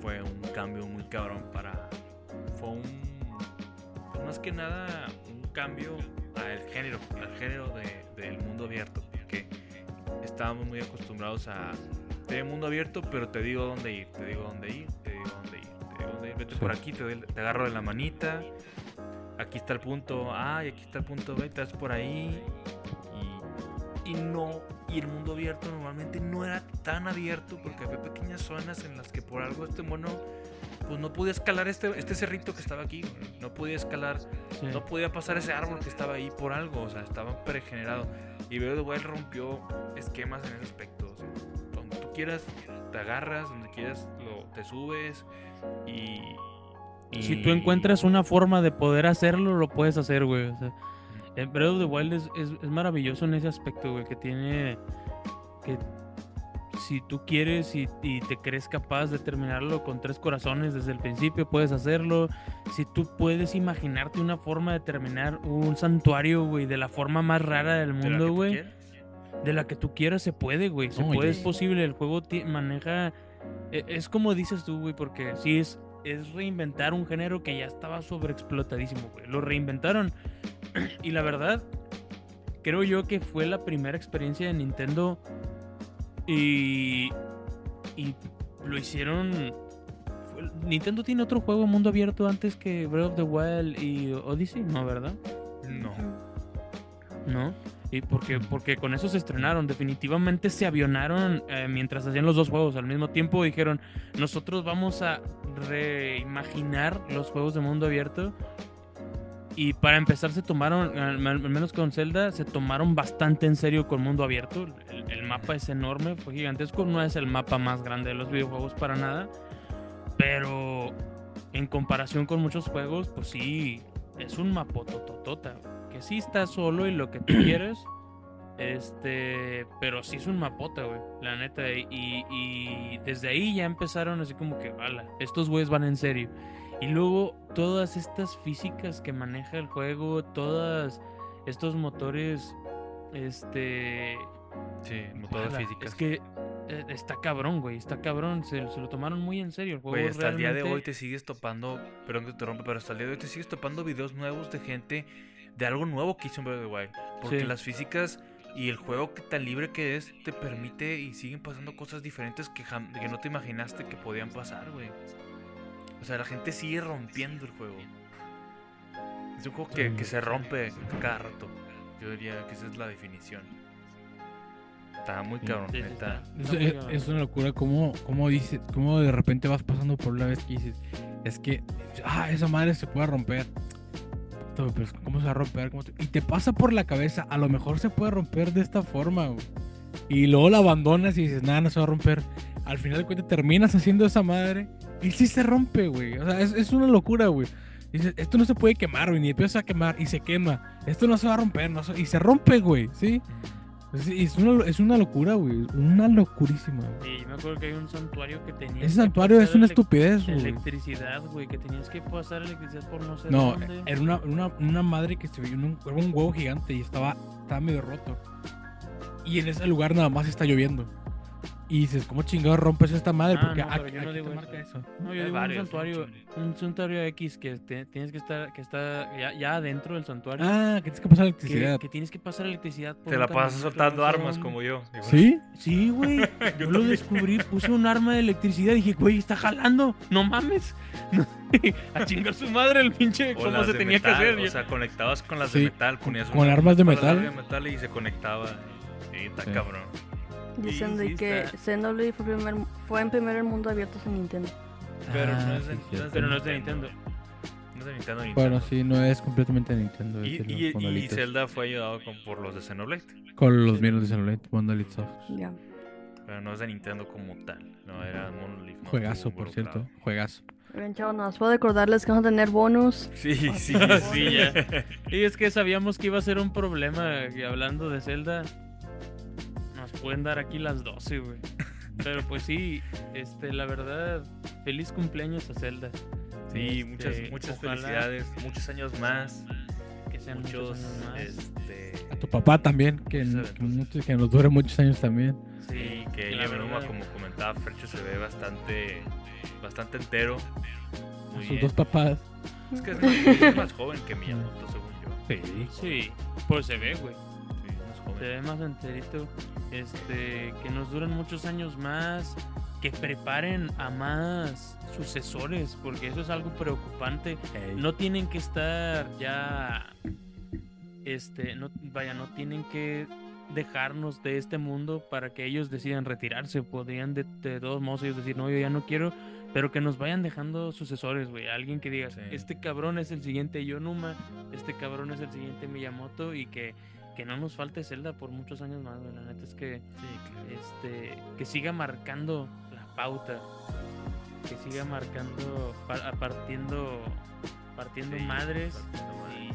S1: fue un cambio muy cabrón para. Fue un. más que nada, un cambio al género, al género de- del mundo abierto. Porque estábamos muy acostumbrados a. Tener mundo abierto, pero te digo dónde ir, te digo dónde ir, te digo dónde ir, te digo dónde ir. Vete
S2: Sí.
S1: por aquí, te, doy- te agarro de la manita. Aquí está el punto A y aquí está el punto B, te por ahí. Y, y no. Y el mundo abierto normalmente no era tan abierto porque había pequeñas zonas en las que por algo este mono pues no podía escalar este, este cerrito que estaba aquí. No podía escalar
S4: Sí.
S1: no podía pasar ese árbol que estaba ahí por algo, o sea, estaba pregenerado. Y Breath of the Wild rompió esquemas en ese aspecto. o sea, donde tú quieras, te agarras, donde quieras, lo, te subes y, y-
S4: Si tú encuentras una forma de poder hacerlo, lo puedes hacer, güey. O sea, el Breath of the Wild es, es- es maravilloso en ese aspecto, güey, que tiene... que si tú quieres y, y te crees capaz de terminarlo con tres corazones desde el principio, puedes hacerlo. Si tú puedes imaginarte una forma de terminar un santuario, güey, de la forma más rara del mundo, güey. De la que tú quieras se puede, güey. Se
S2: No,
S4: puede,
S2: y-
S4: es posible. El juego maneja. e- Es como dices tú, güey, porque sí es, es reinventar un género que ya estaba sobreexplotadísimo, güey. Lo reinventaron. y la verdad, creo yo que fue la primera experiencia de Nintendo. Y. Y lo hicieron. Nintendo tiene otro juego mundo abierto antes que Breath of the Wild y Odyssey, ¿no, verdad?
S1: No.
S4: ¿no? Y porque, porque con eso se estrenaron, definitivamente se avionaron eh, mientras hacían los dos juegos al mismo tiempo. Dijeron, nosotros vamos a reimaginar los juegos de mundo abierto. Y para empezar se tomaron, al, menos con Zelda, se tomaron bastante en serio con mundo abierto. El, el mapa es enorme, fue gigantesco, no es el mapa más grande de los videojuegos para nada. Pero en comparación con muchos juegos, pues sí, es un mapotototota. Que sí está solo y lo que tú quieres. Este, pero sí es un mapota, güey, la neta. Y, y desde ahí ya empezaron así como que, ala, estos güeyes van en serio. Y luego todas estas físicas que maneja el juego, todas estos motores, este,
S1: Sí, motores físicas.
S4: Es que eh, está cabrón, güey, está cabrón. Se, se lo tomaron muy en serio el juego.
S1: Güey, hasta el día de hoy te sigues topando, perdón que te rompa, pero hasta el día de hoy te sigues topando videos nuevos de gente de algo nuevo que hizo en Breath of the Wild. Porque
S4: Sí.
S1: las físicas y el juego que tan libre que es te permite y siguen pasando cosas diferentes que, que no te imaginaste que podían pasar, güey. O sea, la gente sigue rompiendo el juego. Es un juego que, que se rompe cada rato. Yo diría que esa es la definición. Está muy cabrón,
S4: Sí, sí,
S1: neta.
S4: está-
S2: Es,
S4: está muy
S2: es-
S4: cabrón.
S2: es una locura cómo, cómo dices, cómo de repente vas pasando por una vez que dices, es que, ah, esa madre se puede romper. Pero ¿cómo se va a romper? ¿Cómo te- Y te pasa por la cabeza, a lo mejor se puede romper de esta forma, güey. Y luego la abandonas y dices, nada, no se va a romper. Al final de cuentas terminas haciendo esa madre y sí se rompe, güey. O sea, es, es una locura, güey. Dices, esto no se puede quemar, güey, ni empieza a quemar y se quema. Esto no se va a romper, no se- y se rompe, güey, ¿sí? Es, es una, es una locura, güey. Una locurísima, güey.
S4: Y me acuerdo que hay un santuario que tenía.
S2: Ese santuario es una estupidez, güey.
S4: Electricidad, güey, que tenías que pasar electricidad por no sé
S2: No,
S4: dónde.
S2: era una, una, una madre que se veía en un, era un huevo gigante y estaba, estaba medio roto. Y en ese lugar nada más está lloviendo. Y dices, ¿cómo chingados rompes esta madre?
S4: Ah,
S2: Porque
S4: no,
S2: a-
S4: pero yo
S2: aquí
S4: no
S2: te
S4: digo
S2: marca
S4: eso.
S2: eso.
S4: No,
S1: Hay
S4: yo digo
S1: varios,
S4: un santuario, un santuario X que te- tienes que estar, que está ya, ya adentro del santuario.
S2: Ah, que tienes que pasar
S4: que,
S2: electricidad.
S4: que tienes que pasar electricidad por
S1: Te la pasas soltando armas como yo.
S2: ¿Sí?
S4: Sí, güey. yo lo descubrí, puse un arma de electricidad y dije, güey, está jalando. No mames. a chingar su madre el pinche
S1: O
S4: cómo se tenía
S1: metal,
S4: que hacer.
S1: O sea, conectabas con las
S2: Sí,
S1: de metal, ponías
S2: con armas de metal.
S1: de metal y se conectaba. Sí, está
S2: Sí.
S1: cabrón.
S3: Dicen de que. Xenoblade fue, primer, fue en primero el mundo abierto sin Nintendo.
S1: Pero
S2: Ah,
S1: no es de,
S2: sí,
S1: no
S4: Pero no es de Nintendo.
S1: No es de Nintendo, Nintendo.
S2: Bueno, sí, no es completamente Nintendo.
S1: Y,
S2: es de
S1: y-
S2: los
S1: y
S2: monolitos.
S1: Zelda fue ayudado con, por los de Xenoblade.
S2: Con los miembros de Xenoblade, Monolith Soft.
S3: Ya.
S1: Pero no es de Nintendo como tal. No, era Monolith. no
S2: Juegazo, por cierto. Juegazo.
S3: Bien, chavos, nos puedo recordarles que vamos a tener bonus.
S1: Sí, sí,
S4: Sí, ya. Y es que sabíamos que iba a ser un problema. Y hablando de Zelda, nos pueden dar aquí las 12, güey. Pero pues sí, este, la verdad, feliz cumpleaños a Zelda.
S1: Sí,
S4: Este,
S1: muchas, muchas felicidades. Muchos años más.
S4: Que sean
S1: Muchos.
S4: muchos años más.
S1: Este,
S2: A tu papá también, que, que, que nos dure muchos años también.
S1: Sí, que
S4: la
S1: Yabenuma,
S4: verdad-
S1: como comentaba Fercho, se ve bastante, bastante entero. Muy
S2: Sus
S1: bien.
S2: dos papás.
S1: Es que es más, es más joven que Miyamoto, según yo.
S2: Sí.
S4: Sí, pues se ve, güey.
S1: Más
S4: Se
S1: joven.
S4: ve más enterito. Este, que nos duren muchos años más. Que preparen a más sucesores. Porque eso es algo preocupante. No tienen que estar ya. Este, no, vaya, no tienen que dejarnos de este mundo para que ellos decidan retirarse. Podrían de, de todos modos ellos decir, no, yo ya no quiero. Pero que nos vayan dejando sucesores, güey. Alguien que diga,
S1: Sí.
S4: este cabrón es el siguiente Yonuma, este cabrón es el siguiente Miyamoto y que, que no nos falte Zelda por muchos años más, güey. La neta es que,
S1: Sí, claro.
S4: este, que siga marcando la pauta, que siga marcando, pa- partiendo, partiendo
S1: Sí,
S4: madres
S1: partiendo
S4: y,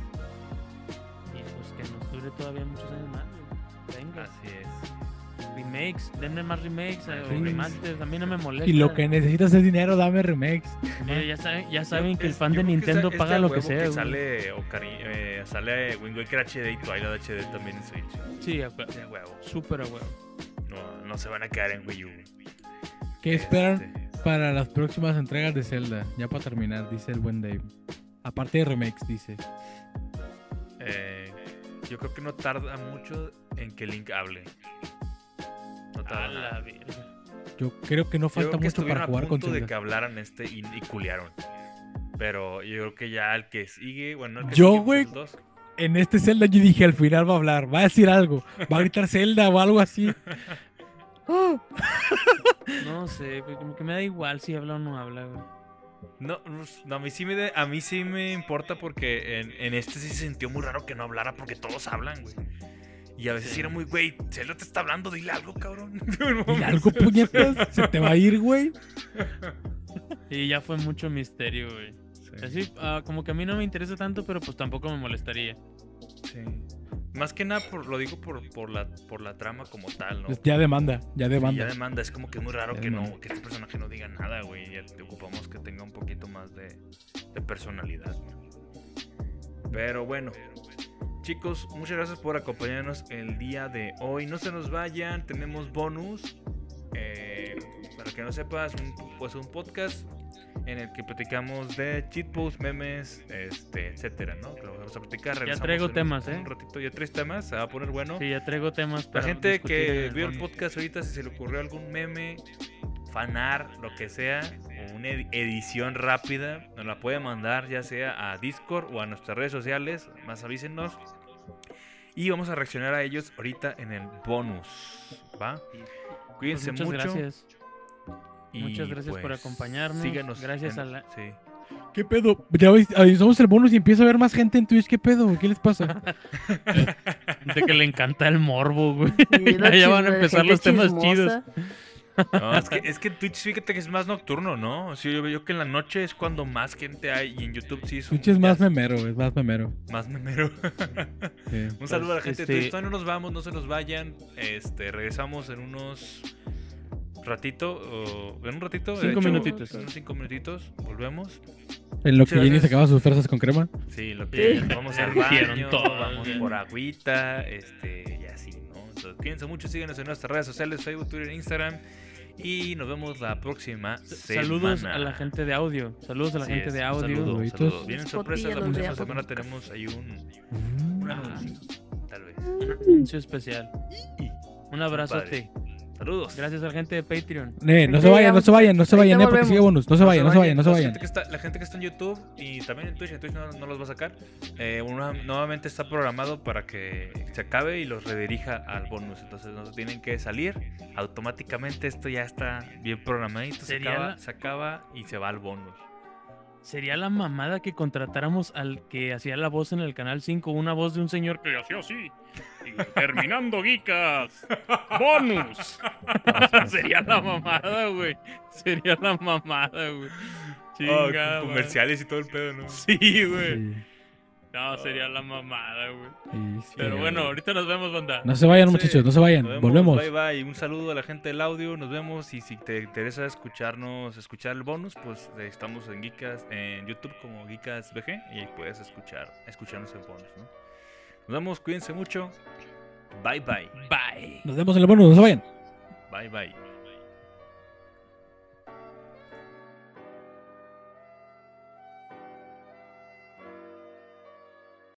S4: y pues que nos dure todavía muchos años más, güey. Venga,
S1: Así es.
S4: Remakes, denme más remakes eh, o
S1: Sí.
S4: remasters, a mí no me molesta.
S2: Y lo que necesitas es dinero, dame remakes.
S4: Eh, ya saben, ya saben
S1: Yo-
S4: que el fan de Nintendo paga
S1: está
S4: lo que sea,
S1: sale, Ocari- eh, sale Wind Waker HD y Twilight HD también en Switch.
S4: Sí, a hue-
S1: Sí, a huevo.
S4: súper a huevo.
S1: No, no se van a quedar en Wii U.
S2: ¿Qué esperan
S1: Este,
S2: para las próximas entregas de Zelda? Ya para terminar, dice el buen Dave. Aparte de remakes, dice.
S1: eh, yo creo que no tarda mucho en que Link hable.
S4: A la.
S2: Yo creo que no falta
S1: creo que
S2: mucho para
S1: a
S2: jugar con
S1: punto de que hablaran este y, y culiaron. Pero yo creo que ya el que sigue, bueno, el que
S2: Yo,
S1: sigue, pues,
S2: güey. En este Zelda yo dije, al final va a hablar, va a decir algo, va a gritar Zelda o algo así.
S4: No sé, como que me da igual si habla o no habla, güey.
S1: No, no, no, a mí sí me de- a mí sí me importa porque en, en este sí se sintió muy raro que no hablara porque todos hablan, güey. Y a veces sí era muy, güey, Zelda te está hablando, dile algo, cabrón.
S2: Y algo puñetas, se te va a ir, güey.
S4: Y ya fue mucho misterio, güey. Así, ah, como que a mí no me interesa tanto, pero pues tampoco me molestaría.
S1: Sí. Más que nada por, lo digo por, por la por la trama como tal, ¿no?
S2: Ya demanda, ya demanda.
S1: ya demanda, es como que es muy raro
S2: Ya
S1: que no, que este personaje no diga nada, güey. Y el- ocupamos que tenga un poquito más de, de personalidad. Pero bueno, chicos, muchas gracias por acompañarnos el día de hoy. No se nos vayan, tenemos bonus. Eh, para que no sepas, un, pues un podcast en el que platicamos de cheat posts, memes, este, etcétera, ¿no? Que vamos a platicar. regresamos
S4: traigo
S1: un-
S4: temas, ¿eh?
S1: Un ratito, ya tres temas, se va a poner bueno.
S4: Sí, ya traigo temas
S1: La
S4: para
S1: gente
S4: discutir en
S1: que
S4: el
S1: vio el podcast ahorita, si se le ocurrió algún meme, fanar, lo que sea, o una ed- edición rápida, nos la puede mandar ya sea a Discord o a nuestras redes sociales, más avísenos. Y vamos a reaccionar a ellos ahorita en el bonus, ¿va?
S4: Pues
S1: Cuídense
S4: muchas
S1: mucho.
S4: gracias.
S1: y,
S4: Muchas gracias por
S1: pues,
S4: acompañarnos.
S1: Síganos.
S4: Gracias
S1: en-
S4: a la-
S1: sí.
S2: ¿Qué pedo? Ya avisamos el bonus y empieza a ver más gente en Twitch. ¿Qué pedo? ¿Qué les pasa?
S4: Gente que le encanta el morbo, güey. Ya van a empezar los temas
S3: chismosa.
S4: chidos.
S1: No, es que, es que en Twitch fíjate que es más nocturno, ¿no? Sí, yo veo que en la noche es cuando más gente hay y en YouTube sí es un-
S2: Twitch es más memero, es más memero.
S1: más memero.
S2: Sí.
S1: un saludo a la gente
S4: este-
S1: de Twitch. Todavía no nos vamos, no se nos vayan. Este, regresamos en unos ratito, o- en un ratito.
S4: Cinco
S1: hecho,
S4: minutitos.
S1: en unos cinco minutitos, volvemos.
S2: En lo que Jenny
S1: gracias.
S2: sacaba sus fresas con crema.
S1: Sí, lo que
S3: Sí.
S1: vamos al baño,
S4: todo,
S1: vamos por agüita, este, y así, ¿no? Entonces, cuídense mucho, síguenos en nuestras redes sociales, Facebook, Twitter, Instagram. Y nos vemos la próxima semana.
S4: Saludos a la gente de audio. Saludos a la
S1: Así
S4: gente
S1: es,
S4: de audio.
S1: saludo, un
S2: Saluditos.
S1: saludo. Vienen sorpresas, la próxima semana
S3: Podcast.
S1: tenemos ahí un, un anuncio, tal vez.
S4: Un anuncio especial. Un abrazote.
S1: Saludos.
S4: Gracias a la gente de Patreon.
S2: Eh, no se vayan, no se vayan, no se vayan, eh, porque sigue bonus. No se vayan, no se vayan, no se vayan.
S1: gente que está, la gente que está en YouTube y también en Twitch, en Twitch no, no los va a sacar. eh, una- nuevamente está programado para que se acabe y los redirija al bonus. Entonces no tienen que salir. Automáticamente esto ya está bien programadito. Se acaba,
S4: la-
S1: se acaba y se va al bonus.
S4: Sería la mamada que contratáramos al que hacía la voz en el canal 5, una voz de un señor que hacía así. Terminando, geekas. ¡Bonus! Sería la mamada, güey. Sería la mamada, güey. Chingada,
S1: con
S4: madre.
S1: comerciales y todo el pedo, ¿no?
S4: Sí, güey.
S2: Sí,
S4: No, sería la mamada, güey.
S2: sí, sí.
S4: Pero bueno, ahorita nos vemos, banda.
S2: No se vayan,
S1: Sí.
S2: muchachos, no se vayan.
S1: Nos vemos,
S2: Volvemos.
S1: Bye bye. Un saludo a la gente del audio. Nos vemos. Y si te interesa escucharnos, escuchar el bonus, pues eh, estamos en Geekas, en YouTube como Geekas BG y ahí puedes escuchar, escucharnos el bonus, ¿no? Nos vemos, cuídense mucho. Bye bye.
S4: Bye.
S2: Nos vemos en el bonus, no se vayan.
S1: Bye bye.